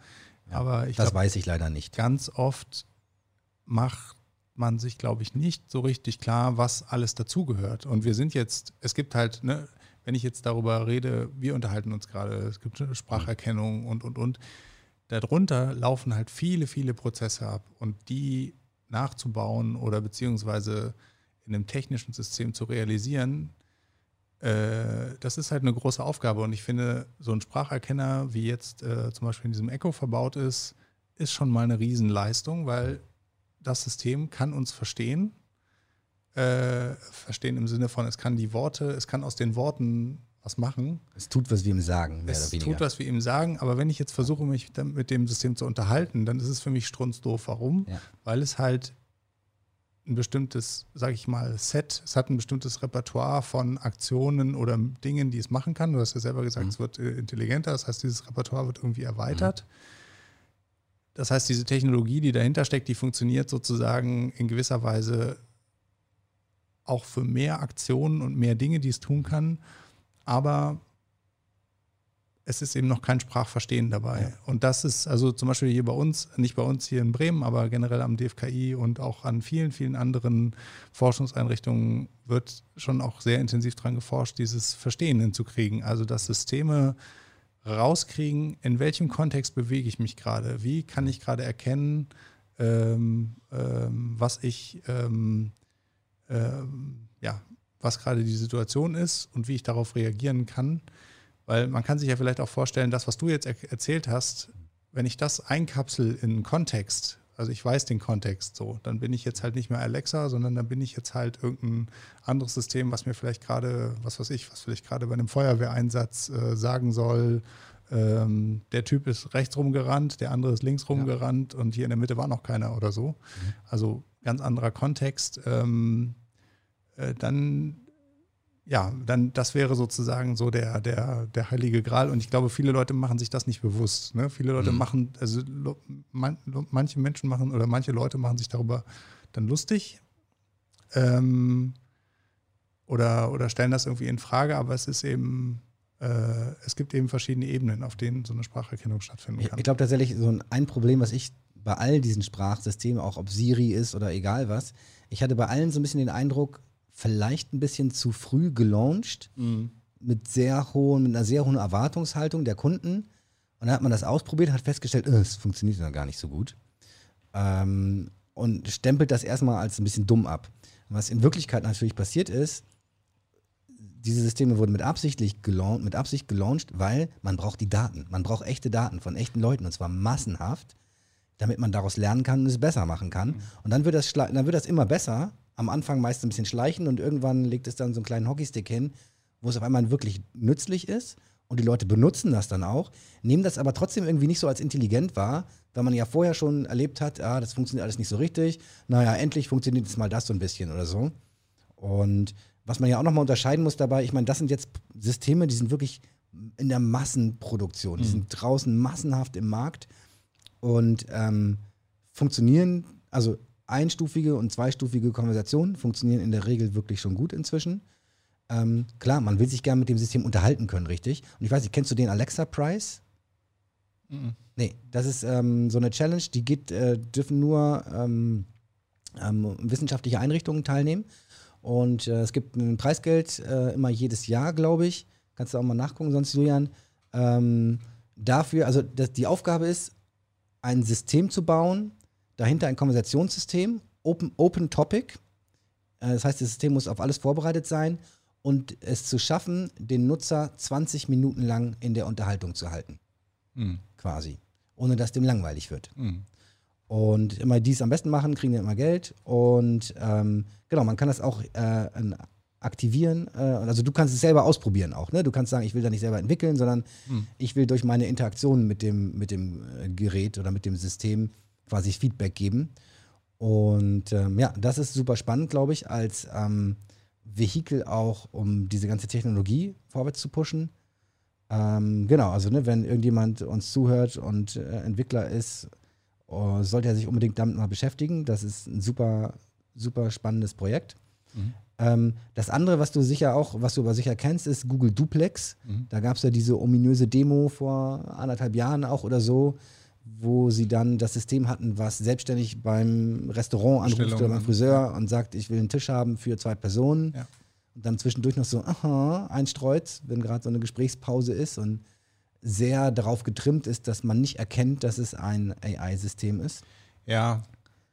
Ja, Aber ich
das glaub, weiß ich leider nicht.
Ganz oft macht man sich, glaube ich, nicht so richtig klar, was alles dazugehört. Und wir sind jetzt, es gibt halt, ne, wenn ich jetzt darüber rede, wir unterhalten uns gerade, es gibt Spracherkennung und, und, und. Darunter laufen halt viele, viele Prozesse ab. Und die nachzubauen oder beziehungsweise in einem technischen System zu realisieren, äh, das ist halt eine große Aufgabe. Und ich finde, so ein Spracherkenner, wie jetzt äh, zum Beispiel in diesem Echo verbaut ist, ist schon mal eine Riesenleistung, weil das System kann uns verstehen. Äh, verstehen im Sinne von, es kann die Worte, es kann aus den Worten was machen.
Es tut, was wir ihm sagen,
es tut, was wir ihm sagen, aber wenn ich jetzt versuche, mich mit dem System zu unterhalten, dann ist es für mich strunzdoof. Warum? Ja. Weil es halt ein bestimmtes, sage ich mal, Set, es hat ein bestimmtes Repertoire von Aktionen oder Dingen, die es machen kann. Du hast ja selber gesagt, mhm. es wird äh, intelligenter, das heißt, dieses Repertoire wird irgendwie erweitert. Mhm. Das heißt, diese Technologie, die dahinter steckt, die funktioniert sozusagen in gewisser Weise auch für mehr Aktionen und mehr Dinge, die es tun kann. Aber es ist eben noch kein Sprachverstehen dabei. Ja. Und das ist also zum Beispiel hier bei uns, nicht bei uns hier in Bremen, aber generell am DFKI und auch an vielen, vielen anderen Forschungseinrichtungen wird schon auch sehr intensiv daran geforscht, dieses Verstehen hinzukriegen. Also dass Systeme rauskriegen, in welchem Kontext bewege ich mich gerade, wie kann ich gerade erkennen, ähm, ähm, was ich, ähm, ähm ja, was gerade die Situation ist und wie ich darauf reagieren kann. Weil man kann sich ja vielleicht auch vorstellen, das, was du jetzt er erzählt hast, wenn ich das einkapsel in einen Kontext, also ich weiß den Kontext so, dann bin ich jetzt halt nicht mehr Alexa, sondern dann bin ich jetzt halt irgendein anderes System, was mir vielleicht gerade, was weiß ich, was vielleicht gerade bei einem Feuerwehreinsatz äh, sagen soll, ähm, der Typ ist rechts rumgerannt, der andere ist links rumgerannt ja. und hier in der Mitte war noch keiner oder so. Mhm. Also ganz anderer Kontext. Ähm, äh, dann ja, dann das wäre sozusagen so der, der, der heilige Gral. Und ich glaube, viele Leute machen sich das nicht bewusst. Ne? Viele Leute mhm. machen, also man, manche Menschen machen oder manche Leute machen sich darüber dann lustig ähm, oder, oder stellen das irgendwie in Frage, aber es ist eben, äh, es gibt eben verschiedene Ebenen, auf denen so eine Spracherkennung stattfinden kann.
Ich, ich glaube tatsächlich, so ein, ein Problem, was ich bei all diesen Sprachsystemen, auch ob Siri ist oder egal was, ich hatte bei allen so ein bisschen den Eindruck, vielleicht ein bisschen zu früh gelauncht, mhm. mit sehr hohen, mit einer sehr hohen Erwartungshaltung der Kunden. Und dann hat man das ausprobiert, hat festgestellt, äh, es funktioniert dann gar nicht so gut. Ähm, und stempelt das erstmal als ein bisschen dumm ab. Was in Wirklichkeit natürlich passiert ist, diese Systeme wurden mit, absichtlich gelauncht, mit Absicht gelauncht, weil man braucht die Daten. Man braucht echte Daten von echten Leuten und zwar massenhaft, damit man daraus lernen kann und es besser machen kann. Mhm. Und dann wird, das, dann wird das immer besser am Anfang meist ein bisschen schleichen und irgendwann legt es dann so einen kleinen Hockeystick hin, wo es auf einmal wirklich nützlich ist und die Leute benutzen das dann auch, nehmen das aber trotzdem irgendwie nicht so als intelligent wahr, weil man ja vorher schon erlebt hat, ah, das funktioniert alles nicht so richtig, naja, endlich funktioniert jetzt mal das so ein bisschen oder so. Und was man ja auch nochmal unterscheiden muss dabei, ich meine, das sind jetzt Systeme, die sind wirklich in der Massenproduktion, die mhm. sind draußen massenhaft im Markt und ähm, funktionieren, also einstufige und zweistufige Konversationen funktionieren in der Regel wirklich schon gut inzwischen. Ähm, klar, man will sich gerne mit dem System unterhalten können, richtig? Und ich weiß nicht, kennst du den Alexa Price? Mhm. Nee, das ist ähm, so eine Challenge, die geht, äh, dürfen nur ähm, ähm, wissenschaftliche Einrichtungen teilnehmen. Und äh, es gibt ein Preisgeld äh, immer jedes Jahr, glaube ich. Kannst du auch mal nachgucken, sonst Julian. Ähm, dafür, also das, die Aufgabe ist, ein System zu bauen, dahinter ein Konversationssystem, Open, open Topic. Äh, das heißt, das System muss auf alles vorbereitet sein und es zu schaffen, den Nutzer 20 Minuten lang in der Unterhaltung zu halten.
Mhm.
Quasi. Ohne dass dem langweilig wird.
Mhm.
Und immer dies am besten machen, kriegen wir immer Geld. Und ähm, genau, man kann das auch äh, aktivieren. Äh, also du kannst es selber ausprobieren auch. Ne? Du kannst sagen, ich will da nicht selber entwickeln, sondern
Hm.
ich will durch meine Interaktion mit dem, mit dem äh, Gerät oder mit dem System quasi Feedback geben. Und ähm, ja, das ist super spannend, glaube ich, als ähm, Vehikel auch, um diese ganze Technologie vorwärts zu pushen. Ähm, genau, also ne, wenn irgendjemand uns zuhört und äh, Entwickler ist, äh, sollte er sich unbedingt damit mal beschäftigen. Das ist ein super, super spannendes Projekt.
Mhm.
Ähm, das andere, was du sicher auch, was du aber sicher kennst, ist Google Duplex.
Mhm.
Da gab es ja diese ominöse Demo vor anderthalb Jahren auch oder so, wo sie dann das System hatten, was selbstständig beim Restaurant anruft oder beim
ja.
Friseur und sagt, ich will einen Tisch haben für zwei Personen.
Ja.
Und dann zwischendurch noch so, aha, einstreut, wenn gerade so eine Gesprächspause ist und sehr darauf getrimmt ist, dass man nicht erkennt, dass es ein AI-System ist.
Ja,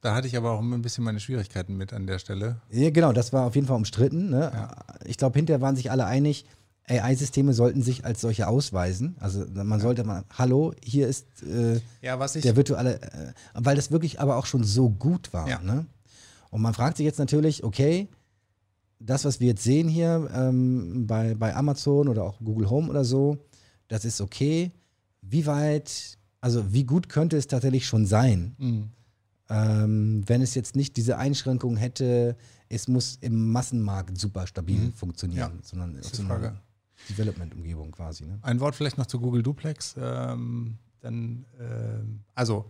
da hatte ich aber auch ein bisschen meine Schwierigkeiten mit an der Stelle.
Ja, genau, das war auf jeden Fall umstritten. Ne?
Ja.
Ich glaube, hinterher waren sich alle einig, AI-Systeme sollten sich als solche ausweisen. Also man sollte mal, hallo, hier ist äh,
Ja,
der virtuelle, äh, weil das wirklich aber auch schon so gut war.
Ja.
Ne? Und man fragt sich jetzt natürlich, okay, das, was wir jetzt sehen hier ähm, bei, bei Amazon oder auch Google Home oder so, das ist okay. Wie weit, also wie gut könnte es tatsächlich schon sein?
Mhm.
Ähm, wenn es jetzt nicht diese Einschränkung hätte, es muss im Massenmarkt super stabil
Mhm.
funktionieren,
Ja,
sondern
ist
so
Frage.
einer Development-Umgebung quasi. Ne?
Ein Wort vielleicht noch zu Google Duplex. Ähm, dann, ähm, also,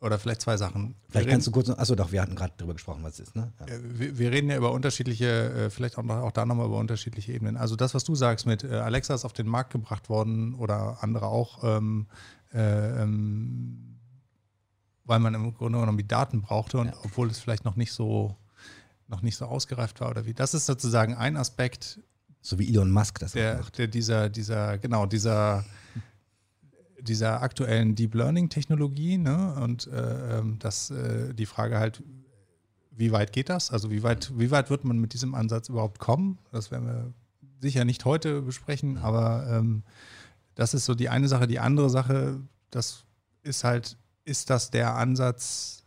oder vielleicht zwei Sachen.
Vielleicht
wir,
kannst du kurz, noch- achso doch, wir hatten gerade drüber gesprochen, was es ist. Ne? Ja.
äh, wir, wir reden ja über unterschiedliche, äh, vielleicht auch, noch, auch da nochmal über unterschiedliche Ebenen. Also das, was du sagst mit äh, Alexa ist auf den Markt gebracht worden oder andere auch, ähm, äh, ähm, weil man im Grunde genommen die Daten brauchte und
Ja.
obwohl es vielleicht noch nicht so noch nicht so ausgereift war oder wie. Das ist sozusagen ein Aspekt,
So wie Elon Musk das auch
der,
macht.
der dieser, dieser, genau, dieser, dieser aktuellen Deep Learning Technologie, ne? Und äh, ähm, das, äh, die Frage halt, wie weit geht das? Also wie weit, wie weit wird man mit diesem Ansatz überhaupt kommen? Das werden wir sicher nicht heute besprechen, aber ähm, das ist so die eine Sache. Die andere Sache, das ist halt, ist das der Ansatz,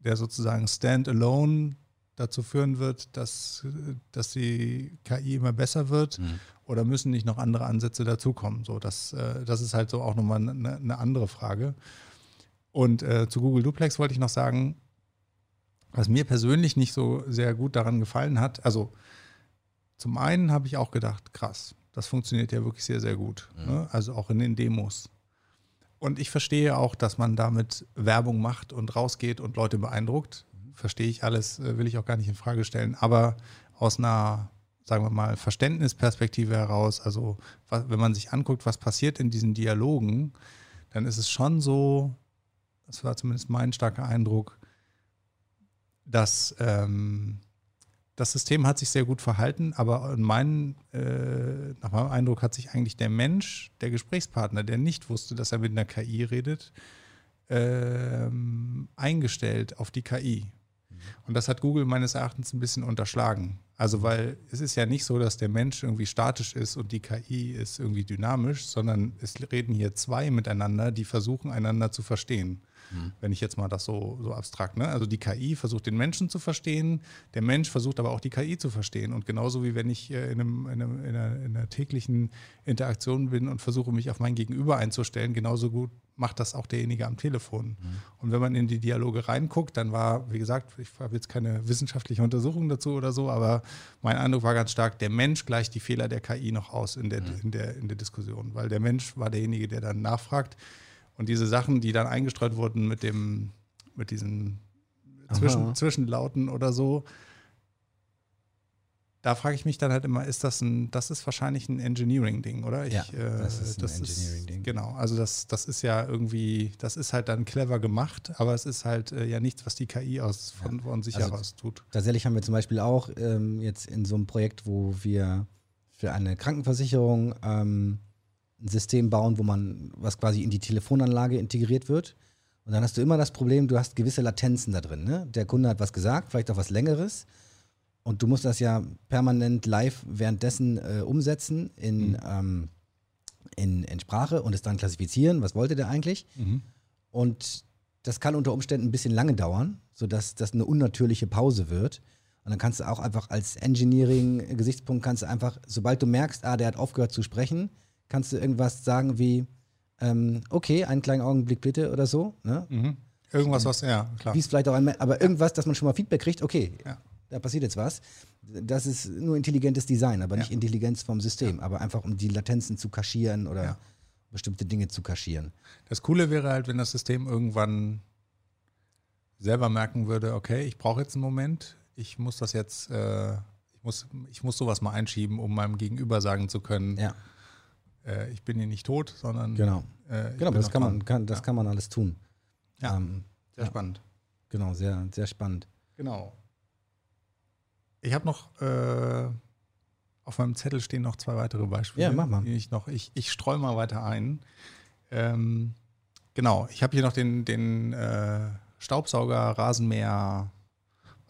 der sozusagen standalone dazu führen wird, dass, dass die KI immer besser wird?
Mhm.
Oder müssen nicht noch andere Ansätze dazukommen? So, das, äh, das ist halt so auch nochmal eine, eine andere Frage. Und äh, zu Google Duplex wollte ich noch sagen, was mir persönlich nicht so sehr gut daran gefallen hat, also zum einen habe ich auch gedacht, krass, das funktioniert ja wirklich sehr, sehr gut. Ne? Also auch in den Demos. Und ich verstehe auch, dass man damit Werbung macht und rausgeht und Leute beeindruckt. Verstehe ich alles, äh, will ich auch gar nicht in Frage stellen. Aber aus einer, sagen wir mal, Verständnisperspektive heraus, also wenn man sich anguckt, was passiert in diesen Dialogen, dann ist es schon so, das war zumindest mein starker Eindruck, dass ähm, das System hat sich sehr gut verhalten, aber in meinen, äh, nach meinem Eindruck hat sich eigentlich der Mensch, der Gesprächspartner, der nicht wusste, dass er mit einer KI redet, ähm, eingestellt auf die KI. Und das hat Google meines Erachtens ein bisschen unterschlagen. Also, weil es ist ja nicht so, dass der Mensch irgendwie statisch ist und die KI ist irgendwie dynamisch, sondern es reden hier zwei miteinander, die versuchen, einander zu verstehen. Wenn ich jetzt mal das so, so abstrakt, ne? Also die KI versucht den Menschen zu verstehen, der Mensch versucht aber auch die KI zu verstehen. Und genauso wie wenn ich äh, in, einem, in, einem, in, einer, in einer täglichen Interaktion bin und versuche, mich auf mein Gegenüber einzustellen, genauso gut macht das auch derjenige am Telefon. Und wenn man in die Dialoge reinguckt, dann war, wie gesagt, ich habe jetzt keine wissenschaftliche Untersuchung dazu oder so, aber mein Eindruck war ganz stark, der Mensch gleicht die Fehler der KI noch aus in der, in der, in der Diskussion, weil der Mensch war derjenige, der dann nachfragt. Und diese Sachen, die dann eingestreut wurden mit dem, mit diesen Zwischen. Zwischenlauten oder so, da frage ich mich dann halt immer, ist das ein, das ist wahrscheinlich ein Engineering-Ding, oder? Ich,
Ja, das ist ein Engineering-Ding.
Genau, also das, das ist ja irgendwie, das ist halt dann clever gemacht, aber es ist halt äh, ja nichts, was die KI aus von, von sich
Also-
heraus tut.
Tatsächlich haben wir zum Beispiel auch ähm, jetzt in so einem Projekt, wo wir für eine Krankenversicherung ähm, ein System bauen, wo man, was quasi in die Telefonanlage integriert wird. Und dann hast du immer das Problem, du hast gewisse Latenzen da drin. Ne? Der Kunde hat was gesagt, vielleicht auch was Längeres. Und du musst das ja permanent live währenddessen äh, umsetzen in, ähm, in, in Sprache und es dann klassifizieren. Was wollte der eigentlich? Und das kann unter Umständen ein bisschen lange dauern, sodass das eine unnatürliche Pause wird. Und dann kannst du auch einfach als Engineering-Gesichtspunkt kannst du einfach, sobald du merkst, ah, der hat aufgehört zu sprechen, kannst du irgendwas sagen wie, ähm, okay, einen kleinen Augenblick bitte oder so. Ne?
Mhm. Irgendwas, was, ja, klar.
Wie es vielleicht auch ein, aber irgendwas, dass man schon mal Feedback kriegt, okay,
Ja.
da passiert jetzt was. Das ist nur intelligentes Design, aber nicht
Ja.
Intelligenz vom System, aber einfach um die Latenzen zu kaschieren oder bestimmte Dinge zu kaschieren.
Das Coole wäre halt, wenn das System irgendwann selber merken würde, okay, ich brauche jetzt einen Moment, ich muss das jetzt, äh, ich, muss, ich muss sowas mal einschieben, um meinem Gegenüber sagen zu können,
Ja,
äh, ich bin hier nicht tot, sondern
genau.
äh, ich
Genau,
bin
das kann
dran.
man, kann, das
ja.
kann man alles tun.
Ja.
Ähm,
Sehr
ja.
spannend.
Genau, sehr, sehr spannend.
Genau. Ich habe noch äh, auf meinem Zettel stehen noch zwei weitere Beispiele.
Ja, mach mal.
Ich noch, ich, ich streue mal weiter ein. Ähm, genau, ich habe hier noch den, den äh, Staubsauger, Rasenmäher,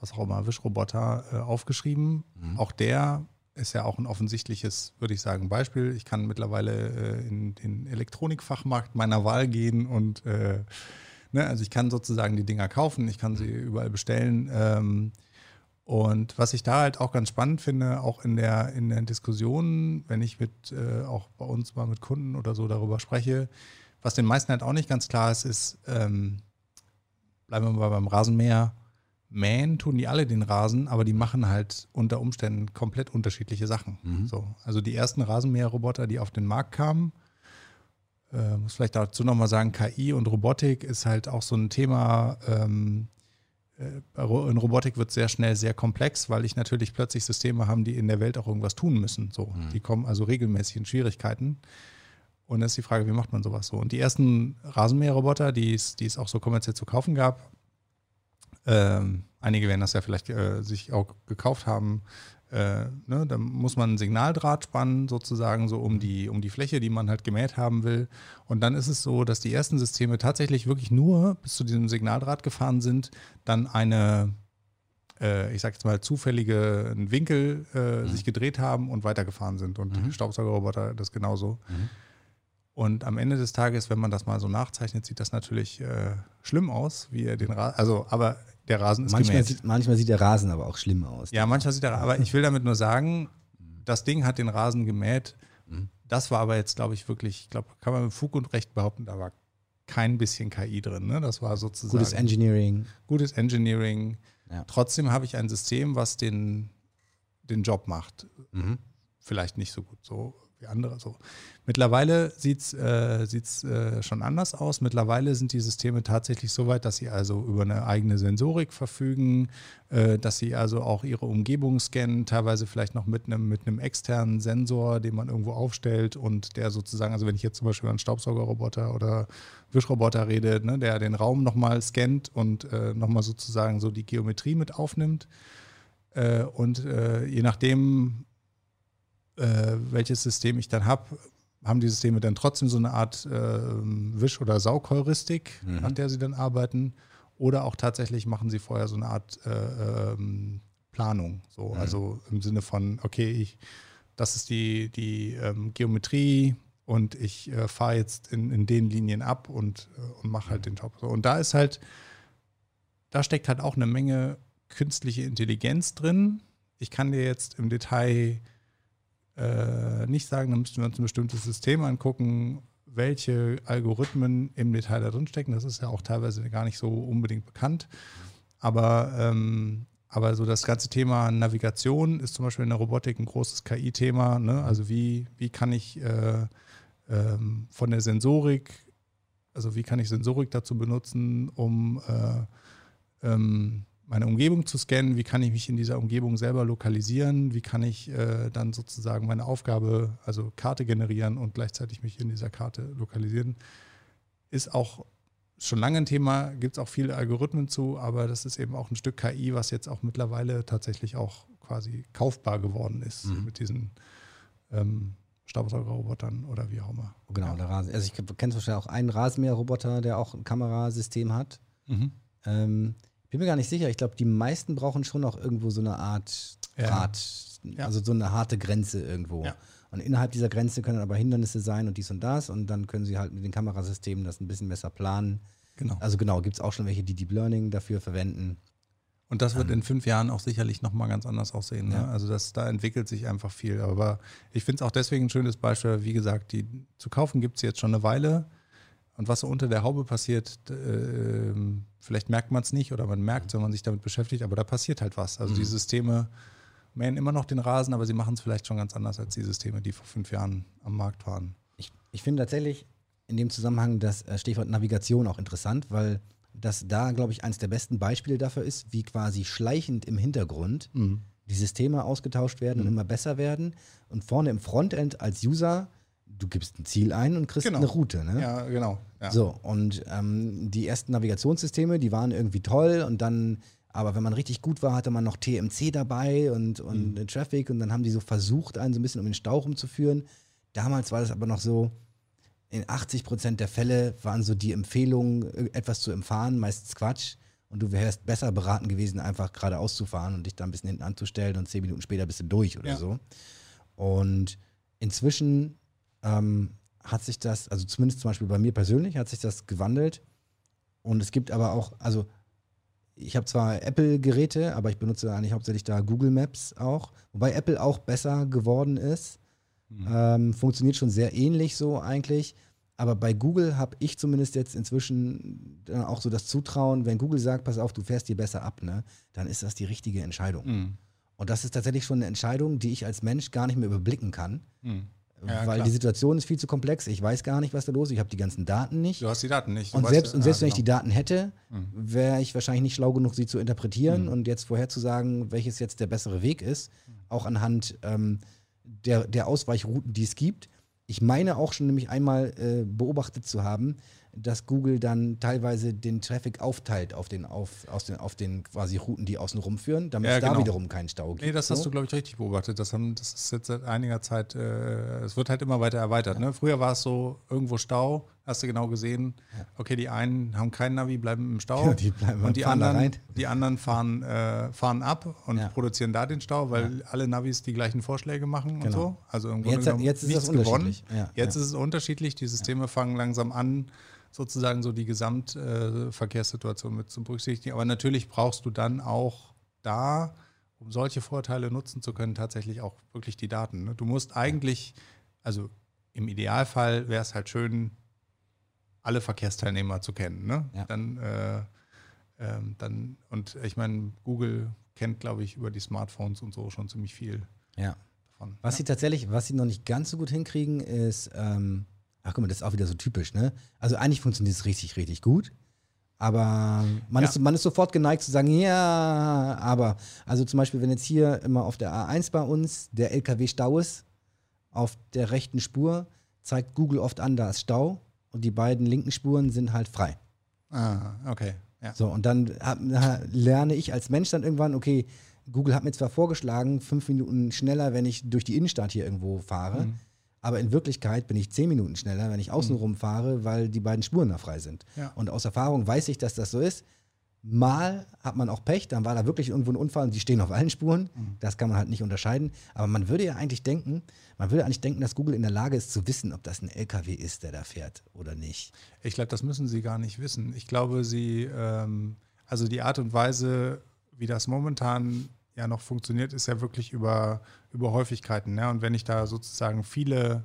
was auch immer, Wischroboter äh, aufgeschrieben. Auch der ist ja auch ein offensichtliches, würde ich sagen, Beispiel. Ich kann mittlerweile äh, in den Elektronikfachmarkt meiner Wahl gehen und äh, ne, also ich kann sozusagen die Dinger kaufen, ich kann sie überall bestellen. Ähm, und was ich da halt auch ganz spannend finde, auch in der, in der Diskussion, wenn ich mit äh, auch bei uns mal mit Kunden oder so darüber spreche, was den meisten halt auch nicht ganz klar ist, ist, ähm, bleiben wir mal beim Rasenmäher, mähen tun die alle den Rasen, aber die machen halt unter Umständen komplett unterschiedliche Sachen. So, also die ersten Rasenmäherroboter, die auf den Markt kamen, äh, muss vielleicht dazu nochmal sagen, KI und Robotik ist halt auch so ein Thema. Ähm, äh, in Robotik wird sehr schnell sehr komplex, weil ich natürlich plötzlich Systeme habe, die in der Welt auch irgendwas tun müssen. So, die kommen also regelmäßig in Schwierigkeiten. Und dann ist die Frage, wie macht man sowas so? Und die ersten Rasenmäherroboter, die es, die es auch so kommerziell zu kaufen gab, ähm, einige werden das ja vielleicht äh, sich auch gekauft haben. Äh, ne, da muss man ein Signaldraht spannen, sozusagen, so um die, um die Fläche, die man halt gemäht haben will. Und dann ist es so, dass die ersten Systeme tatsächlich wirklich nur bis zu diesem Signaldraht gefahren sind, dann eine, äh, ich sag jetzt mal, zufällige Winkel äh, sich gedreht haben und weitergefahren sind. Und die Staubsaugerroboter das genauso. Und am Ende des Tages, wenn man das mal so nachzeichnet, sieht das natürlich äh, schlimm aus, wie er den Rasen, also, aber der Rasen ist
Manchmal
gemäht.
sieht, manchmal sieht der Rasen aber auch schlimm aus.
Ja, manchmal sieht er, aber ich will damit nur sagen, das Ding hat den Rasen gemäht. Das war aber jetzt, glaube ich, wirklich, ich glaube, kann man mit Fug und Recht behaupten, da war kein bisschen KI drin. Ne? Das war sozusagen
Gutes Engineering.
gutes Engineering.
Ja.
Trotzdem habe ich ein System, was den, den Job macht.
Mhm.
Vielleicht nicht so gut so wie andere. So. Mittlerweile sieht es äh, sieht's, äh, schon anders aus. Mittlerweile sind die Systeme tatsächlich so weit, dass sie also über eine eigene Sensorik verfügen, äh, dass sie also auch ihre Umgebung scannen, teilweise vielleicht noch mit einem mit externen Sensor, den man irgendwo aufstellt und der sozusagen, also wenn ich jetzt zum Beispiel über einen Staubsaugerroboter oder Wischroboter rede, ne, der den Raum nochmal scannt und äh, nochmal sozusagen so die Geometrie mit aufnimmt. Äh, und äh, je nachdem, äh, welches System ich dann habe, haben die Systeme dann trotzdem so eine Art äh, Wisch- oder Saugheuristik, nach der sie dann arbeiten. Oder auch tatsächlich machen sie vorher so eine Art äh, ähm, Planung. So, also im Sinne von, okay, ich, das ist die, die ähm, Geometrie und ich äh, fahre jetzt in, in den Linien ab und, äh, und mache halt den Job. So, und da ist halt, da steckt halt auch eine Menge künstliche Intelligenz drin. Ich kann dir jetzt im Detail äh, nicht sagen, dann müssten wir uns ein bestimmtes System angucken, welche Algorithmen im Detail da drin stecken. Das ist ja auch teilweise gar nicht so unbedingt bekannt. Aber, ähm, aber so das ganze Thema Navigation ist zum Beispiel in der Robotik ein großes KI-Thema. Ne? Also wie, wie kann ich äh, ähm, von der Sensorik, also wie kann ich Sensorik dazu benutzen, um äh, ähm, meine Umgebung zu scannen, wie kann ich mich in dieser Umgebung selber lokalisieren, wie kann ich äh, dann sozusagen meine Aufgabe, also Karte generieren und gleichzeitig mich in dieser Karte lokalisieren, ist auch schon lange ein Thema, gibt es auch viele Algorithmen zu, aber das ist eben auch ein Stück KI, was jetzt auch mittlerweile tatsächlich auch quasi kaufbar geworden ist
Mhm.
mit diesen ähm, Staubsaugerrobotern oder wie auch immer.
Genau, der Rasen. Also ich kenne wahrscheinlich auch einen Rasenmäherroboter, der auch ein Kamerasystem hat.
Mhm.
Ähm, bin mir gar nicht sicher. Ich glaube, die meisten brauchen schon noch irgendwo so eine Art. Draht,
Ja.
also so eine harte Grenze irgendwo.
Ja.
Und innerhalb dieser Grenze können aber Hindernisse sein und dies und das. Und dann können sie halt mit den Kamerasystemen das ein bisschen besser planen.
Genau.
Also genau, gibt es auch schon welche, die Deep Learning dafür verwenden.
Und das wird in fünf Jahren auch sicherlich nochmal ganz anders aussehen. Ne?
Ja.
Also das, da entwickelt sich einfach viel. Aber ich finde es auch deswegen ein schönes Beispiel. Wie gesagt, die zu kaufen gibt es jetzt schon eine Weile. Und was so unter der Haube passiert, äh, vielleicht merkt man es nicht oder man merkt es, wenn man sich damit beschäftigt, aber da passiert halt was. Also die Systeme mähen immer noch den Rasen, aber sie machen es vielleicht schon ganz anders als die Systeme, die vor fünf Jahren am Markt waren.
Ich, ich finde tatsächlich in dem Zusammenhang das äh, Stichwort Navigation auch interessant, weil das da, glaube ich, eines der besten Beispiele dafür ist, wie quasi schleichend im Hintergrund die Systeme ausgetauscht werden und immer besser werden. Und vorne im Frontend als User, du gibst ein Ziel ein und kriegst
Genau.
eine Route. Ne?
Ja, genau. Ja.
So, und ähm, die ersten Navigationssysteme, die waren irgendwie toll und dann, aber wenn man richtig gut war, hatte man noch TMC dabei und, und äh, Traffic und dann haben die so versucht, einen so ein bisschen um den Stau rumzuführen. Damals war das aber noch so, in 80 Prozent der Fälle waren so die Empfehlungen, äh, etwas zu empfahren, meistens Quatsch. Und du wärst besser beraten gewesen, einfach geradeaus zu fahren und dich da ein bisschen hinten anzustellen und zehn Minuten später bist du durch oder
Ja.
so. Und inzwischen ähm, hat sich das, also zumindest zum Beispiel bei mir persönlich, hat sich das gewandelt. Und es gibt aber auch, also ich habe zwar Apple-Geräte, aber ich benutze eigentlich hauptsächlich da Google Maps auch. Wobei Apple auch besser geworden ist. Ähm, funktioniert schon sehr ähnlich so eigentlich. Aber bei Google habe ich zumindest jetzt inzwischen dann auch so das Zutrauen, wenn Google sagt, pass auf, du fährst dir besser ab, ne, dann ist das die richtige Entscheidung.
Mhm.
Und das ist tatsächlich schon eine Entscheidung, die ich als Mensch gar nicht mehr überblicken kann.
Mhm. Ja,
weil
klar.
die Situation ist viel zu komplex. Ich weiß gar nicht, was da los ist. Ich habe die ganzen Daten nicht.
Du hast die Daten nicht. Du
Und selbst,
ja-
und selbst
ja,
wenn ich die
genau.
Daten hätte, wäre ich wahrscheinlich nicht schlau genug, sie zu interpretieren
Mhm.
und jetzt vorherzusagen, welches jetzt der bessere Weg ist, auch anhand ähm, der, der Ausweichrouten, die es gibt. Ich meine auch schon nämlich einmal äh, beobachtet zu haben, dass Google dann teilweise den Traffic aufteilt auf den, auf, aus den, auf den quasi Routen, die außen rumführen, damit
Ja,
es da
genau.
wiederum keinen Stau gibt.
Nee, das hast
so.
du, glaube ich, richtig beobachtet. Das, haben, das ist jetzt seit einiger Zeit, äh, es wird halt immer weiter erweitert. Ne? Früher war es so, irgendwo Stau, hast du genau gesehen, okay, die einen haben keinen Navi, bleiben im Stau.
Ja, die bleiben-
und die anderen, die anderen fahren, äh, fahren ab und
Ja.
produzieren da den Stau, weil alle Navis die gleichen Vorschläge machen und
Genau.
so. Also im Grunde
Jetzt-
genommen
jetzt ist
gewonnen.
unterschiedlich. Ja,
jetzt
ja.
ist es unterschiedlich. Die Systeme fangen langsam an, sozusagen so die Gesamtverkehrssituation äh, mit zu berücksichtigen. Aber natürlich brauchst du dann auch da, um solche Vorteile nutzen zu können, tatsächlich auch wirklich die Daten. Ne? Du musst eigentlich, also im Idealfall wäre es halt schön, alle Verkehrsteilnehmer zu kennen. Ne?
Ja.
Dann, äh, ähm, dann, und ich meine, Google kennt, glaube ich, über die Smartphones und so schon ziemlich viel
Ja.
davon.
Was
ja.
sie tatsächlich, was sie noch nicht ganz so gut hinkriegen, ist, ähm, ach guck mal, das ist auch wieder so typisch, ne? Also eigentlich funktioniert es richtig, richtig gut. Aber man,
Ja.
ist, man ist sofort geneigt zu sagen, ja, aber. Also zum Beispiel, wenn jetzt hier immer auf der A1 bei uns der LKW-Stau ist, auf der rechten Spur, zeigt Google oft an, da ist Stau und die beiden linken Spuren sind halt frei.
Ah, okay. Ja.
So, und dann hab, lerne ich als Mensch dann irgendwann, okay, Google hat mir zwar vorgeschlagen, fünf Minuten schneller, wenn ich durch die Innenstadt hier irgendwo fahre,
Mhm.
aber in Wirklichkeit bin ich zehn Minuten schneller, wenn ich außenrum fahre, weil die beiden Spuren da frei sind.
Ja.
Und aus Erfahrung weiß ich, dass das so ist. Mal hat man auch Pech, dann war da wirklich irgendwo ein Unfall und die stehen auf allen Spuren.
Mhm.
Das kann man halt nicht unterscheiden. Aber man würde ja eigentlich denken, man würde eigentlich denken, dass Google in der Lage ist zu wissen, ob das ein LKW ist, der da fährt oder nicht.
Ich glaube, das müssen sie gar nicht wissen. Ich glaube, sie, ähm, also die Art und Weise, wie das momentan ja noch funktioniert, ist ja wirklich über, über Häufigkeiten. Ne? Und wenn ich da sozusagen viele,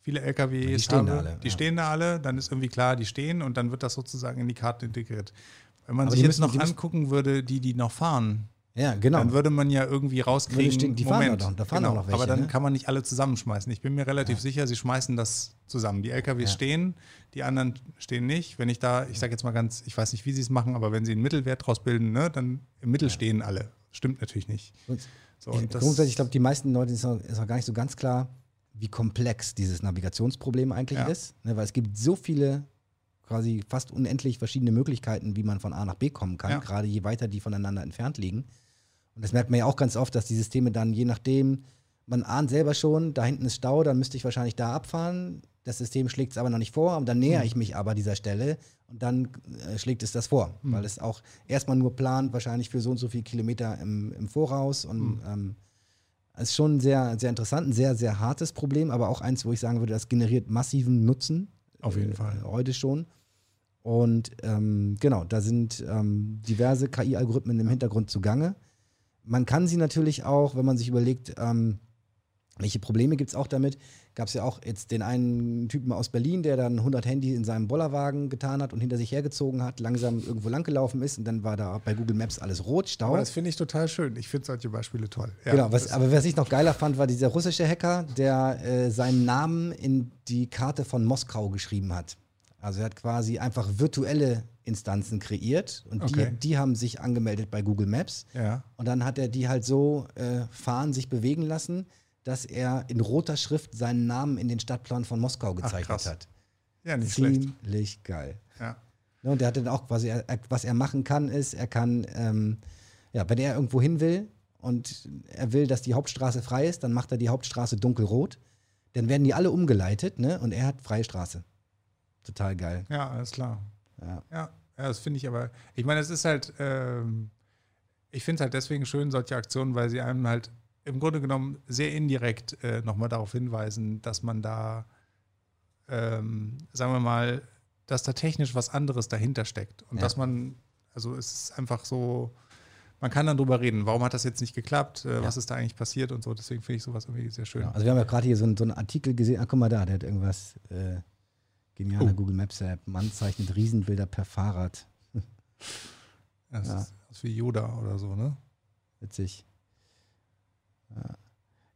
viele LKWs
Die stehen
habe,
da alle,
die
ja.
stehen da alle, dann ist irgendwie klar, die stehen und dann wird das sozusagen in die Karte integriert. Wenn man
Aber
sich jetzt
müssen-
noch angucken würde, die, die noch fahren,
Ja, genau.
Dann würde man ja irgendwie rauskriegen,
stehen- die fahren
Moment,
doch noch- da fahren
genau,
noch welche,
Aber dann
ne?
kann man nicht alle zusammenschmeißen. Ich bin mir relativ sicher, sie schmeißen das zusammen. Die LKWs
Ja.
stehen, die anderen stehen nicht. Wenn ich da, ich sage jetzt mal ganz, ich weiß nicht, wie sie es machen, aber wenn sie einen Mittelwert draus bilden, ne, dann im Mittel stehen alle. Stimmt natürlich nicht. So,
ich, grundsätzlich, ich glaube, die meisten Leute ist noch, ist noch gar nicht so ganz klar, wie komplex dieses Navigationsproblem eigentlich
Ja.
ist. Ne, weil es gibt so viele, quasi fast unendlich verschiedene Möglichkeiten, wie man von A nach B kommen kann,
Ja.
gerade je weiter die voneinander entfernt liegen. Und das merkt man ja auch ganz oft, dass die Systeme dann, je nachdem, man ahnt selber schon, da hinten ist Stau, dann müsste ich wahrscheinlich da abfahren. Das System schlägt es aber noch nicht vor und dann näher
Mhm.
ich mich aber dieser Stelle und dann äh, schlägt es das vor,
Mhm.
weil es auch erstmal nur plant, wahrscheinlich für so und so viele Kilometer im, im Voraus und
Mhm.
ähm, es ist schon sehr, sehr interessant, ein sehr, sehr hartes Problem, aber auch eins, wo ich sagen würde, das generiert massiven Nutzen.
Auf jeden
äh,
Fall.
Heute schon. Und ähm, genau, da sind ähm, diverse KI-Algorithmen im Hintergrund zugange. Man kann sie natürlich auch, wenn man sich überlegt, ähm, welche Probleme gibt es auch damit, gab es ja auch jetzt den einen Typen aus Berlin, der dann 100 Handy in seinem Bollerwagen getan hat und hinter sich hergezogen hat, langsam irgendwo langgelaufen ist und dann war da bei Google Maps alles rot, Stau.
aber das finde ich total schön. Ich finde solche Beispiele toll. Ja,
Genau, was, aber was ich noch geiler fand, war dieser russische Hacker, der äh, seinen Namen in die Karte von Moskau geschrieben hat. Also er hat quasi einfach virtuelle Instanzen kreiert und
Okay.
die, die haben sich angemeldet bei Google Maps.
ja.
Und dann hat er die halt so äh, fahren, sich bewegen lassen, dass er in roter Schrift seinen Namen in den Stadtplan von Moskau gezeichnet
krass.
hat.
ja, nicht schlecht.
Ziemlich geil.
Ja.
Ne, Und der hat dann auch quasi, er, er- was er machen kann, ist, er kann, ähm, ja, wenn er irgendwo hin will und er will, dass die Hauptstraße frei ist, dann macht er die Hauptstraße dunkelrot. Dann werden die alle umgeleitet, ne? Und er hat freie Straße. Total geil.
ja, alles klar.
Ja.
Ja, ja das finde ich aber. Ich meine, es ist halt, ähm, ich finde es halt deswegen schön, solche Aktionen, weil sie einem halt im Grunde genommen sehr indirekt äh, nochmal darauf hinweisen, dass man da, ähm, sagen wir mal, dass da technisch was anderes dahinter steckt. Und
Ja.
dass man, also es ist einfach so, man kann dann drüber reden, warum hat das jetzt nicht geklappt, äh, was ist da eigentlich passiert und so. Deswegen finde ich sowas irgendwie sehr schön.
Genau. Also wir haben ja gerade hier so, einen- so einen Artikel gesehen. Ah, guck mal da, der hat irgendwas äh, genialer
Oh.
Google Maps App. Mann zeichnet Riesenbilder per Fahrrad.
Das
Ja.
ist wie Yoda oder so, ne?
Witzig. Ja.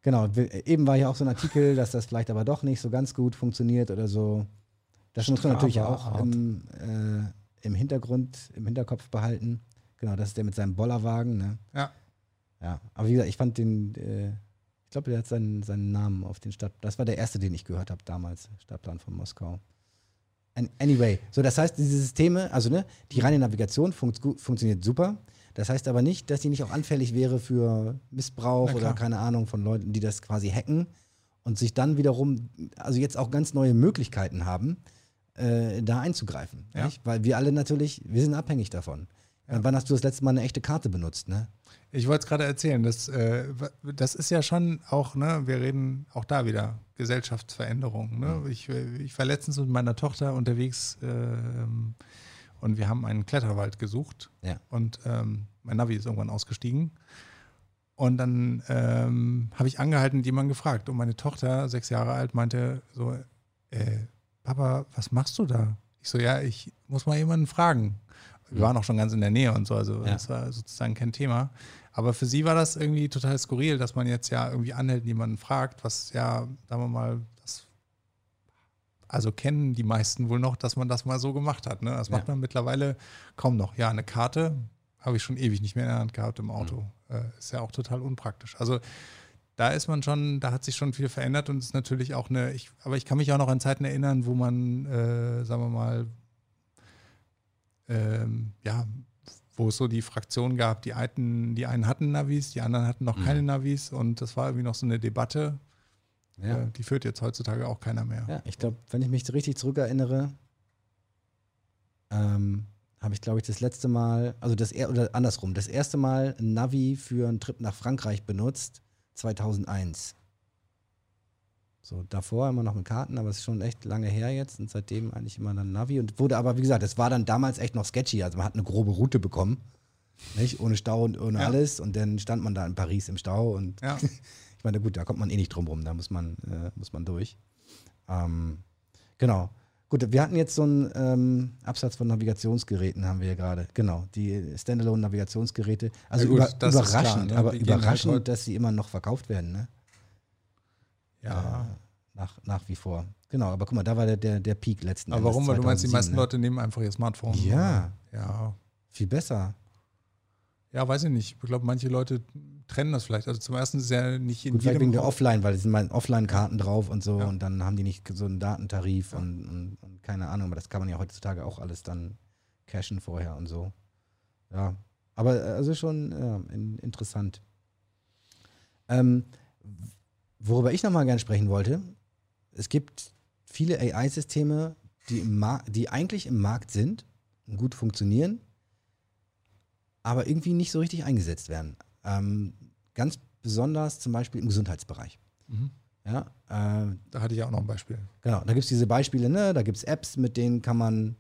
Genau, eben war ja auch so ein Artikel, dass das vielleicht aber doch nicht so ganz gut funktioniert oder so. Das muss man natürlich auch im, äh, im Hintergrund, im Hinterkopf behalten. Genau, das ist der mit seinem Bollerwagen. Ne?
Ja.
Ja, aber wie gesagt, ich fand den, äh, ich glaube, der hat seinen, seinen Namen auf den Stadt. Das war der erste, den ich gehört habe damals, Stadtplan von Moskau. An, anyway, so das heißt, diese Systeme, also ne, die reine Navigation gu- funktioniert super. Das heißt aber nicht, dass die nicht auch anfällig wäre für Missbrauch oder keine Ahnung von Leuten, die das quasi hacken und sich dann wiederum, also jetzt auch ganz neue Möglichkeiten haben, äh, da einzugreifen.
Ja.
Weil wir alle natürlich, wir sind abhängig davon.
Ja.
Wann hast du das letzte Mal eine echte Karte benutzt, ne?
Ich wollte es gerade erzählen, das, äh, das ist ja schon auch, ne, wir reden auch da wieder, Gesellschaftsveränderung. Ne? Ich, äh, ich war letztens mit meiner Tochter unterwegs ähm, und wir haben einen Kletterwald gesucht
Ja.
und ähm, mein Navi ist irgendwann ausgestiegen. Und dann ähm, habe ich angehalten und jemanden gefragt. Und meine Tochter, sechs Jahre alt, meinte so, äh, Papa, was machst du da? Ich so, ja, ich muss mal jemanden fragen. Wir waren auch schon ganz in der Nähe und so, also
Ja.
das war sozusagen kein Thema. Aber für sie war das irgendwie total skurril, dass man jetzt ja irgendwie anhält, jemanden fragt, was ja, sagen wir mal, das, also kennen die meisten wohl noch, dass man das mal so gemacht hat. Ne? Das
Ja.
macht man mittlerweile kaum noch. Ja, eine Karte habe ich schon ewig nicht mehr in der Hand gehabt im Auto. Äh, ist ja auch total unpraktisch. Also da ist man schon, da hat sich schon viel verändert und ist natürlich auch eine, ich, aber ich kann mich auch noch an Zeiten erinnern, wo man, äh, sagen wir mal, ähm, ja, wo es so die Fraktion gab, die einen, die einen hatten Navis, die anderen hatten noch
Mhm.
keine Navis und das war irgendwie noch so eine Debatte.
Ja.
Äh, die führt jetzt heutzutage auch keiner mehr.
Ja, ich glaube, wenn ich mich richtig zurückerinnere, ähm, habe ich, glaube ich, das letzte Mal, also das er oder andersrum, das erste Mal ein Navi für einen Trip nach Frankreich benutzt, 2001. So, davor immer noch mit Karten, aber es ist schon echt lange her jetzt und seitdem eigentlich immer dann Navi und wurde aber, wie gesagt, es war dann damals echt noch sketchy, also man hat eine grobe Route bekommen, nicht? ohne Stau und ohne
Ja.
alles und dann stand man da in Paris im Stau und
Ja.
ich meine, gut, da kommt man eh nicht drum rum, da muss man, äh, muss man durch. Ähm, genau. Gut, wir hatten jetzt so einen ähm, Absatz von Navigationsgeräten, haben wir ja gerade. Genau, die Standalone-Navigationsgeräte. Also
Ja gut,
über,
ist klar,
überraschend,
ne?
aber
halt
überraschend,
heute-
dass sie immer noch verkauft werden, ne?
Ja.
Nach, nach wie vor. Genau, aber guck mal, da war der, der, der Peak letzten
Aber warum? Weil du meinst, die
2007,
meisten
ne?
Leute nehmen einfach ihr Smartphone.
Ja.
Ja.
Viel besser.
Ja, weiß ich nicht. Ich glaube, manche Leute trennen das vielleicht. Also zum ersten ist ja nicht in
Gut,
jedem
wegen der Offline, weil es sind mal Offline-Karten drauf und so
Ja.
und dann haben die nicht so einen Datentarif und, und, und keine Ahnung, aber das kann man ja heutzutage auch alles dann cashen vorher und so. Ja, aber äh, also schon ja, in, interessant. Ähm, worüber ich nochmal gerne sprechen wollte, es gibt viele AI-Systeme, die, die eigentlich im Markt sind und gut funktionieren, aber irgendwie nicht so richtig eingesetzt werden. Ähm, ganz besonders zum Beispiel im Gesundheitsbereich.
Mhm.
Ja, äh,
Da hatte ich auch noch ein Beispiel.
Genau, da gibt es diese Beispiele, ne? da gibt es Apps, mit denen kann man,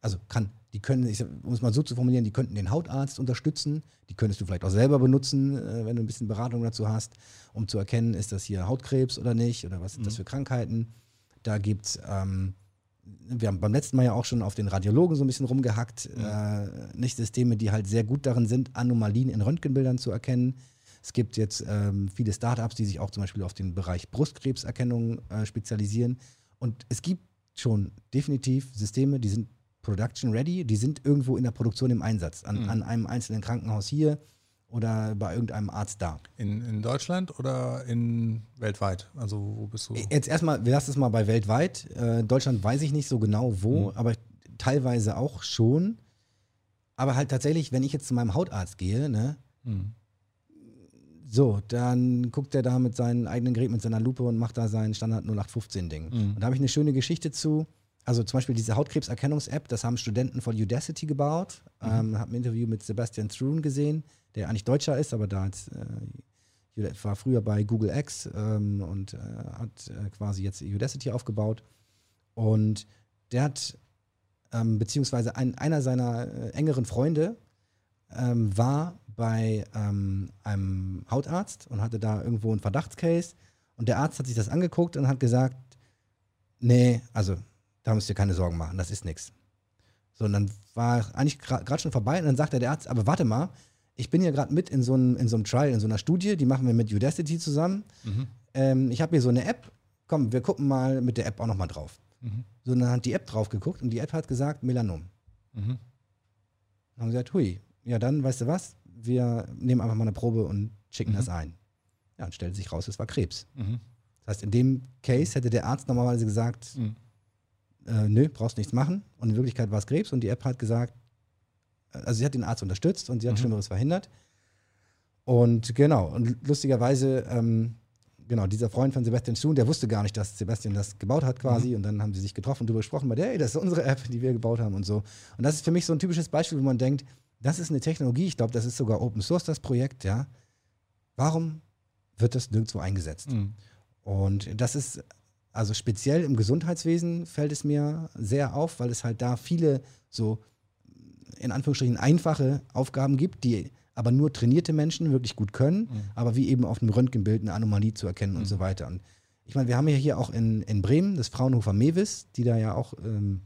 also kann, die können, ich, um es mal so zu formulieren, die könnten den Hautarzt unterstützen, die könntest du vielleicht auch selber benutzen, äh, wenn du ein bisschen Beratung dazu hast, um zu erkennen, ist das hier Hautkrebs oder nicht oder was sind das für Krankheiten. Da gibt es, ähm, wir haben beim letzten Mal ja auch schon auf den Radiologen so ein bisschen rumgehackt, äh, nicht Systeme, die halt sehr gut darin sind, Anomalien in Röntgenbildern zu erkennen. Es gibt jetzt ähm, viele Startups, die sich auch zum Beispiel auf den Bereich Brustkrebserkennung äh, spezialisieren. Und es gibt schon definitiv Systeme, die sind production ready, die sind irgendwo in der Produktion im Einsatz, an, an einem einzelnen Krankenhaus hier oder bei irgendeinem Arzt da.
In, in Deutschland oder in weltweit? Also wo bist du?
Jetzt erstmal, wir lassen es mal bei weltweit. Äh, Deutschland weiß ich nicht so genau wo,
Mhm.
aber teilweise auch schon. Aber halt tatsächlich, wenn ich jetzt zu meinem Hautarzt gehe, ne,
Mhm.
so, dann guckt er da mit seinem eigenen Gerät, mit seiner Lupe und macht da sein Standard 0815-Ding.
Mhm.
Und da habe ich eine schöne Geschichte zu. Also zum Beispiel diese Hautkrebserkennungs-App, das haben Studenten von Udacity gebaut.
Mhm.
Ähm, habe ein Interview mit Sebastian Thrun gesehen, der eigentlich Deutscher ist, aber da jetzt, äh, war früher bei Google X ähm, und äh, hat äh, quasi jetzt Udacity aufgebaut. Und der hat, ähm, beziehungsweise ein, einer seiner äh, engeren Freunde ähm, war bei ähm, einem Hautarzt und hatte da irgendwo einen Verdachtscase. Und der Arzt hat sich das angeguckt und hat gesagt, nee, also da müsst ihr keine Sorgen machen, das ist nichts. So, und dann war eigentlich gerade schon vorbei und dann sagte der Arzt, aber warte mal, ich bin hier gerade mit in so, einem, in so einem Trial, in so einer Studie, die machen wir mit Udacity zusammen.
Mhm.
Ähm, ich habe hier so eine App, komm, wir gucken mal mit der App auch nochmal drauf.
Mhm.
So, und dann hat die App drauf geguckt und die App hat gesagt Melanom.
Mhm.
Dann haben sie gesagt, hui, ja dann, weißt du was, wir nehmen einfach mal eine Probe und schicken
Mhm.
das ein. Ja, und stellt sich raus, es war Krebs.
Mhm.
Das heißt, in dem Case hätte der Arzt normalerweise gesagt,
Mhm.
Äh, nö, brauchst nichts machen. Und in Wirklichkeit war es Krebs und die App hat gesagt, äh, also sie hat den Arzt unterstützt und sie hat
Mhm.
Schlimmeres verhindert. Und genau, und lustigerweise, ähm, genau, dieser Freund von Sebastian Schuhn, der wusste gar nicht, dass Sebastian das gebaut hat quasi.
Mhm.
Und dann haben sie sich getroffen und darüber gesprochen, bei der, ey, das ist unsere App, die wir gebaut haben und so. Und das ist für mich so ein typisches Beispiel, wo man denkt, das ist eine Technologie, ich glaube, das ist sogar Open Source, das Projekt, ja. Warum wird das nirgendwo eingesetzt?
Mhm.
Und das ist, also speziell im Gesundheitswesen fällt es mir sehr auf, weil es halt da viele so in Anführungsstrichen einfache Aufgaben gibt, die aber nur trainierte Menschen wirklich gut können,
Mhm.
aber wie eben auf einem Röntgenbild eine Anomalie zu erkennen und so weiter. Und ich meine, wir haben ja hier auch in, in Bremen das Fraunhofer Mewis, die da ja auch ähm,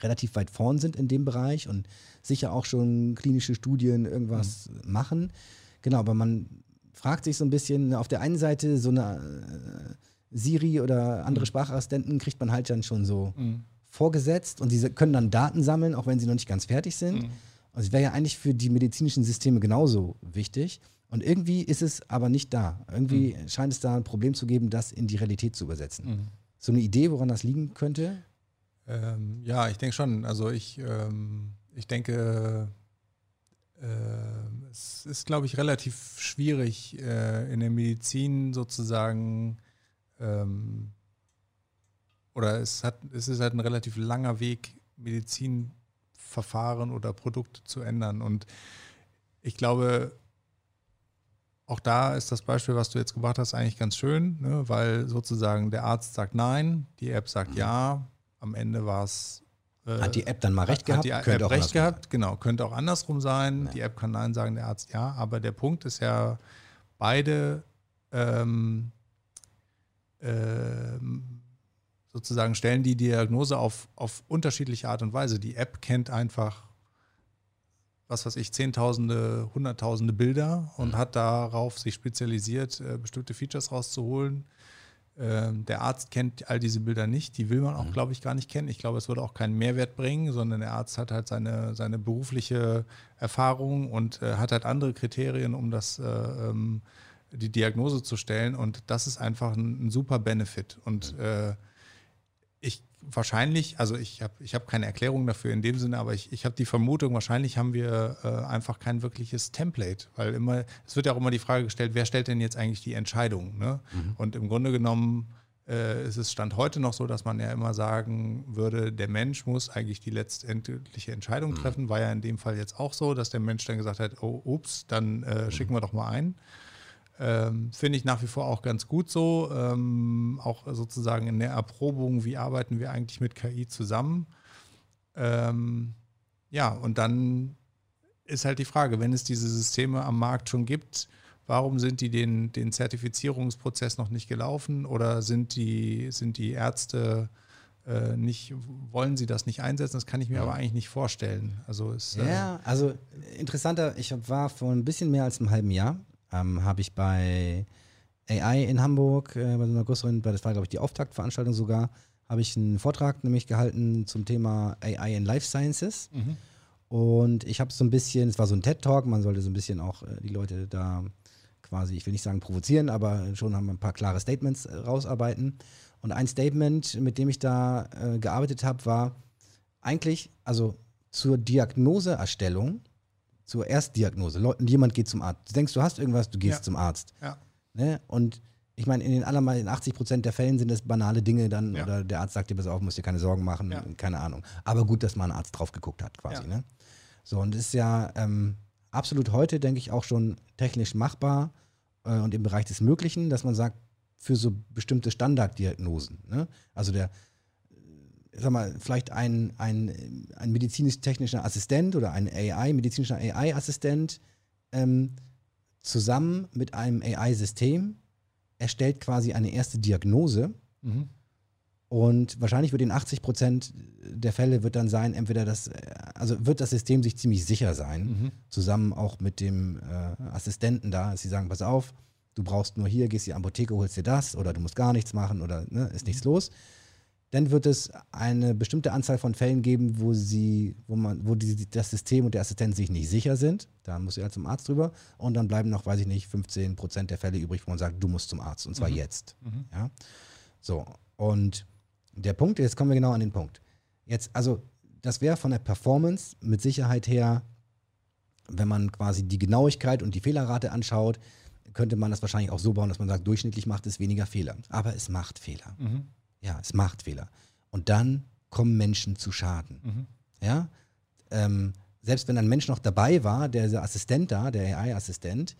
relativ weit vorn sind in dem Bereich und sicher auch schon klinische Studien irgendwas machen. Genau, aber man fragt sich so ein bisschen, auf der einen Seite so eine äh, Siri oder andere Sprachassistenten kriegt man halt dann schon so
Mhm.
vorgesetzt und diese können dann Daten sammeln, auch wenn sie noch nicht ganz fertig sind.
Mhm.
Und es wäre ja eigentlich für die medizinischen Systeme genauso wichtig. Und irgendwie ist es aber nicht da. Irgendwie scheint es da ein Problem zu geben, das in die Realität zu übersetzen.
Mhm.
So eine Idee, woran das liegen könnte?
Ähm, ja, ich denke schon. Also ich, ähm, ich denke, äh, es ist, glaube ich, relativ schwierig äh, in der Medizin sozusagen ähm, oder es hat, es ist halt ein relativ langer Weg, Medizinverfahren oder Produkte zu ändern. Und ich glaube, auch da ist das Beispiel, was du jetzt gebracht hast, eigentlich ganz schön, ne? weil sozusagen der Arzt sagt nein, die App sagt ja, am Ende war es. äh,
Hat die App dann mal recht
hat
gehabt?
die App
Könnte auch
recht gehabt, genau, könnte auch andersrum sein.
Ja.
Die App kann nein sagen, der Arzt ja, aber der Punkt ist ja, beide ähm, sozusagen stellen die Diagnose auf, auf unterschiedliche Art und Weise. Die App kennt einfach, was weiß ich, Zehntausende, Hunderttausende Bilder und hat darauf sich spezialisiert, äh, bestimmte Features rauszuholen. Ähm, der Arzt kennt all diese Bilder nicht, die will man auch, glaube ich, gar nicht kennen. Ich glaube, es würde auch keinen Mehrwert bringen, sondern der Arzt hat halt seine, seine berufliche Erfahrung und äh, hat halt andere Kriterien, um das äh, ähm, die Diagnose zu stellen. Und das ist einfach ein, ein super Benefit. Und äh, ich wahrscheinlich, also ich habe ich hab keine Erklärung dafür in dem Sinne, aber ich, ich habe die Vermutung, wahrscheinlich haben wir äh, einfach kein wirkliches Template, weil immer, es wird ja auch immer die Frage gestellt, wer stellt denn jetzt eigentlich die Entscheidung? Ne? Mhm. Und im Grunde genommen äh, ist es Stand heute noch so, dass man ja immer sagen würde, der Mensch muss eigentlich die letztendliche Entscheidung mhm. treffen. War ja in dem Fall jetzt auch so, dass der Mensch dann gesagt hat, oh, ups, dann äh, mhm. schicken wir doch mal ein. Ähm, Finde ich nach wie vor auch ganz gut so. Ähm, auch sozusagen in der Erprobung, wie arbeiten wir eigentlich mit KI zusammen. Ähm, ja, und dann ist halt die Frage, wenn es diese Systeme am Markt schon gibt, warum sind die den, den Zertifizierungsprozess noch nicht gelaufen oder sind die, sind die Ärzte äh, nicht, wollen sie das nicht einsetzen? Das kann ich mir ja. aber eigentlich nicht vorstellen. Also es,
äh ja, also interessanter, ich war vor ein bisschen mehr als einem halben Jahr ähm, habe ich bei AI in Hamburg, äh, bei so einer größeren, das war glaube ich die Auftaktveranstaltung sogar, habe ich einen Vortrag nämlich gehalten zum Thema AI in Life Sciences. Mhm. Und ich habe so ein bisschen, es war so ein TED-Talk, man sollte so ein bisschen auch äh, die Leute da quasi, ich will nicht sagen provozieren, aber schon haben wir ein paar klare Statements äh, rausarbeiten. Und ein Statement, mit dem ich da äh, gearbeitet habe, war eigentlich, also zur Diagnoseerstellung zur Erstdiagnose. Leuten, jemand geht zum Arzt. Du denkst, du hast irgendwas, du gehst ja. zum Arzt. Ja. Ne? Und ich meine, in den allermeisten, 80 Prozent der Fällen sind das banale Dinge dann, ja. oder der Arzt sagt dir, pass auf, musst dir keine Sorgen machen, ja. keine Ahnung. Aber gut, dass mal ein Arzt drauf geguckt hat, quasi. Ne? So, und das ist ja ähm, absolut heute, denke ich, auch schon technisch machbar äh, und im Bereich des Möglichen, dass man sagt, für so bestimmte Standarddiagnosen. Ne? Also der, sag mal, vielleicht ein, ein, ein medizinisch-technischer Assistent oder ein AI, medizinischer AI-Assistent ähm, zusammen mit einem AI-System erstellt quasi eine erste Diagnose. Mhm. Und wahrscheinlich wird in 80 Prozent der Fälle wird dann sein, entweder das, also wird das System sich ziemlich sicher sein, mhm. zusammen auch mit dem äh, Assistenten da, dass sie sagen, pass auf, du brauchst nur hier, gehst in die Apotheke, holst dir das oder du musst gar nichts machen oder ne, ist nichts mhm. los dann wird es eine bestimmte Anzahl von Fällen geben, wo sie, wo man, wo die, das System und der Assistent sich nicht sicher sind. Da muss er zum Arzt drüber. Und dann bleiben noch, weiß ich nicht, 15 Prozent der Fälle übrig, wo man sagt, du musst zum Arzt. Und zwar mhm. jetzt. Mhm. Ja? So. Und der Punkt, jetzt kommen wir genau an den Punkt. Jetzt, also, das wäre von der Performance mit Sicherheit her, wenn man quasi die Genauigkeit und die Fehlerrate anschaut, könnte man das wahrscheinlich auch so bauen, dass man sagt, durchschnittlich macht es weniger Fehler. Aber es macht Fehler. Mhm. Ja, es macht Fehler. Und dann kommen Menschen zu Schaden. Mhm. Ja, ähm, selbst wenn ein Mensch noch dabei war, der Assistent da, der AI-Assistent,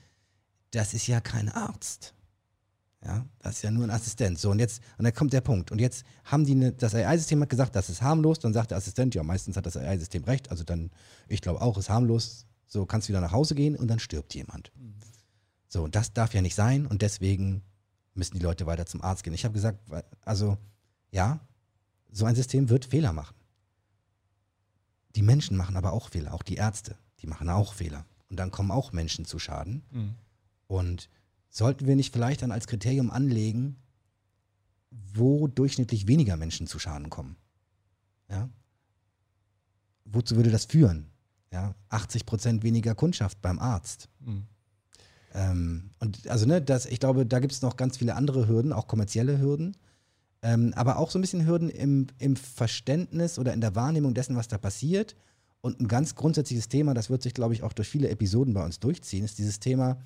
das ist ja kein Arzt. Ja, das ist ja nur ein Assistent. So, und jetzt, und dann kommt der Punkt. Und jetzt haben die, ne, das AI-System hat gesagt, das ist harmlos. Dann sagt der Assistent, ja, meistens hat das AI-System recht. Also dann, ich glaube auch, ist harmlos. So, kannst du wieder nach Hause gehen und dann stirbt jemand. Mhm. So, und das darf ja nicht sein. Und deswegen müssen die Leute weiter zum Arzt gehen. Ich habe gesagt, also ja, so ein System wird Fehler machen. Die Menschen machen aber auch Fehler, auch die Ärzte, die machen auch Fehler. Und dann kommen auch Menschen zu Schaden. Mhm. Und sollten wir nicht vielleicht dann als Kriterium anlegen, wo durchschnittlich weniger Menschen zu Schaden kommen? Ja? Wozu würde das führen? Ja? 80 Prozent weniger Kundschaft beim Arzt. Mhm. Ähm, und also, ne, das, ich glaube, da gibt es noch ganz viele andere Hürden, auch kommerzielle Hürden. Ähm, aber auch so ein bisschen Hürden im, im Verständnis oder in der Wahrnehmung dessen, was da passiert. Und ein ganz grundsätzliches Thema, das wird sich, glaube ich, auch durch viele Episoden bei uns durchziehen, ist dieses Thema,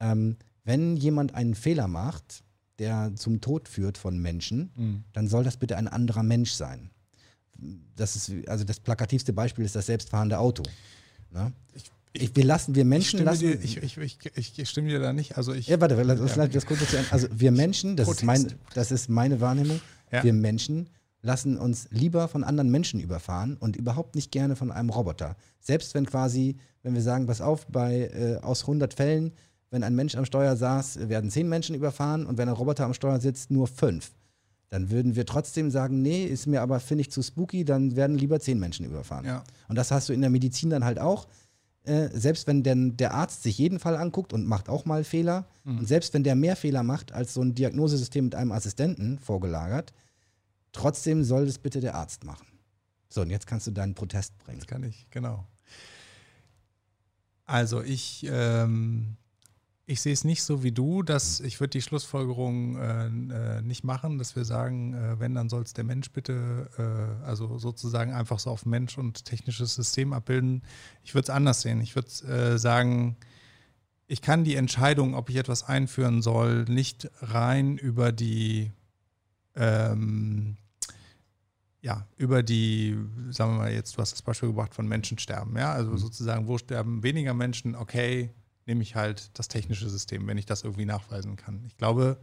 ähm, wenn jemand einen Fehler macht, der zum Tod führt von Menschen, mhm. dann soll das bitte ein anderer Mensch sein. Das ist, also das plakativste Beispiel ist das selbstfahrende Auto. Ne? Ich ich, wir lassen, wir Menschen
ich
lassen.
Dir, ich, ich, ich, stimme dir da nicht. Also ich,
ja, warte, lass, ja. das kurz dazu Also wir Menschen, das ist, mein, das ist meine Wahrnehmung, ja. wir Menschen lassen uns lieber von anderen Menschen überfahren und überhaupt nicht gerne von einem Roboter. Selbst wenn quasi, wenn wir sagen, pass auf, bei äh, aus 100 Fällen, wenn ein Mensch am Steuer saß, werden 10 Menschen überfahren und wenn ein Roboter am Steuer sitzt, nur 5 Dann würden wir trotzdem sagen, nee, ist mir aber, finde ich, zu spooky, dann werden lieber zehn Menschen überfahren.
Ja.
Und das hast du in der Medizin dann halt auch. Äh, selbst wenn denn der Arzt sich jeden Fall anguckt und macht auch mal Fehler, und selbst wenn der mehr Fehler macht als so ein Diagnosesystem mit einem Assistenten vorgelagert, trotzdem soll das bitte der Arzt machen. So, und jetzt kannst du deinen Protest bringen.
Das kann ich, genau. Also ich, ähm, ich sehe es nicht so wie du, dass ich würde die Schlussfolgerung äh, äh, nicht machen, dass wir sagen, äh, wenn, dann soll es der Mensch bitte, äh, also sozusagen einfach so auf Mensch und technisches System abbilden. Ich würde es anders sehen. Ich würde äh, sagen, ich kann die Entscheidung, ob ich etwas einführen soll, nicht rein über die ähm, ja, über die, sagen wir mal jetzt, du hast das Beispiel gebracht von Menschensterben, ja, also sozusagen, wo sterben weniger Menschen, okay, nehme ich halt das technische System, wenn ich das irgendwie nachweisen kann. Ich glaube,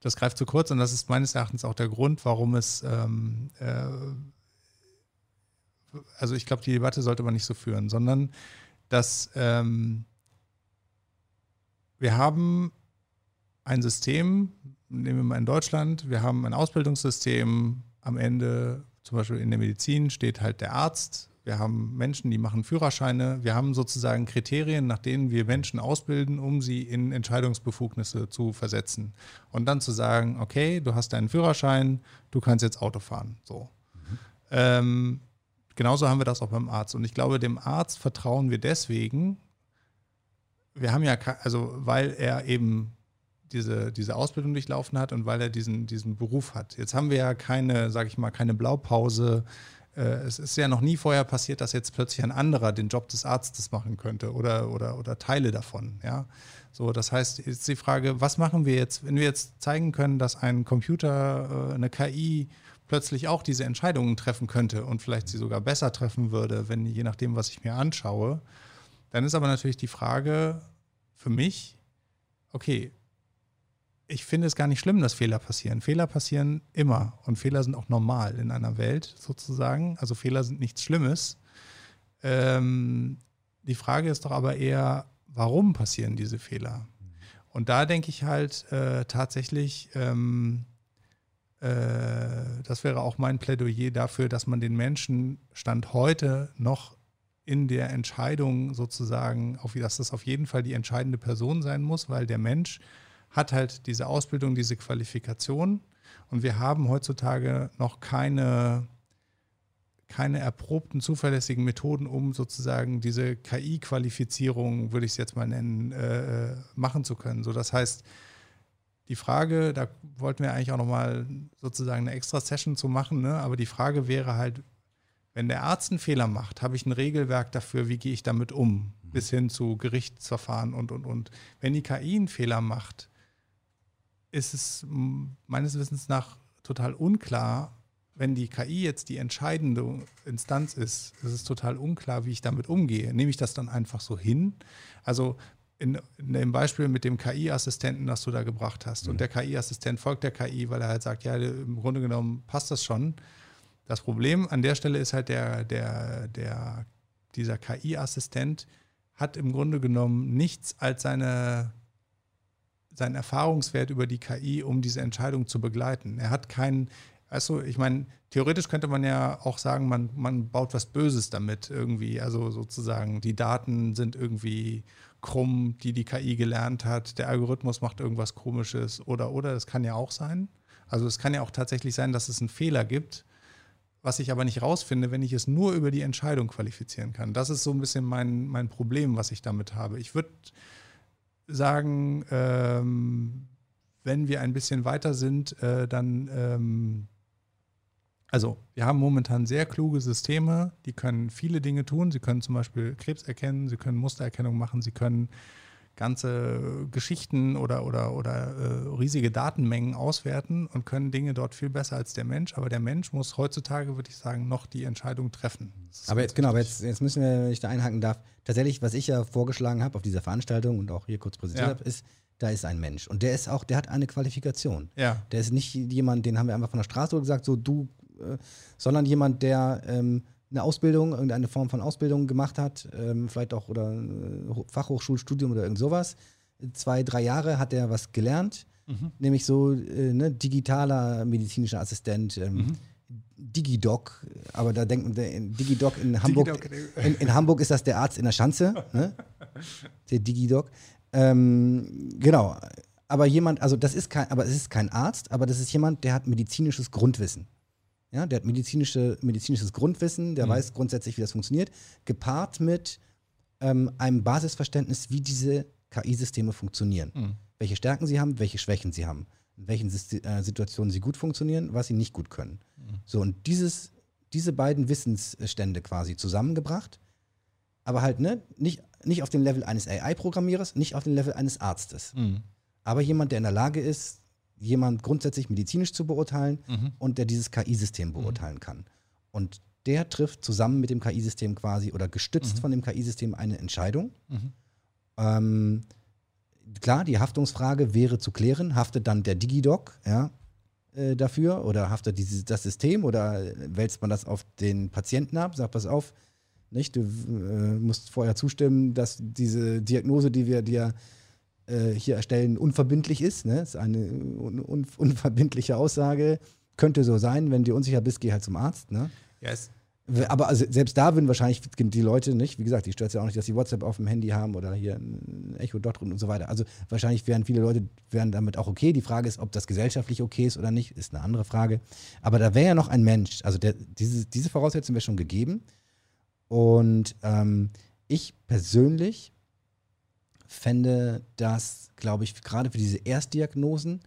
das greift zu kurz und das ist meines Erachtens auch der Grund, warum es, ähm, äh, also ich glaube, die Debatte sollte man nicht so führen, sondern dass ähm, wir haben ein System, nehmen wir mal in Deutschland, wir haben ein Ausbildungssystem, am Ende, zum Beispiel in der Medizin, steht halt der Arzt. Wir haben Menschen, die machen Führerscheine. Wir haben sozusagen Kriterien, nach denen wir Menschen ausbilden, um sie in Entscheidungsbefugnisse zu versetzen. Und dann zu sagen, okay, du hast deinen Führerschein, du kannst jetzt Auto fahren. So. Ähm, genauso haben wir das auch beim Arzt. Und ich glaube, dem Arzt vertrauen wir deswegen, wir haben ja, also weil er eben diese, diese Ausbildung durchlaufen hat und weil er diesen, diesen Beruf hat. Jetzt haben wir ja keine, sage ich mal, keine Blaupause. Äh, es ist ja noch nie vorher passiert, dass jetzt plötzlich ein anderer den Job des Arztes machen könnte oder, oder, oder Teile davon. Ja? So, das heißt, jetzt die Frage, was machen wir jetzt, wenn wir jetzt zeigen können, dass ein Computer, äh, eine KI plötzlich auch diese Entscheidungen treffen könnte und vielleicht sie sogar besser treffen würde, wenn je nachdem, was ich mir anschaue, dann ist aber natürlich die Frage für mich, okay, ich finde es gar nicht schlimm, dass Fehler passieren. Fehler passieren immer und Fehler sind auch normal in einer Welt sozusagen. Also Fehler sind nichts Schlimmes. Ähm, die Frage ist doch aber eher, warum passieren diese Fehler? Und da denke ich halt äh, tatsächlich, ähm, äh, das wäre auch mein Plädoyer dafür, dass man den Menschen Stand heute noch in der Entscheidung sozusagen, auf, dass das auf jeden Fall die entscheidende Person sein muss, weil der Mensch hat halt diese Ausbildung, diese Qualifikation und wir haben heutzutage noch keine, keine erprobten, zuverlässigen Methoden, um sozusagen diese KI-Qualifizierung, würde ich es jetzt mal nennen, äh, machen zu können. So, das heißt, die Frage, da wollten wir eigentlich auch nochmal sozusagen eine extra Session zu machen, ne? aber die Frage wäre halt, wenn der Arzt einen Fehler macht, habe ich ein Regelwerk dafür, wie gehe ich damit um, bis hin zu Gerichtsverfahren und, und, und. Wenn die KI einen Fehler macht, ist es meines Wissens nach total unklar, wenn die KI jetzt die entscheidende Instanz ist, ist es total unklar, wie ich damit umgehe. Nehme ich das dann einfach so hin? Also in, in dem Beispiel mit dem KI-Assistenten, das du da gebracht hast, und der KI-Assistent folgt der KI, weil er halt sagt, ja, im Grunde genommen passt das schon. Das Problem an der Stelle ist halt der, der, der, dieser KI-Assistent hat im Grunde genommen nichts als seine, seinen Erfahrungswert über die KI, um diese Entscheidung zu begleiten. Er hat keinen, also ich meine, theoretisch könnte man ja auch sagen, man, man baut was Böses damit irgendwie. Also sozusagen, die Daten sind irgendwie krumm, die die KI gelernt hat, der Algorithmus macht irgendwas Komisches oder, oder, das kann ja auch sein. Also es kann ja auch tatsächlich sein, dass es einen Fehler gibt, was ich aber nicht rausfinde, wenn ich es nur über die Entscheidung qualifizieren kann. Das ist so ein bisschen mein, mein Problem, was ich damit habe. Ich würde sagen, ähm, wenn wir ein bisschen weiter sind, äh, dann, ähm, also wir haben momentan sehr kluge Systeme, die können viele Dinge tun. Sie können zum Beispiel Krebs erkennen, sie können Mustererkennung machen, sie können ganze Geschichten oder, oder, oder äh, riesige Datenmengen auswerten und können Dinge dort viel besser als der Mensch. Aber der Mensch muss heutzutage, würde ich sagen, noch die Entscheidung treffen.
Aber jetzt, genau, aber jetzt, jetzt müssen wir, wenn ich da einhaken darf, tatsächlich, was ich ja vorgeschlagen habe auf dieser Veranstaltung und auch hier kurz präsentiert
Ja.
habe, ist, da ist ein Mensch. Und der ist auch, der hat eine Qualifikation.
Ja.
Der ist nicht jemand, den haben wir einfach von der Straße gesagt, so du, äh, sondern jemand, der ähm, eine Ausbildung, irgendeine Form von Ausbildung gemacht hat, ähm, vielleicht auch oder äh, Ho- Fachhochschulstudium oder irgend sowas. Zwei, drei Jahre hat er was gelernt, nämlich so äh, ne, digitaler medizinischer Assistent. Ähm,
Mhm.
Digidoc, aber da denkt man, Digidoc in Hamburg,
Digidoc,
in, in Hamburg ist das der Arzt in der Schanze, ne? der Digidoc. Ähm, genau, aber jemand, also das ist kein, aber es ist kein Arzt, aber das ist jemand, der hat medizinisches Grundwissen. Ja, der hat medizinische, medizinisches Grundwissen, der weiß grundsätzlich, wie das funktioniert, gepaart mit ähm, einem Basisverständnis, wie diese KI-Systeme funktionieren. Welche Stärken sie haben, welche Schwächen sie haben, in welchen äh, Situationen sie gut funktionieren, was sie nicht gut können. So, und dieses, diese beiden Wissensstände quasi zusammengebracht, aber halt ne, nicht, nicht auf dem Level eines AI-Programmierers, nicht auf dem Level eines Arztes.
Mhm.
Aber jemand, der in der Lage ist, jemand grundsätzlich medizinisch zu beurteilen
Mhm.
und der dieses KI-System beurteilen kann. Und der trifft zusammen mit dem KI-System quasi oder gestützt von dem KI-System eine Entscheidung.
Mhm.
Ähm, klar, die Haftungsfrage wäre zu klären. Haftet dann der Digidoc ja, äh, dafür oder haftet dieses, das System oder wälzt man das auf den Patienten ab? Sagt, pass auf, nicht? du äh, musst vorher zustimmen, dass diese Diagnose, die wir dir äh, hier erstellen, unverbindlich ist. Ne? Das ist eine un un unverbindliche Aussage. Könnte so sein, wenn du dir unsicher bist, geh halt zum Arzt. Ne?
Ja, es,
Aber also selbst da würden wahrscheinlich die Leute nicht, wie gesagt, die stört ja auch nicht, dass sie WhatsApp auf dem Handy haben oder hier ein Echo Dot drin und so weiter. Also wahrscheinlich wären viele Leute wären damit auch okay. Die Frage ist, ob das gesellschaftlich okay ist oder nicht, ist eine andere Frage. Aber da wäre ja noch ein Mensch. Also der, diese, diese Voraussetzung wäre schon gegeben. Und ähm, ich persönlich fände das, glaube ich, gerade für diese Erstdiagnosen,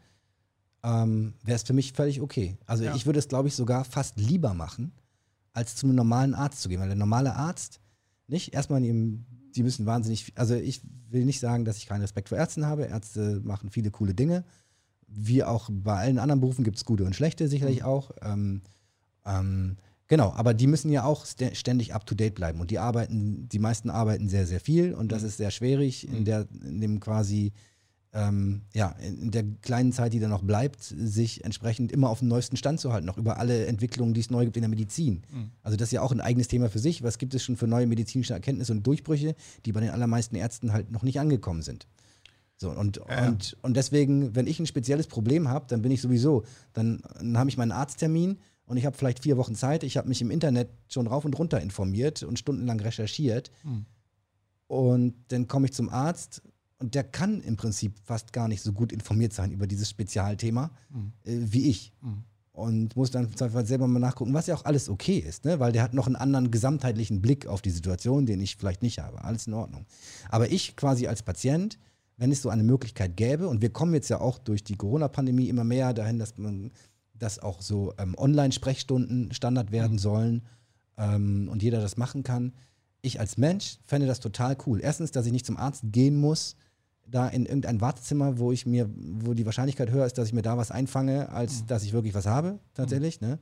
ähm, wäre es für mich völlig okay. Also
Ja.
ich würde es, glaube ich, sogar fast lieber machen, als zum normalen Arzt zu gehen. Weil der normale Arzt, nicht, erstmal, die, die müssen wahnsinnig, also ich will nicht sagen, dass ich keinen Respekt vor Ärzten habe. Ärzte machen viele coole Dinge. Wie auch bei allen anderen Berufen gibt es gute und schlechte sicherlich auch. Ähm, ähm, genau, aber die müssen ja auch st ständig up to date bleiben. Und die arbeiten, die meisten arbeiten sehr, sehr viel und das ist sehr schwierig in der, in dem quasi, ähm, ja, in, der kleinen Zeit, die da noch bleibt, sich entsprechend immer auf dem neuesten Stand zu halten, noch über alle Entwicklungen, die es neu gibt in der Medizin. Also das ist ja auch ein eigenes Thema für sich. Was gibt es schon für neue medizinische Erkenntnisse und Durchbrüche, die bei den allermeisten Ärzten halt noch nicht angekommen sind? So, und,
Ja.
und, und deswegen, wenn ich ein spezielles Problem habe, dann bin ich sowieso, dann, dann habe ich meinen Arzttermin und ich habe vielleicht vier Wochen Zeit. Ich habe mich im Internet schon rauf und runter informiert und stundenlang recherchiert. Und dann komme ich zum Arzt und der kann im Prinzip fast gar nicht so gut informiert sein über dieses Spezialthema äh, wie ich. Und muss dann selber mal nachgucken, was ja auch alles okay ist, ne? weil der hat noch einen anderen gesamtheitlichen Blick auf die Situation, den ich vielleicht nicht habe. Alles in Ordnung. Aber ich quasi als Patient, wenn es so eine Möglichkeit gäbe, und wir kommen jetzt ja auch durch die Corona-Pandemie immer mehr dahin, dass man dass auch so ähm, Online-Sprechstunden Standard werden sollen ähm, und jeder das machen kann. Ich als Mensch fände das total cool. Erstens, dass ich nicht zum Arzt gehen muss, da in irgendein Wartezimmer, wo ich mir, wo die Wahrscheinlichkeit höher ist, dass ich mir da was einfange, als dass ich wirklich was habe, tatsächlich. Ne?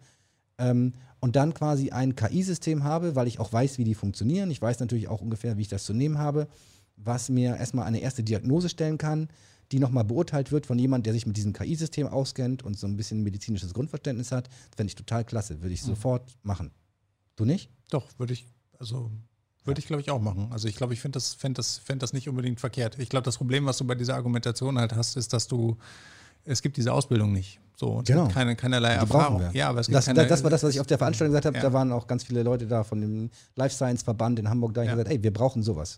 Ähm, und dann quasi ein KI-System habe, weil ich auch weiß, wie die funktionieren. Ich weiß natürlich auch ungefähr, wie ich das zu nehmen habe, was mir erstmal eine erste Diagnose stellen kann, die nochmal beurteilt wird von jemand, der sich mit diesem KI-System auskennt und so ein bisschen medizinisches Grundverständnis hat. Das fände ich total klasse, würde ich sofort machen. Du nicht?
Doch, würde ich, also würde ich, glaube ich, auch machen. Also ich glaube, ich finde das, fänd das, fänd das nicht unbedingt verkehrt. Ich glaube, das Problem, was du bei dieser Argumentation halt hast, ist, dass du, es gibt diese Ausbildung nicht. So,
Genau.
keine, keinerlei
Die
Erfahrung. Ja, aber es gibt
Das,
keine,
das war das, was ich auf der Veranstaltung gesagt habe.
Ja.
Da waren auch ganz viele Leute da von dem Life Science Verband in Hamburg da. Ich
Ja.
habe gesagt, ey, wir brauchen sowas.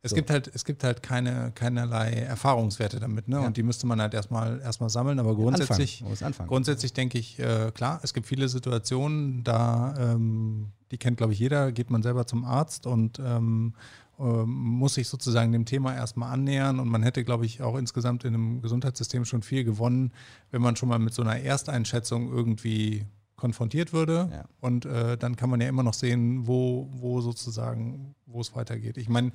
Es
So.
gibt halt, es gibt halt keine, keinerlei Erfahrungswerte damit, ne?
Ja.
Und die müsste man halt erstmal erstmal sammeln. Aber grundsätzlich, grundsätzlich denke ich, äh, klar, es gibt viele Situationen, da ähm, die kennt, glaube ich, jeder, geht man selber zum Arzt und ähm, ähm, muss sich sozusagen dem Thema erstmal annähern. Und man hätte, glaube ich, auch insgesamt in einem Gesundheitssystem schon viel gewonnen, wenn man schon mal mit so einer Ersteinschätzung irgendwie konfrontiert würde.
Ja.
Und äh, dann kann man ja immer noch sehen, wo, wo sozusagen, wo es weitergeht. Ich meine,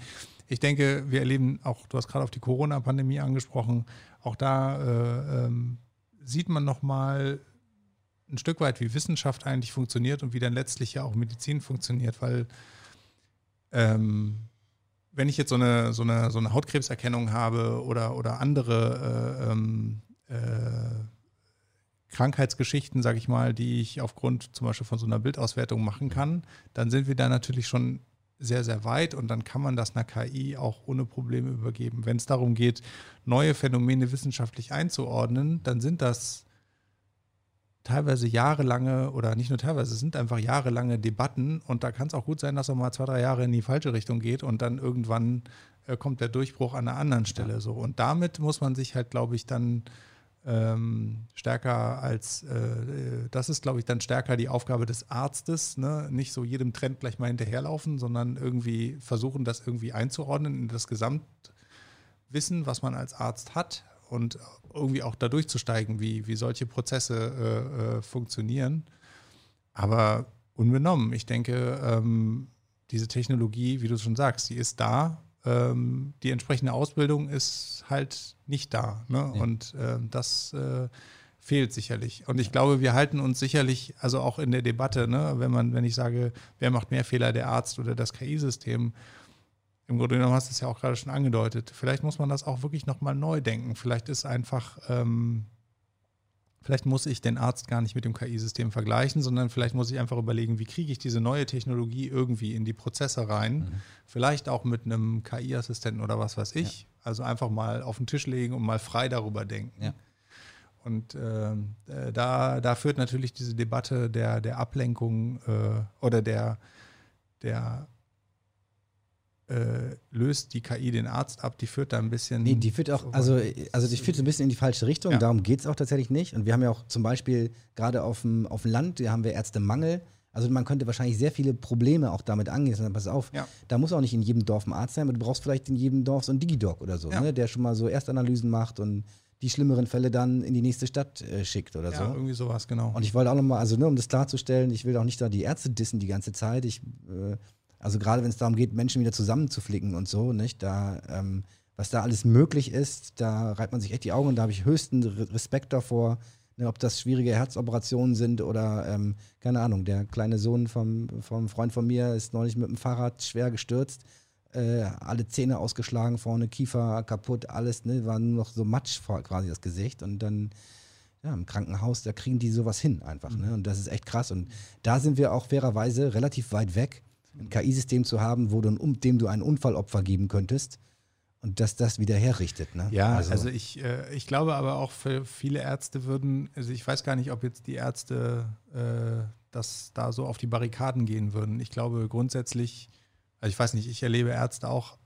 ich denke, wir erleben auch, du hast gerade auf die Corona-Pandemie angesprochen, auch da äh, ähm, sieht man nochmal ein Stück weit, wie Wissenschaft eigentlich funktioniert und wie dann letztlich ja auch Medizin funktioniert, weil ähm, wenn ich jetzt so eine, so eine, so eine Hautkrebserkennung habe oder, oder andere äh, ähm, äh, Krankheitsgeschichten, sage ich mal, die ich aufgrund zum Beispiel von so einer Bildauswertung machen kann, dann sind wir da natürlich schon sehr, sehr weit und dann kann man das einer KI auch ohne Probleme übergeben. Wenn es darum geht, neue Phänomene wissenschaftlich einzuordnen, dann sind das teilweise jahrelange oder nicht nur teilweise, es sind einfach jahrelange Debatten und da kann es auch gut sein, dass er mal zwei, drei Jahre in die falsche Richtung geht und dann irgendwann äh, kommt der Durchbruch an einer anderen Stelle so. Und damit muss man sich halt, glaube ich, dann ähm, stärker als, äh, das ist, glaube ich, dann stärker die Aufgabe des Arztes, ne? nicht so jedem Trend gleich mal hinterherlaufen, sondern irgendwie versuchen, das irgendwie einzuordnen in das Gesamtwissen, was man als Arzt hat und irgendwie auch da durchzusteigen, wie, wie solche Prozesse äh, äh, funktionieren. Aber unbenommen, ich denke, ähm, diese Technologie, wie du schon sagst, die ist da. Ähm, die entsprechende Ausbildung ist halt nicht da. Ne? Ja. Und äh, das äh, fehlt sicherlich. Und ich glaube, wir halten uns sicherlich, also auch in der Debatte, ne, wenn man, wenn ich sage, wer macht mehr Fehler, der Arzt oder das KI-System, im Grunde genommen hast du es ja auch gerade schon angedeutet. Vielleicht muss man das auch wirklich nochmal neu denken. Vielleicht ist einfach, ähm, vielleicht muss ich den Arzt gar nicht mit dem KI-System vergleichen, sondern vielleicht muss ich einfach überlegen, wie kriege ich diese neue Technologie irgendwie in die Prozesse rein. Mhm. Vielleicht auch mit einem KI-Assistenten oder was weiß ich. Ja. Also einfach mal auf den Tisch legen und mal frei darüber denken. Ja. Und ähm, äh, da, da führt natürlich diese Debatte der, der Ablenkung äh, oder der, der äh, löst die KI den Arzt ab, die führt da ein bisschen.
Nee, die führt auch, also, also die führt so ein bisschen in die falsche Richtung, ja. darum geht es auch tatsächlich nicht. Und wir haben ja auch zum Beispiel gerade auf dem, auf dem Land, da haben wir Ärztemangel. Also man könnte wahrscheinlich sehr viele Probleme auch damit angehen. Sondern pass auf, ja. da muss auch nicht in jedem Dorf ein Arzt sein, aber du brauchst vielleicht in jedem Dorf so einen Digidoc oder so, ja. ne, der schon mal so Erstanalysen macht und die schlimmeren Fälle dann in die nächste Stadt äh, schickt oder
ja,
so.
irgendwie sowas, genau.
Und ich wollte auch nochmal, also nur um das klarzustellen, ich will auch nicht da die Ärzte dissen die ganze Zeit. Ich äh, also gerade wenn es darum geht, Menschen wieder zusammenzuflicken und so, nicht? Da, ähm, was da alles möglich ist, da reibt man sich echt die Augen und da habe ich höchsten Respekt davor, ne, ob das schwierige Herzoperationen sind oder, ähm, keine Ahnung, der kleine Sohn vom, vom Freund von mir ist neulich mit dem Fahrrad schwer gestürzt, äh, alle Zähne ausgeschlagen, vorne Kiefer kaputt, alles, ne, war nur noch so Matsch quasi das Gesicht und dann ja, im Krankenhaus, da kriegen die sowas hin einfach. Ne? Mhm. Und das ist echt krass. Und da sind wir auch fairerweise relativ weit weg ein KI-System zu haben, wo du, um, dem du ein Unfallopfer geben könntest und dass das wieder herrichtet. Ne?
Ja, also, also ich, äh, ich glaube aber auch für viele Ärzte würden, also ich weiß gar nicht, ob jetzt die Ärzte äh, das da so auf die Barrikaden gehen würden. Ich glaube grundsätzlich, also ich weiß nicht, ich erlebe Ärzte auch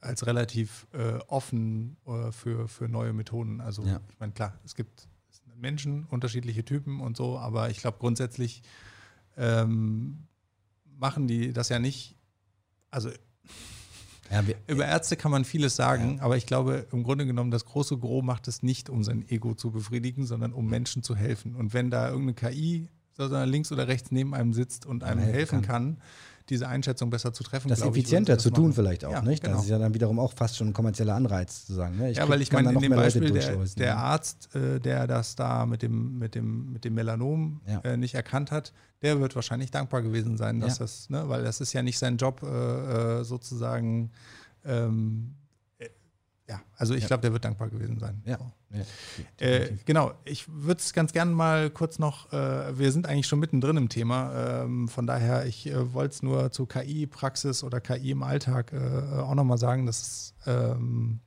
als relativ äh, offen äh, für, für neue Methoden. Also ja. ich meine, klar, es gibt Menschen, unterschiedliche Typen und so, aber ich glaube grundsätzlich ähm, machen die das ja nicht. Also ja, wir, über Ärzte kann man vieles sagen, ja. aber ich glaube, im Grunde genommen, das große Gros macht es nicht, um sein Ego zu befriedigen, sondern um Menschen zu helfen. Und wenn da irgendeine KI links oder rechts neben einem sitzt und einem helfen kann, kann diese Einschätzung besser zu treffen.
Das effizienter ich, zu tun vielleicht auch, ja, nicht? Genau. Das ist ja dann wiederum auch fast schon ein kommerzieller Anreiz zu sagen. Ne?
Ich ja, weil ich meine, in dem Beispiel der, der, Arzt, äh, der das da mit dem, mit dem, mit dem Melanom ja. äh, nicht erkannt hat, der wird wahrscheinlich dankbar gewesen sein, dass ja. das, ne, weil das ist ja nicht sein Job äh, äh sozusagen ähm, ja, also ich glaube, der wird dankbar gewesen sein. Ja. Ja äh, genau, ich würde es ganz gerne mal kurz noch, äh, wir sind eigentlich schon mittendrin im Thema, ähm, von daher, ich äh, wollte es nur zu KI-Praxis oder KI im Alltag äh, auch nochmal sagen, das ähm,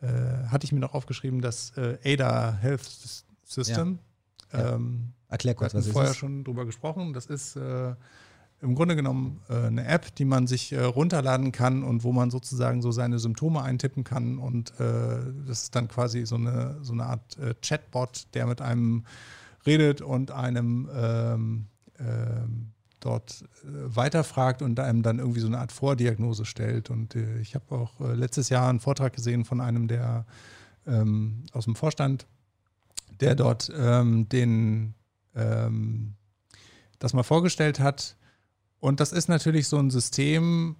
äh, hatte ich mir noch aufgeschrieben, das äh, ADA Health System. Ja. Ähm,
Erklär kurz, was
ist vorher schon drüber gesprochen, das ist im Grunde genommen äh, eine App, die man sich äh, runterladen kann und wo man sozusagen so seine Symptome eintippen kann. Und äh, das ist dann quasi so eine, so eine Art äh, Chatbot, der mit einem redet und einem ähm, ähm, dort äh, weiterfragt und einem dann irgendwie so eine Art Vordiagnose stellt. Und äh, ich habe auch letztes Jahr einen Vortrag gesehen von einem, der ähm, aus dem Vorstand, der dort ähm, den ähm, das mal vorgestellt hat, und das ist natürlich so ein System,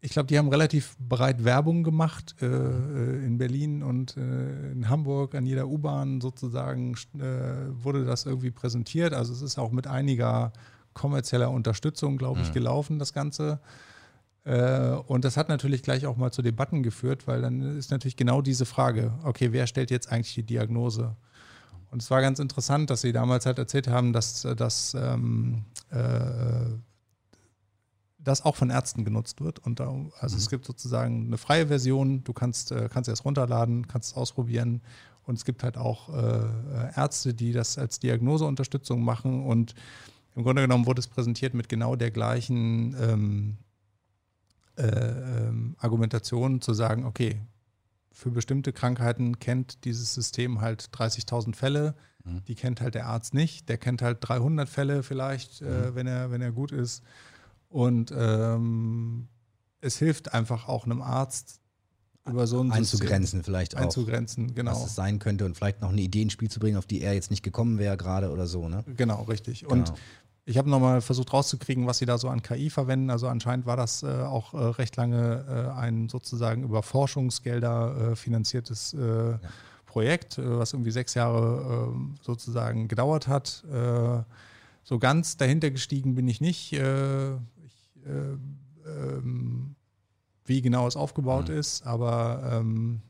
ich glaube, die haben relativ breit Werbung gemacht äh, äh, in Berlin und äh, in Hamburg an jeder U-Bahn sozusagen äh, wurde das irgendwie präsentiert. Also es ist auch mit einiger kommerzieller Unterstützung, glaube ich, mhm. gelaufen, das Ganze. Äh, und das hat natürlich gleich auch mal zu Debatten geführt, weil dann ist natürlich genau diese Frage, okay, wer stellt jetzt eigentlich die Diagnose? Und es war ganz interessant, dass sie damals halt erzählt haben, dass, dass ähm, äh, das auch von Ärzten genutzt wird. Und da, also es gibt sozusagen eine freie Version, du kannst, äh, kannst erst runterladen, kannst es ausprobieren. Und es gibt halt auch äh, Ärzte, die das als Diagnoseunterstützung machen. Und im Grunde genommen wurde es präsentiert mit genau der gleichen ähm, äh, ähm, Argumentation, zu sagen, okay, für bestimmte Krankheiten kennt dieses System halt 30.000 Fälle.
Mhm.
Die kennt halt der Arzt nicht. Der kennt halt 300 Fälle vielleicht, äh, wenn, er, wenn er gut ist. Und ähm, es hilft einfach auch einem Arzt über so ein
Einzugrenzen
System
vielleicht auch.
einzugrenzen, genau.
Was es sein könnte und vielleicht noch eine Idee ins Spiel zu bringen, auf die er jetzt nicht gekommen wäre gerade oder so, ne?
Genau, richtig. Und
Genau.
ich habe nochmal versucht rauszukriegen, was sie da so an KI verwenden. Also anscheinend war das äh, auch äh, recht lange äh, ein sozusagen über Forschungsgelder äh, finanziertes äh, Projekt, äh, was irgendwie sechs Jahre äh, sozusagen gedauert hat. So ganz dahinter gestiegen bin ich nicht. Äh, ich, äh, ähm, wie genau es aufgebaut ist, aber ähm,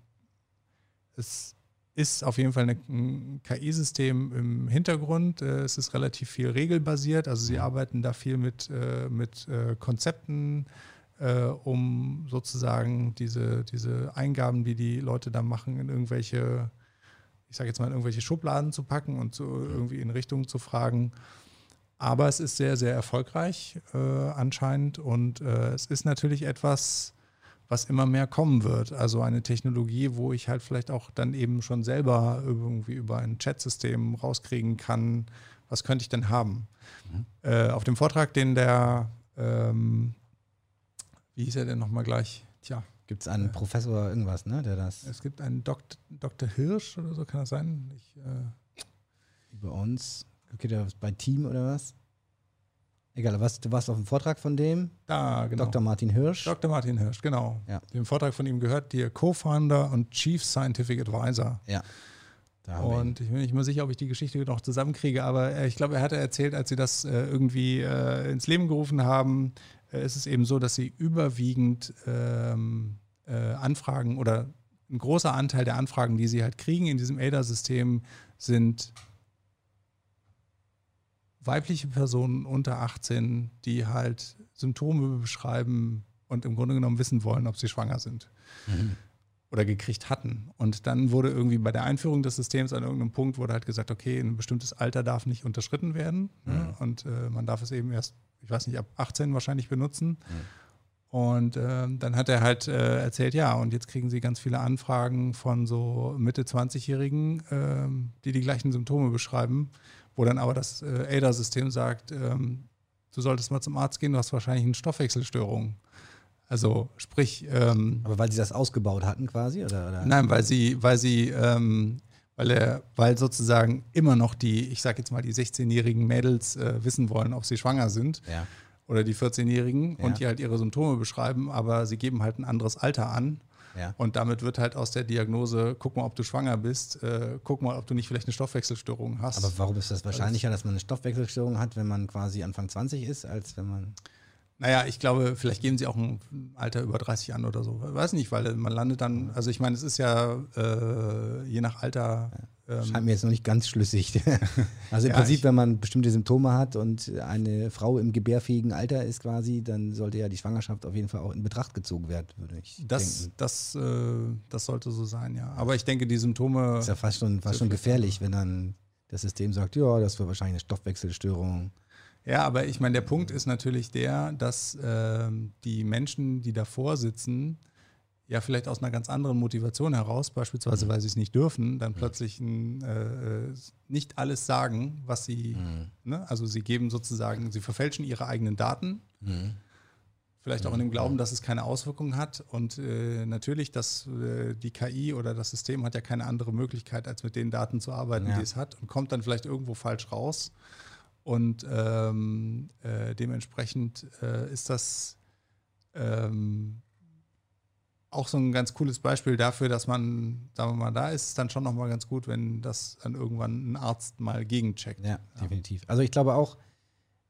es ist auf jeden Fall ein KI-System im Hintergrund. Äh, Es ist relativ viel regelbasiert. Also sie arbeiten da viel mit, äh, mit äh, Konzepten, um sozusagen diese, diese Eingaben, die die Leute da machen, in irgendwelche, ich sage jetzt mal, in irgendwelche Schubladen zu packen und so irgendwie in Richtungen zu fragen. Aber es ist sehr, sehr erfolgreich äh, anscheinend und äh, es ist natürlich etwas, was immer mehr kommen wird. Also eine Technologie, wo ich halt vielleicht auch dann eben schon selber irgendwie über ein Chatsystem rauskriegen kann, was könnte ich denn haben. Äh, auf dem Vortrag, den der, ähm, wie hieß er denn nochmal gleich? Tja,
Gibt es einen Professor irgendwas, ne, der das
es gibt einen Dok Dr. Hirsch oder so, kann das sein? Ich, äh,
über uns, okay, der bei Team oder was? Egal, was, du warst auf dem Vortrag von dem,
da, genau.
Dr. Martin Hirsch.
Dr. Martin Hirsch, genau.
Ja.
Dem Vortrag von ihm gehört, der Co-Founder und Chief Scientific Advisor.
Ja. Da.
Und ich bin nicht mehr sicher, ob ich die Geschichte noch zusammenkriege, aber äh, ich glaube, er hatte erzählt, als sie das äh, irgendwie äh, ins Leben gerufen haben, ist es eben so, dass sie überwiegend ähm, äh, Anfragen oder ein großer Anteil der Anfragen, die sie halt kriegen in diesem ADA-System, sind weibliche Personen unter 18, die halt Symptome beschreiben und im Grunde genommen wissen wollen, ob sie schwanger sind oder gekriegt hatten. Und dann wurde irgendwie bei der Einführung des Systems an irgendeinem Punkt wurde halt gesagt, okay, ein bestimmtes Alter darf nicht unterschritten werden. Ne? Und äh, man darf es eben erst, ich weiß nicht, ab 18 wahrscheinlich benutzen. Und ähm, dann hat er halt äh, erzählt, ja, und jetzt kriegen sie ganz viele Anfragen von so Mitte 20-Jährigen, ähm, die die gleichen Symptome beschreiben, wo dann aber das äh, ADA-System sagt, ähm, du solltest mal zum Arzt gehen, du hast wahrscheinlich eine Stoffwechselstörung. Also sprich, ähm,
Aber weil sie das ausgebaut hatten quasi? Oder, oder?
Nein, weil sie, weil sie, ähm, weil er, weil sozusagen immer noch die, ich sag jetzt mal, die 16-jährigen Mädels äh, wissen wollen, ob sie schwanger sind
Ja.
oder die 14-jährigen
Ja.
und die halt ihre Symptome beschreiben, aber sie geben halt ein anderes Alter an.
Ja.
Und damit wird halt aus der Diagnose, guck mal, ob du schwanger bist, äh, guck mal, ob du nicht vielleicht eine Stoffwechselstörung hast.
Aber warum ist das wahrscheinlicher, dass man eine Stoffwechselstörung hat, wenn man quasi Anfang 20 ist, als wenn man.
Naja, ich glaube, vielleicht geben sie auch ein Alter über 30 an oder so. Weiß nicht, weil man landet dann, also ich meine, es ist ja äh, je nach Alter. Ähm,
Scheint mir jetzt noch nicht ganz schlüssig. also im
Ja,
Prinzip, wenn man bestimmte Symptome hat und eine Frau im gebärfähigen Alter ist quasi, dann sollte ja die Schwangerschaft auf jeden Fall auch in Betracht gezogen werden, würde ich
Das,
denken.
das, äh, das sollte so sein, ja. Aber ich denke, die Symptome.
ist ja fast schon, fast schon gefährlich, wenn dann das System sagt, ja, das wird wahrscheinlich eine Stoffwechselstörung.
Ja, aber ich meine, der Punkt ist natürlich der, dass ähm, die Menschen, die davor sitzen, ja vielleicht aus einer ganz anderen Motivation heraus, beispielsweise weil sie es nicht dürfen, dann plötzlich ein, äh, nicht alles sagen, was sie, ne? also sie geben sozusagen, sie verfälschen ihre eigenen Daten, vielleicht auch in dem Glauben, dass es keine Auswirkungen hat. Und äh, natürlich, dass äh, die KI oder das System hat ja keine andere Möglichkeit, als mit den Daten zu arbeiten,
Ja.
die es hat und kommt dann vielleicht irgendwo falsch raus. Und ähm, äh, dementsprechend äh, ist das ähm, auch so ein ganz cooles Beispiel dafür, dass man, sagen wir mal, da ist es dann schon nochmal ganz gut, wenn das dann irgendwann ein Arzt mal gegencheckt.
Ja, definitiv. Also ich glaube auch,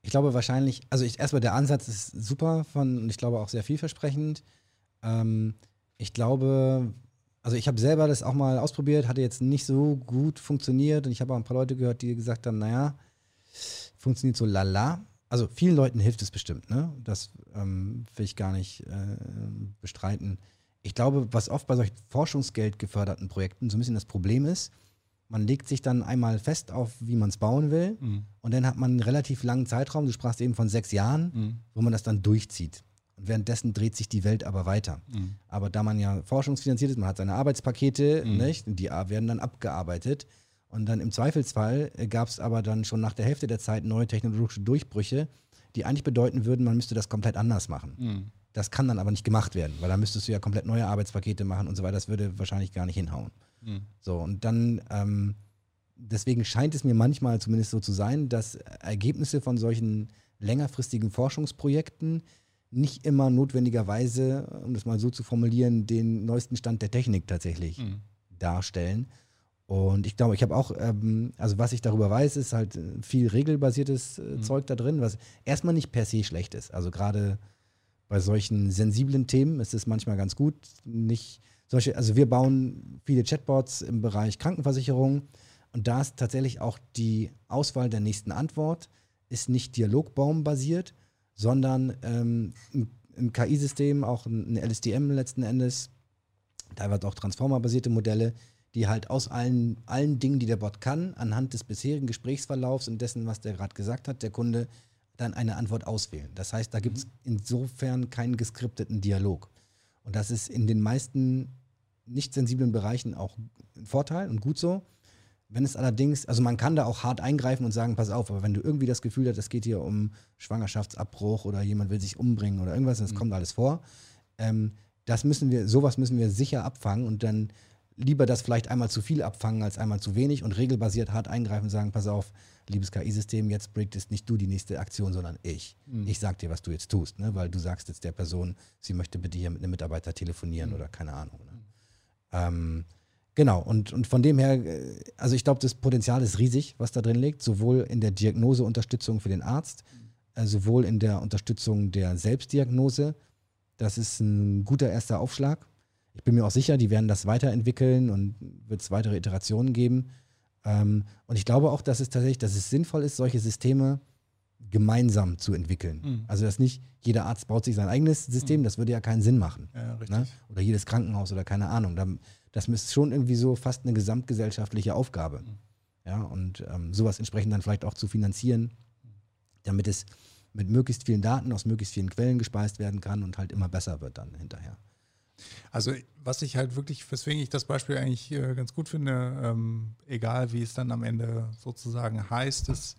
ich glaube wahrscheinlich, also ich, erstmal der Ansatz ist super von und ich glaube auch sehr vielversprechend. Ähm, ich glaube, also ich habe selber das auch mal ausprobiert, hatte jetzt nicht so gut funktioniert und ich habe auch ein paar Leute gehört, die gesagt haben, naja, funktioniert so lala. also vielen Leuten hilft es bestimmt, ne? Das ähm, will ich gar nicht äh, bestreiten. Ich glaube, was oft bei solchen Forschungsgeld geförderten Projekten so ein bisschen das Problem ist, man legt sich dann einmal fest auf, wie man es bauen will.
Mhm.
Und dann hat man einen relativ langen Zeitraum, du sprachst eben von sechs Jahren,
Mhm.
wo man das dann durchzieht. Und währenddessen dreht sich die Welt aber weiter.
Mhm.
Aber da man ja forschungsfinanziert ist, man hat seine Arbeitspakete,
Mhm.
nicht? Die werden dann abgearbeitet. Und dann im Zweifelsfall gab es aber dann schon nach der Hälfte der Zeit neue technologische Durchbrüche, die eigentlich bedeuten würden, man müsste das komplett anders machen.
Mhm.
Das kann dann aber nicht gemacht werden, weil dann müsstest du ja komplett neue Arbeitspakete machen und so weiter. Das würde wahrscheinlich gar nicht hinhauen.
Mhm.
So, und dann, ähm, deswegen scheint es mir manchmal zumindest so zu sein, dass Ergebnisse von solchen längerfristigen Forschungsprojekten nicht immer notwendigerweise, um das mal so zu formulieren, den neuesten Stand der Technik tatsächlich
Mhm.
darstellen. Und ich glaube, ich habe auch, ähm, also was ich darüber weiß, ist halt viel regelbasiertes äh, Zeug da drin, was erstmal nicht per se schlecht ist. Also gerade bei solchen sensiblen Themen ist es manchmal ganz gut, nicht solche, also wir bauen viele Chatbots im Bereich Krankenversicherung und da ist tatsächlich auch die Auswahl der nächsten Antwort ist nicht dialogbaumbasiert, sondern ähm, ein, ein KI-System, auch ein, LSTM letzten Endes, teilweise auch transformerbasierte Modelle, die halt aus allen, allen Dingen, die der Bot kann, anhand des bisherigen Gesprächsverlaufs und dessen, was der gerade gesagt hat, der Kunde dann eine Antwort auswählen. Das heißt, da gibt es insofern keinen geskripteten Dialog. Und das ist in den meisten nicht sensiblen Bereichen auch ein Vorteil und gut so. Wenn es allerdings, also man kann da auch hart eingreifen und sagen, pass auf, aber wenn du irgendwie das Gefühl hast, es geht hier um Schwangerschaftsabbruch oder jemand will sich umbringen oder irgendwas, das kommt alles vor, ähm, das müssen wir, sowas müssen wir sicher abfangen und dann lieber das vielleicht einmal zu viel abfangen als einmal zu wenig und regelbasiert hart eingreifen und sagen, pass auf, liebes KI-System, jetzt breaktest nicht du die nächste Aktion, sondern ich. Ich sag dir, was du jetzt tust, ne? weil du sagst jetzt der Person, sie möchte bitte hier mit einem Mitarbeiter telefonieren oder keine Ahnung. Ne? Ähm, genau, und, und von dem her, äh, also ich glaube, das Potenzial ist riesig, was da drin liegt, sowohl in der Diagnoseunterstützung für den Arzt, äh, sowohl in der Unterstützung der Selbstdiagnose. Das ist ein guter erster Aufschlag. Ich bin mir auch sicher, die werden das weiterentwickeln und wird es weitere Iterationen geben. Ähm, und ich glaube auch, dass es tatsächlich, dass es sinnvoll ist, solche Systeme gemeinsam zu entwickeln.
Mhm.
Also dass nicht jeder Arzt baut sich sein eigenes System, das würde ja keinen Sinn machen.
Ja.
Ne? Oder jedes Krankenhaus oder keine Ahnung. Da- Das ist schon irgendwie so fast eine gesamtgesellschaftliche Aufgabe. Ja, und ähm, sowas entsprechend dann vielleicht auch zu finanzieren, damit es mit möglichst vielen Daten aus möglichst vielen Quellen gespeist werden kann und halt immer besser wird dann hinterher.
Also was ich halt wirklich, weswegen ich das Beispiel eigentlich äh, ganz gut finde, ähm, egal wie es dann am Ende sozusagen heißt, ist,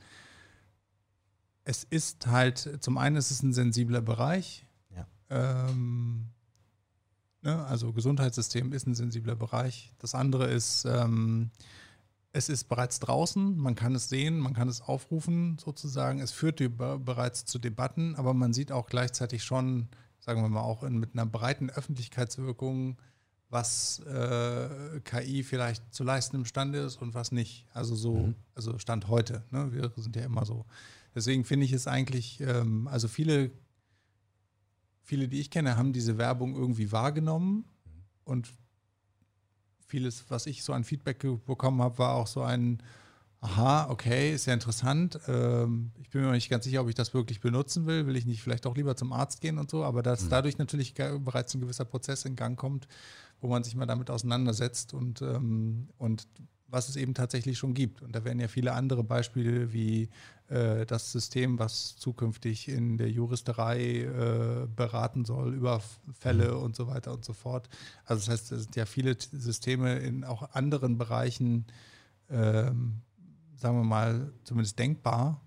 es ist halt, zum einen ist es ein sensibler Bereich.
Ja.
Ähm, ne, also Gesundheitssystem ist ein sensibler Bereich. Das andere ist, ähm, es ist bereits draußen, man kann es sehen, man kann es aufrufen sozusagen. Es führt be- bereits zu Debatten, aber man sieht auch gleichzeitig schon, sagen wir mal auch in, mit einer breiten Öffentlichkeitswirkung, was äh, KI vielleicht zu leisten imstande ist und was nicht. Also so, also Stand heute. Ne? Wir sind ja immer so. Deswegen finde ich es eigentlich, ähm, also viele, viele, die ich kenne, haben diese Werbung irgendwie wahrgenommen und vieles, was ich so an Feedback bekommen habe, war auch so ein, aha, okay, ist ja interessant. Ähm, ich bin mir nicht ganz sicher, ob ich das wirklich benutzen will. Will ich nicht vielleicht auch lieber zum Arzt gehen und so, aber dass dadurch natürlich bereits ein gewisser Prozess in Gang kommt, wo man sich mal damit auseinandersetzt und, ähm, und was es eben tatsächlich schon gibt. Und da werden ja viele andere Beispiele wie äh, das System, was zukünftig in der Juristerei äh, beraten soll über Fälle und so weiter und so fort. Also das heißt, es sind ja viele Systeme in auch anderen Bereichen, ähm, sagen wir mal, zumindest denkbar.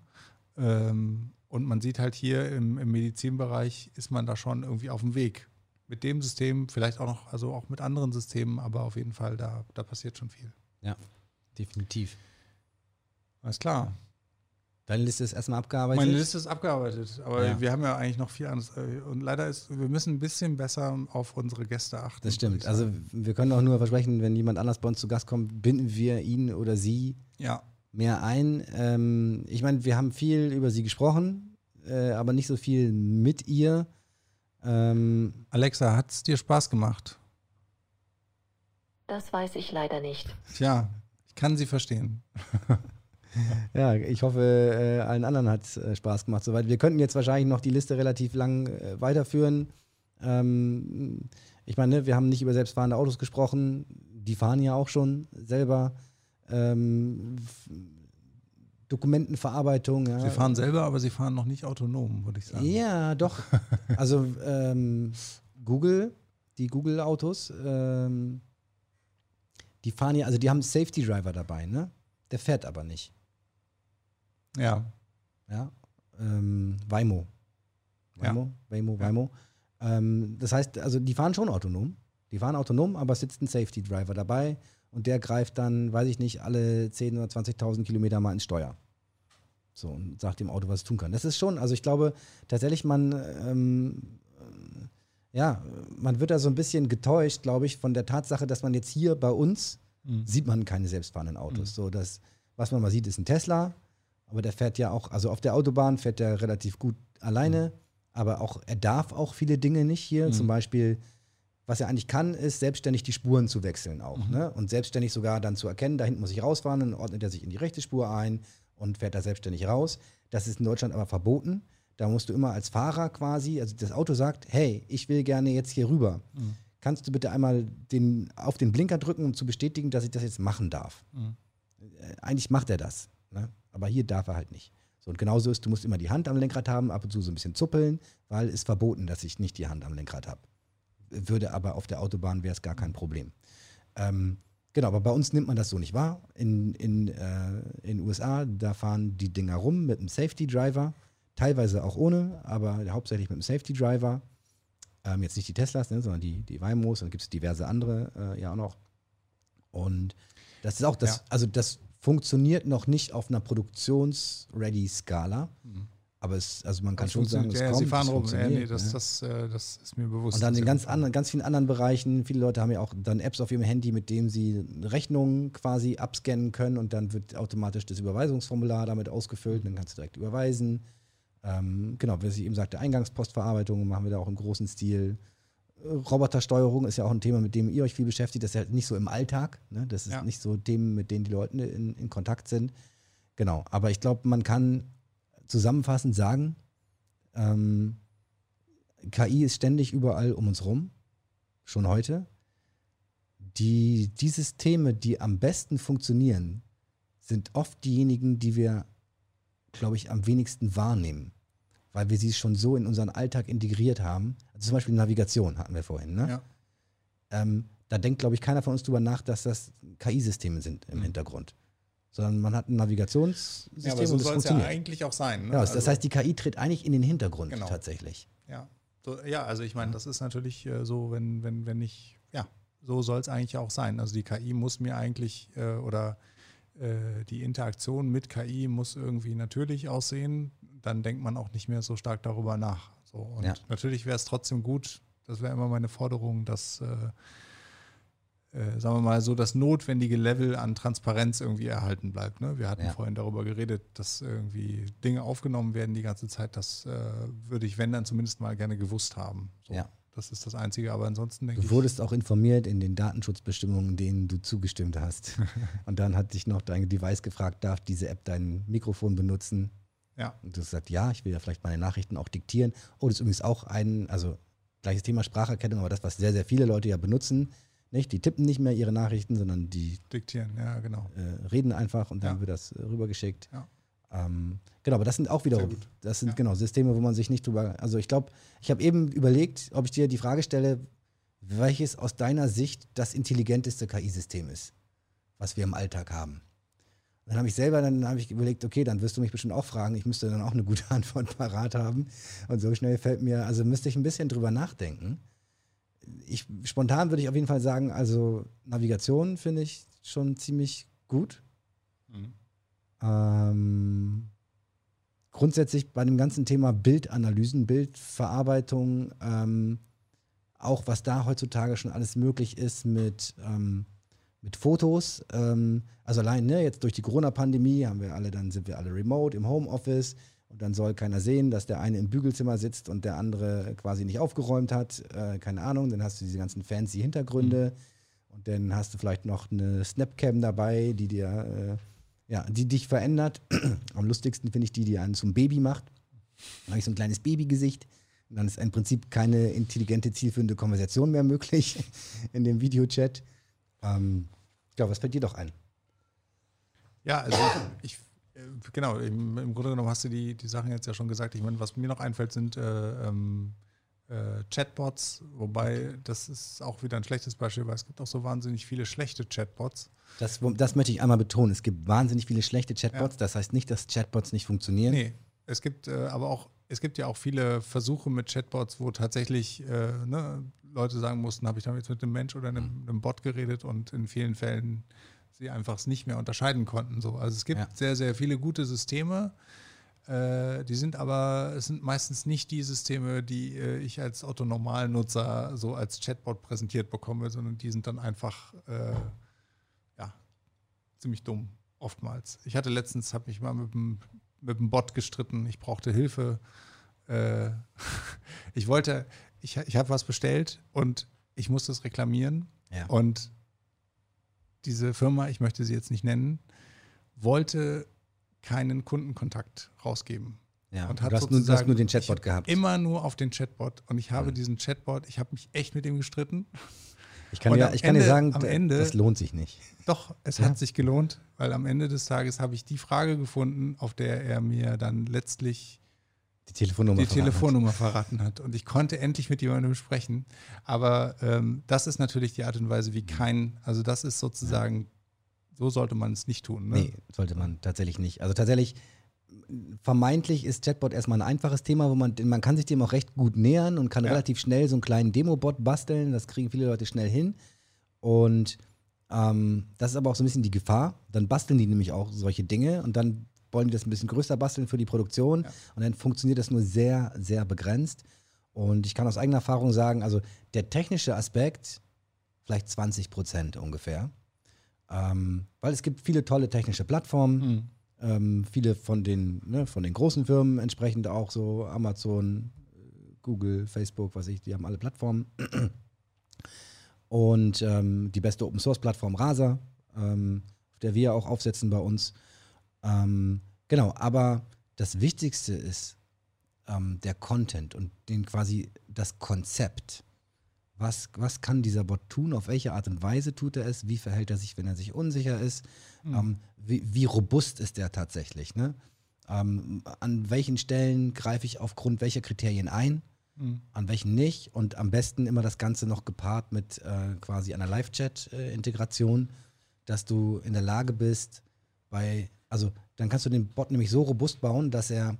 Ähm, und man sieht halt hier im, im Medizinbereich ist man da schon irgendwie auf dem Weg. Mit dem System, vielleicht auch noch, also auch mit anderen Systemen, aber auf jeden Fall, da, da passiert schon viel.
Ja, definitiv.
Alles klar.
Deine Liste ist erstmal abgearbeitet.
Meine Liste ist abgearbeitet, aber
Ja.
wir haben ja eigentlich noch viel anderes. äh, Und leider ist, wir müssen ein bisschen besser auf unsere Gäste achten.
das stimmt. Also wir können auch nur versprechen, wenn jemand anders bei uns zu Gast kommt, binden wir ihn oder sie
ja,
mehr ein. Ähm, ich meine, wir haben viel über sie gesprochen, äh, aber nicht so viel mit ihr. Ähm,
Alexa, hat es dir Spaß gemacht?
Das weiß ich leider nicht.
Tja, ich kann sie verstehen.
Ja, ich hoffe, äh, allen anderen hat es äh, Spaß gemacht soweit. Wir könnten jetzt wahrscheinlich noch die Liste relativ lang äh, weiterführen. Ähm, ich meine, wir haben nicht über selbstfahrende Autos gesprochen. Die fahren ja auch schon selber. Ähm, Dokumentenverarbeitung. Ja.
Sie fahren selber, aber sie fahren noch nicht autonom, würde ich sagen.
Ja, doch. Also ähm, Google, die Google-Autos, ähm, die fahren ja, also die haben Safety Driver dabei, ne? Der fährt aber nicht.
Ja.
Ja. Ähm, Waymo. Waymo, Waymo, Waymo. Ähm, das heißt, also die fahren schon autonom. Die fahren autonom, aber es sitzt ein Safety Driver dabei und der greift dann, weiß ich nicht, alle 10.000 oder 20.000 Kilometer mal ins Steuer. So, und sagt dem Auto, was es tun kann. Das ist schon, also ich glaube tatsächlich, man, ähm, äh, ja, man wird da so ein bisschen getäuscht, glaube ich, von der Tatsache, dass man jetzt hier bei uns
Mhm.
sieht man keine selbstfahrenden Autos. So, das, was man mal sieht, ist ein Tesla, aber der fährt ja auch, also auf der Autobahn fährt der relativ gut alleine, aber auch, er darf auch viele Dinge nicht hier. Zum Beispiel, was er eigentlich kann, ist selbstständig die Spuren zu wechseln auch. Ne? Und selbstständig sogar dann zu erkennen, da hinten muss ich rausfahren, dann ordnet er sich in die rechte Spur ein und fährt da selbstständig raus. Das ist in Deutschland aber verboten. Da musst du immer als Fahrer quasi, also das Auto sagt, hey, ich will gerne jetzt hier rüber. Kannst du bitte einmal den, auf den Blinker drücken, um zu bestätigen, dass ich das jetzt machen darf? Äh, Eigentlich macht er das, ne? aber hier darf er halt nicht. So, und genauso ist, du musst immer die Hand am Lenkrad haben, ab und zu so ein bisschen zuppeln, weil es verboten, dass ich nicht die Hand am Lenkrad habe. Würde aber auf der Autobahn wäre es gar kein Problem. Ähm, genau, aber bei uns nimmt man das so nicht wahr. In in äh, in den USA, da fahren die Dinger rum mit einem Safety Driver, teilweise auch ohne, aber hauptsächlich mit einem Safety Driver. Ähm, jetzt nicht die Teslas, ne, sondern die, die Waymos, und dann gibt es diverse andere äh, ja auch noch. Und das ist auch das,
Ja.
also das funktioniert noch nicht auf einer Produktions-Ready-Skala. Aber es, also man kann
Das
schon sagen, es
ja,
kommt,
sie fahren
es
rum. Ja, nee, das,
ja.
das, äh, das ist mir bewusst.
Und dann in ganz, anderen, ganz vielen anderen Bereichen, viele Leute haben ja auch dann Apps auf ihrem Handy, mit denen sie Rechnungen quasi abscannen können und dann wird automatisch das Überweisungsformular damit ausgefüllt und dann kannst du direkt überweisen. Ähm, genau, wie ich eben sagte, Eingangspostverarbeitung machen wir da auch im großen Stil. Robotersteuerung ist ja auch ein Thema, mit dem ihr euch viel beschäftigt. Das ist ja nicht so im Alltag. Ne? Das ist
Ja.
nicht so Themen, mit denen die Leute in, in Kontakt sind. Genau, aber ich glaube, man kann zusammenfassend sagen, ähm, KI ist ständig überall um uns rum, schon heute. Die, die Systeme, die am besten funktionieren, sind oft diejenigen, die wir, glaube ich, am wenigsten wahrnehmen, weil wir sie schon so in unseren Alltag integriert haben. Also zum Beispiel Navigation hatten wir vorhin. Ne?
Ja.
Ähm, da denkt, glaube ich, keiner von uns drüber nach, dass das KI-Systeme sind im Hintergrund. Sondern man hat ein Navigationssystem.
Ja, aber so soll es ja eigentlich auch sein. Ne?
Ja, das
Also-
heißt, die KI tritt eigentlich in den Hintergrund
Genau.
tatsächlich.
Ja, so, ja also ich meine, das ist natürlich äh, so, wenn, wenn, wenn ich, ja, so soll es eigentlich auch sein. Also die KI muss mir eigentlich äh, oder äh, die Interaktion mit KI muss irgendwie natürlich aussehen. Dann denkt man auch nicht mehr so stark darüber nach. So, und
Ja.
natürlich wäre es trotzdem gut, das wäre immer meine Forderung, dass, äh, sagen wir mal, so das notwendige Level an Transparenz irgendwie erhalten bleibt. Ne? Wir hatten
Ja.
vorhin darüber geredet, dass irgendwie Dinge aufgenommen werden die ganze Zeit. Das äh, würde ich, wenn dann zumindest mal gerne gewusst haben. So,
Ja.
Das ist das Einzige, aber ansonsten denke
Du
ich.
wurdest auch informiert in den Datenschutzbestimmungen, denen du zugestimmt hast. und dann hat dich noch dein Device gefragt, darf diese App dein Mikrofon benutzen?
Ja,
Und du hast gesagt, ja, ich will ja vielleicht meine Nachrichten auch diktieren. Oh, das ist übrigens auch ein, also gleiches Thema Spracherkennung, aber das, was sehr, sehr viele Leute ja benutzen. Nicht? Die tippen nicht mehr ihre Nachrichten, sondern die
diktieren, ja, genau.
äh, reden einfach und dann
Ja.
wird das äh, rübergeschickt.
Ja.
Ähm, genau, aber das sind auch wiederum, das sind
Ja.
genau Systeme, wo man sich nicht drüber, also ich glaube, ich habe eben überlegt, ob ich dir die Frage stelle, welches aus deiner Sicht das intelligenteste KI-System ist, was wir im Alltag haben. Und dann habe ich selber, dann habe ich überlegt, okay, dann wirst du mich bestimmt auch fragen, ich müsste dann auch eine gute Antwort parat haben. Und so schnell fällt mir, also müsste ich ein bisschen drüber nachdenken. Ich, spontan würde ich auf jeden Fall sagen, also Navigation finde ich schon ziemlich gut.
Mhm.
Ähm, grundsätzlich bei dem ganzen Thema Bildanalysen, Bildverarbeitung, ähm, auch was da heutzutage schon alles möglich ist mit, ähm, mit Fotos. Ähm, also allein ne, jetzt durch die Corona-Pandemie haben wir alle, dann sind wir alle remote im Homeoffice und dann soll keiner sehen, dass der eine im Bügelzimmer sitzt und der andere quasi nicht aufgeräumt hat. Äh, keine Ahnung, dann hast du diese ganzen fancy Hintergründe und dann hast du vielleicht noch eine Snapcam dabei, die dir äh, Ja, die dich verändert. Am lustigsten finde ich die, die einen zum Baby macht. Dann habe ich so ein kleines Babygesicht. Und dann ist im Prinzip keine intelligente, zielführende Konversation mehr möglich in dem Videochat. Ähm, ja, was fällt dir doch ein?
Ja, also ich, genau, im, im Grunde genommen hast du die, die Sachen jetzt ja schon gesagt. Ich meine, was mir noch einfällt, sind äh, ähm, äh, Chatbots, wobei das ist auch wieder ein schlechtes Beispiel, weil es gibt auch so wahnsinnig viele schlechte Chatbots.
Das, das möchte ich einmal betonen. Es gibt wahnsinnig viele schlechte Chatbots. Ja. Das heißt nicht, dass Chatbots nicht funktionieren. Nee,
es gibt äh, aber auch, es gibt ja auch viele Versuche mit Chatbots, wo tatsächlich äh, ne, Leute sagen mussten, habe ich damit mit einem Mensch oder einem, einem, Bot geredet und in vielen Fällen sie einfach es nicht mehr unterscheiden konnten. So. Also es gibt ja. sehr, sehr viele gute Systeme. Äh, die sind aber, es sind meistens nicht die Systeme, die äh, ich als Otto-Normalnutzer so als Chatbot präsentiert bekomme, sondern die sind dann einfach äh, ja, ziemlich dumm, oftmals. Ich hatte letztens, habe mich mal mit dem mit dem Bot gestritten, ich brauchte Hilfe. Äh, ich wollte, ich, ich habe was bestellt und ich musste es reklamieren. Ja. Und diese Firma, ich möchte sie jetzt nicht nennen, wollte keinen Kundenkontakt rausgeben.
Ja, und hat du, hast nur, du hast nur den Chatbot gehabt.
Immer nur auf den Chatbot. Und ich habe mhm. diesen Chatbot, ich habe mich echt mit ihm gestritten.
Ich kann, ja, ich kann Ende, dir sagen, am Ende, das lohnt sich nicht.
Doch, es ja. hat sich gelohnt, weil am Ende des Tages habe ich die Frage gefunden, auf der er mir dann letztlich
die Telefonnummer,
die verraten, Telefonnummer hat. verraten hat. Und ich konnte endlich mit jemandem sprechen. Aber ähm, das ist natürlich die Art und Weise, wie kein, also das ist sozusagen, ja. so sollte man es nicht tun. Ne?
Nee, sollte man tatsächlich nicht. Also tatsächlich, vermeintlich ist Chatbot erstmal ein einfaches Thema, wo man, man kann sich dem auch recht gut nähern und kann ja. relativ schnell so einen kleinen Demo-Bot basteln. Das kriegen viele Leute schnell hin. Und ähm, das ist aber auch so ein bisschen die Gefahr. Dann basteln die nämlich auch solche Dinge und dann wollen die das ein bisschen größer basteln für die Produktion. Ja. Und dann funktioniert das nur sehr, sehr begrenzt. Und ich kann aus eigener Erfahrung sagen, also der technische Aspekt, vielleicht 20 Prozent ungefähr. Ähm, weil es gibt viele tolle technische Plattformen. Mhm ähm, viele von den, ne, von den großen Firmen entsprechend auch so Amazon, Google, Facebook, was ich, die haben alle Plattformen. Und ähm, die beste Open Source Plattform Rasa, ähm, auf der wir auch aufsetzen bei uns. Ähm, genau, aber das Wichtigste ist ähm, der Content und den quasi das Konzept. Was, was kann dieser Bot tun? Auf welche Art und Weise tut er es? Wie verhält er sich, wenn er sich unsicher ist? Mhm. Ähm, wie, wie, robust ist der tatsächlich? Ne? Ähm, an welchen Stellen greife ich aufgrund welcher Kriterien ein? Mhm. An welchen nicht? Und am besten immer das Ganze noch gepaart mit äh, quasi einer Live-Chat-Integration, dass du in der Lage bist, bei, also dann kannst du den Bot nämlich so robust bauen, dass er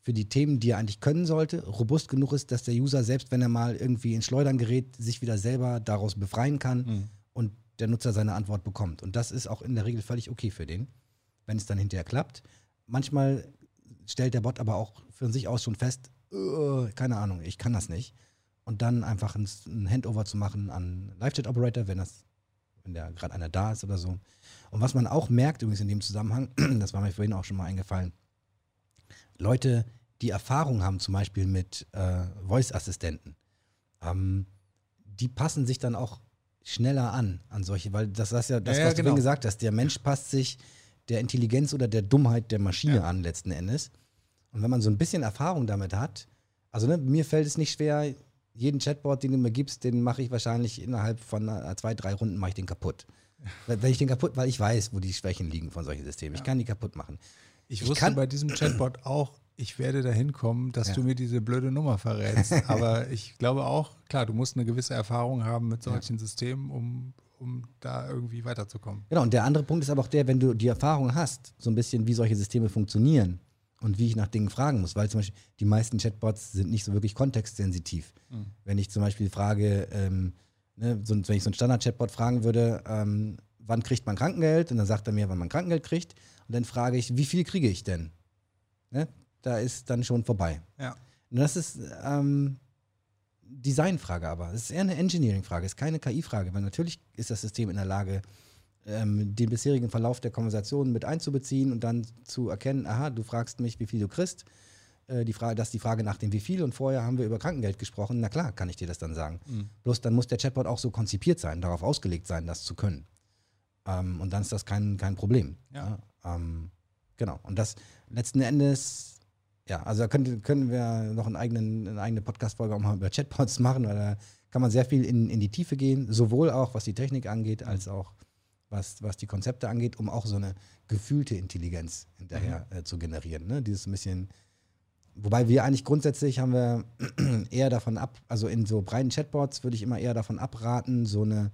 für die Themen, die er eigentlich können sollte, robust genug ist, dass der User, selbst wenn er mal irgendwie ins Schleudern gerät, sich wieder selber daraus befreien kann mhm. und der Nutzer seine Antwort bekommt. Und das ist auch in der Regel völlig okay für den, wenn es dann hinterher klappt. Manchmal stellt der Bot aber auch für sich aus schon fest, uh, keine Ahnung, ich kann das nicht. Und dann einfach ein, ein Handover zu machen an Live-Chat-Operator, wenn das, wenn da gerade einer da ist oder so. Und was man auch merkt übrigens in dem Zusammenhang, das war mir vorhin auch schon mal eingefallen, Leute, die Erfahrung haben, zum Beispiel mit äh, Voice-Assistenten, ähm, die passen sich dann auch schneller an, an solche, weil das ist ja das, ja, was genau. du gesagt hast. Der Mensch passt sich der Intelligenz oder der Dummheit der Maschine ja. an, letzten Endes. Und wenn man so ein bisschen Erfahrung damit hat, also ne, mir fällt es nicht schwer, jeden Chatbot, den du mir gibst, den mache ich wahrscheinlich innerhalb von äh, zwei, drei Runden mache ich den kaputt. Wenn ich den kaputt, weil ich weiß, wo die Schwächen liegen von solchen Systemen. Ich kann die kaputt machen.
Ich, ich wusste bei diesem Chatbot auch, ich werde dahin kommen, dass ja. du mir diese blöde Nummer verrätst. Aber ich glaube auch, klar, du musst eine gewisse Erfahrung haben mit solchen ja. Systemen, um, um da irgendwie weiterzukommen.
Genau, und der andere Punkt ist aber auch der, wenn du die Erfahrung hast, so ein bisschen, wie solche Systeme funktionieren und wie ich nach Dingen fragen muss, weil zum Beispiel die meisten Chatbots sind nicht so wirklich kontextsensitiv. Mhm. Wenn ich zum Beispiel frage, ähm, ne, so, wenn ich so einen Standard-Chatbot fragen würde, ähm, wann kriegt man Krankengeld? Und dann sagt er mir, wann man Krankengeld kriegt. Und dann frage ich, wie viel kriege ich denn? Ne? Da ist dann schon vorbei.
Ja.
Und das ist ähm, Designfrage aber. Es ist eher eine Engineering-Frage, es ist keine KI-Frage, weil natürlich ist das System in der Lage, ähm, den bisherigen Verlauf der Konversation mit einzubeziehen und dann zu erkennen, aha, du fragst mich, wie viel du kriegst. Äh, die Frage, das ist die Frage nach dem wie viel und vorher haben wir über Krankengeld gesprochen. Na klar, kann ich dir das dann sagen. Mhm. Bloß dann muss der Chatbot auch so konzipiert sein, darauf ausgelegt sein, das zu können. Ähm, und dann ist das kein, kein Problem.
Ja. ja.
Ähm, genau. Und das letzten Endes, ja, also da könnte, können wir noch einen eigenen, eine eigene Podcast-Folge auch mal über Chatbots machen, weil da kann man sehr viel in, in die Tiefe gehen, sowohl auch was die Technik angeht, als auch was, was die Konzepte angeht, um auch so eine gefühlte Intelligenz hinterher äh, zu generieren. Ne? Dieses ein bisschen, wobei wir eigentlich grundsätzlich haben wir eher davon ab, also in so breiten Chatbots würde ich immer eher davon abraten, so eine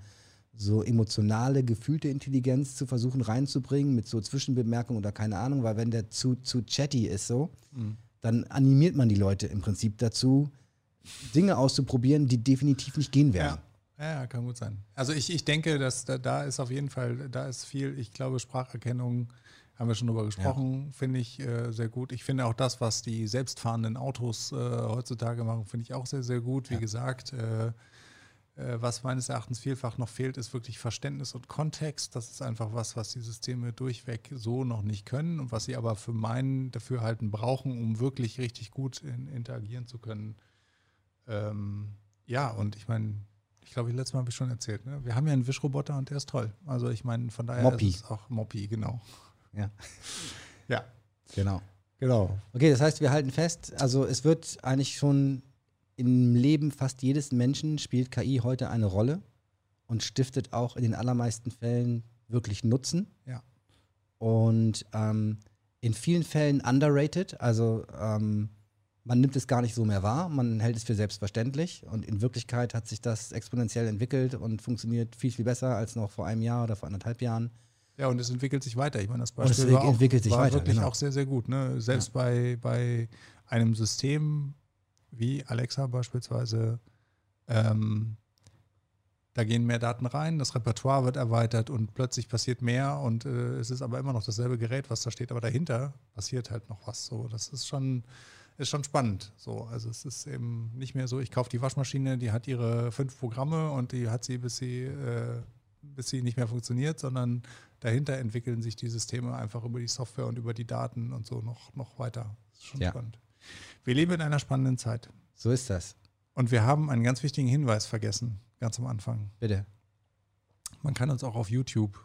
so emotionale, gefühlte Intelligenz zu versuchen reinzubringen mit so Zwischenbemerkungen oder keine Ahnung, weil wenn der zu, zu chatty ist so, dann animiert man die Leute im Prinzip dazu, Dinge auszuprobieren, die definitiv nicht gehen werden.
Ja, ja, kann gut sein. Also ich, ich denke, dass da, da ist auf jeden Fall, da ist viel, ich glaube, Spracherkennung, haben wir schon drüber gesprochen, finde ich äh, sehr gut. Ich finde auch das, was die selbstfahrenden Autos äh, heutzutage machen, finde ich auch sehr, sehr gut. Wie gesagt, äh, äh, was meines Erachtens vielfach noch fehlt, ist wirklich Verständnis und Kontext. Das ist einfach was, was die Systeme durchweg so noch nicht können und was sie aber für mein Dafürhalten brauchen, um wirklich richtig gut in, interagieren zu können. Ähm, ja, und ich meine, ich glaube, letztes Mal habe ich schon erzählt, ne? wir haben ja einen Wischroboter und der ist toll. Also ich meine, von daher
Moppy.
ist es auch Moppy, genau.
Ja,
Ja,
genau.
genau.
Okay, das heißt, wir halten fest, also es wird eigentlich schon im Leben fast jedes Menschen spielt KI heute eine Rolle und stiftet auch in den allermeisten Fällen wirklich Nutzen.
Ja.
Und ähm, in vielen Fällen underrated, also ähm, man nimmt es gar nicht so mehr wahr, man hält es für selbstverständlich und in Wirklichkeit hat sich das exponentiell entwickelt und funktioniert viel, viel besser als noch vor einem Jahr oder vor anderthalb Jahren.
Ja, und es entwickelt sich weiter. Ich meine, das
Und es
Beispiel war, auch,
entwickelt sich
war
weiter,
wirklich
genau.
auch sehr, sehr gut. Ne? Selbst bei, bei einem System wie Alexa beispielsweise, ähm, da gehen mehr Daten rein, das Repertoire wird erweitert und plötzlich passiert mehr und äh, es ist aber immer noch dasselbe Gerät, was da steht, aber dahinter passiert halt noch was. So, das ist schon, ist schon spannend. So, also es ist eben nicht mehr so, ich kaufe die Waschmaschine, die hat ihre fünf Programme und die hat sie, bis sie, äh, bis sie nicht mehr funktioniert, sondern dahinter entwickeln sich die Systeme einfach über die Software und über die Daten und so noch, noch weiter. Das ist schon
Ja.
spannend. Wir leben in einer spannenden Zeit.
So ist das.
Und wir haben einen ganz wichtigen Hinweis vergessen, ganz am Anfang.
Bitte.
Man kann uns auch auf YouTube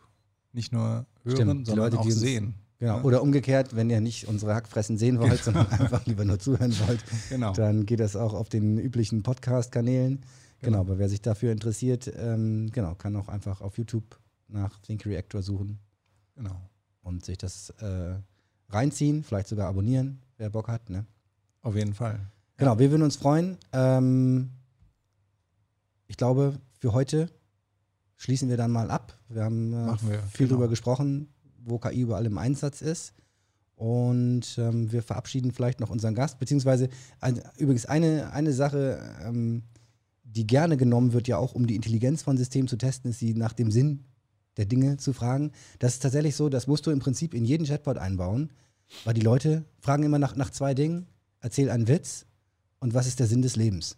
nicht nur hören,
Stimmt,
sondern
Leute,
auch sehen.
Genau. Oder umgekehrt, wenn ihr nicht unsere Hackfressen sehen wollt, sondern einfach lieber nur zuhören wollt,
Genau.
dann geht das auch auf den üblichen Podcast-Kanälen. Genau.
Genau.
aber wer sich dafür interessiert, ähm, genau, kann auch einfach auf YouTube nach Think Reactor suchen
genau.
und sich das äh, reinziehen, vielleicht sogar abonnieren, wer Bock hat. Ne?
Auf jeden Fall.
Genau, wir würden uns freuen. Ähm, ich glaube, für heute schließen wir dann mal ab. Wir haben äh,
wir,
viel
genau.
darüber gesprochen, wo KI überall im Einsatz ist. Und ähm, wir verabschieden vielleicht noch unseren Gast, beziehungsweise ein, übrigens eine, eine Sache, ähm, die gerne genommen wird, ja auch um die Intelligenz von Systemen zu testen, ist sie nach dem Sinn der Dinge zu fragen. Das ist tatsächlich so, das musst du im Prinzip in jeden Chatbot einbauen, weil die Leute fragen immer nach, nach zwei Dingen. Erzähl einen Witz und was ist der Sinn des Lebens?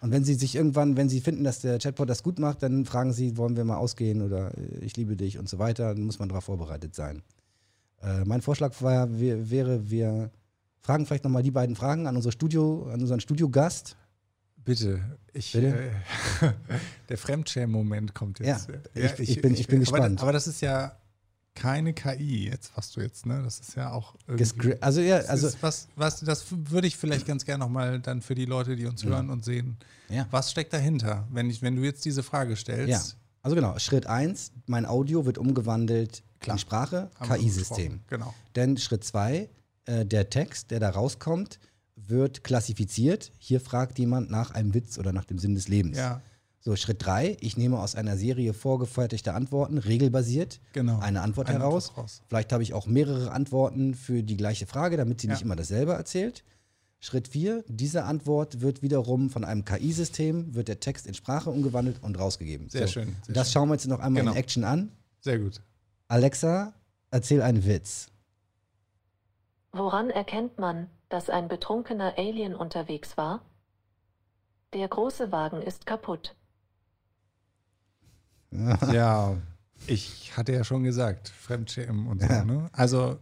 Und wenn sie sich irgendwann, wenn sie finden, dass der Chatbot das gut macht, dann fragen sie, wollen wir mal ausgehen oder äh, ich liebe dich und so weiter. Dann muss man darauf vorbereitet sein. Äh, mein Vorschlag war, wir, wäre, wir fragen vielleicht nochmal die beiden Fragen an unser Studio, an unseren Studiogast.
Bitte. Ich,
Bitte?
Äh, der Fremdschämen-Moment kommt jetzt.
Ja, ich- ich bin- ich bin
aber,
gespannt.
Aber das ist ja keine KI, jetzt was du jetzt, ne? Das ist ja auch irgendwie.
Also ja,
Das
also
ist was, was, das würde ich vielleicht ganz gerne nochmal dann für die Leute, die uns hören und sehen.
Ja.
Was steckt dahinter, wenn, ich, wenn du jetzt diese Frage stellst?
Ja, also genau, Schritt 1, mein Audio wird umgewandelt
Klar.
in Sprache, KI-System.
Genau.
Denn Schritt 2, äh, der Text, der da rauskommt, wird klassifiziert. Hier fragt jemand nach einem Witz oder nach dem Sinn des Lebens.
Ja,
So, Schritt 3, ich nehme aus einer Serie vorgefertigter Antworten, regelbasiert,
genau.
eine Antwort
Eine
heraus.
Antwort.
Vielleicht habe ich auch mehrere Antworten für die gleiche Frage, damit sie
Ja.
nicht immer dasselbe erzählt. Schritt 4, diese Antwort wird wiederum von einem KI-System, wird der Text in Sprache umgewandelt und rausgegeben.
Sehr schön, sehr
das
schön.
schauen wir uns noch einmal
Genau.
in Action an.
Sehr gut.
Alexa, erzähl einen Witz.
Woran erkennt man, dass ein betrunkener Alien unterwegs war? Der große Wagen ist kaputt.
Ja, ich hatte ja schon gesagt, Fremdschämen und so. Ne? Also,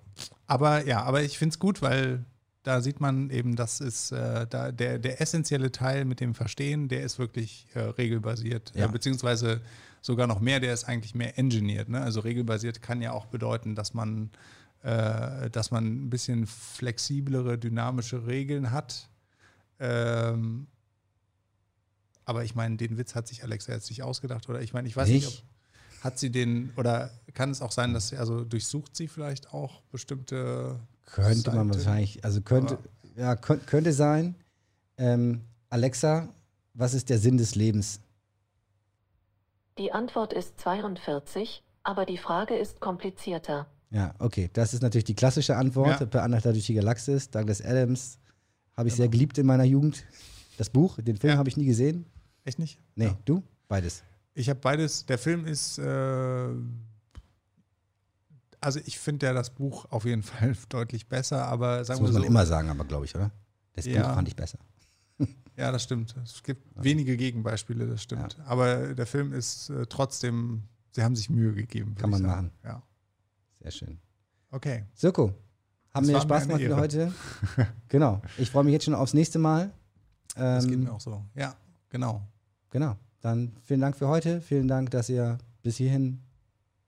aber ja, aber ich finde es gut, weil da sieht man eben, das ist äh, da der, der essentielle Teil mit dem Verstehen, der ist wirklich äh, regelbasiert,
Ja.
äh, beziehungsweise sogar noch mehr, der ist eigentlich mehr engineert. Ne? Also regelbasiert kann ja auch bedeuten, dass man, äh, dass man ein bisschen flexiblere, dynamische Regeln hat. Ähm, aber ich meine, den Witz hat sich Alexa jetzt nicht ausgedacht, oder? Ich meine, ich weiß nicht,
Nicht?
ob, hat sie den, oder kann es auch sein, dass sie, also durchsucht sie vielleicht auch bestimmte
Könnte man
Seite?
wahrscheinlich, also könnte,
Aber-
ja, könnt, könnte sein. Ähm, Alexa, was ist der Sinn des Lebens?
Die Antwort ist 42, aber die Frage ist komplizierter.
Ja, okay. Das ist natürlich die klassische Antwort.
Ja.
Per Anhalter durch die Galaxis, Douglas Adams. Habe ich sehr geliebt in meiner Jugend. Das Buch, den Film
Ja.
habe ich nie gesehen.
Echt nicht?
Nee,
Ja.
du? Beides.
Ich habe beides. Der Film ist, äh, also ich finde ja das Buch auf jeden Fall deutlich besser, aber
Das
sagen
muss
wir
man
so.
immer sagen, aber glaube ich, oder? Das
Ja.
Buch fand ich besser.
Ja, das stimmt. Es gibt wenige Gegenbeispiele, das stimmt. Aber der Film ist äh, trotzdem, sie haben sich Mühe gegeben.
Kann man
sagen. Ja.
Sehr schön.
Okay.
Sirko, haben
Das
mir
war
Spaß gemacht für heute. genau. Ich freue mich jetzt schon aufs nächste Mal.
Das geht
Ähm,
mir auch so. Ja, genau.
Genau. Dann vielen Dank für heute. Vielen Dank, dass ihr bis hierhin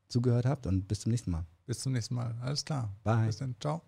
zugehört habt und bis zum nächsten Mal.
Bis zum nächsten Mal. Alles klar.
Bye.
Bis dann. Ciao.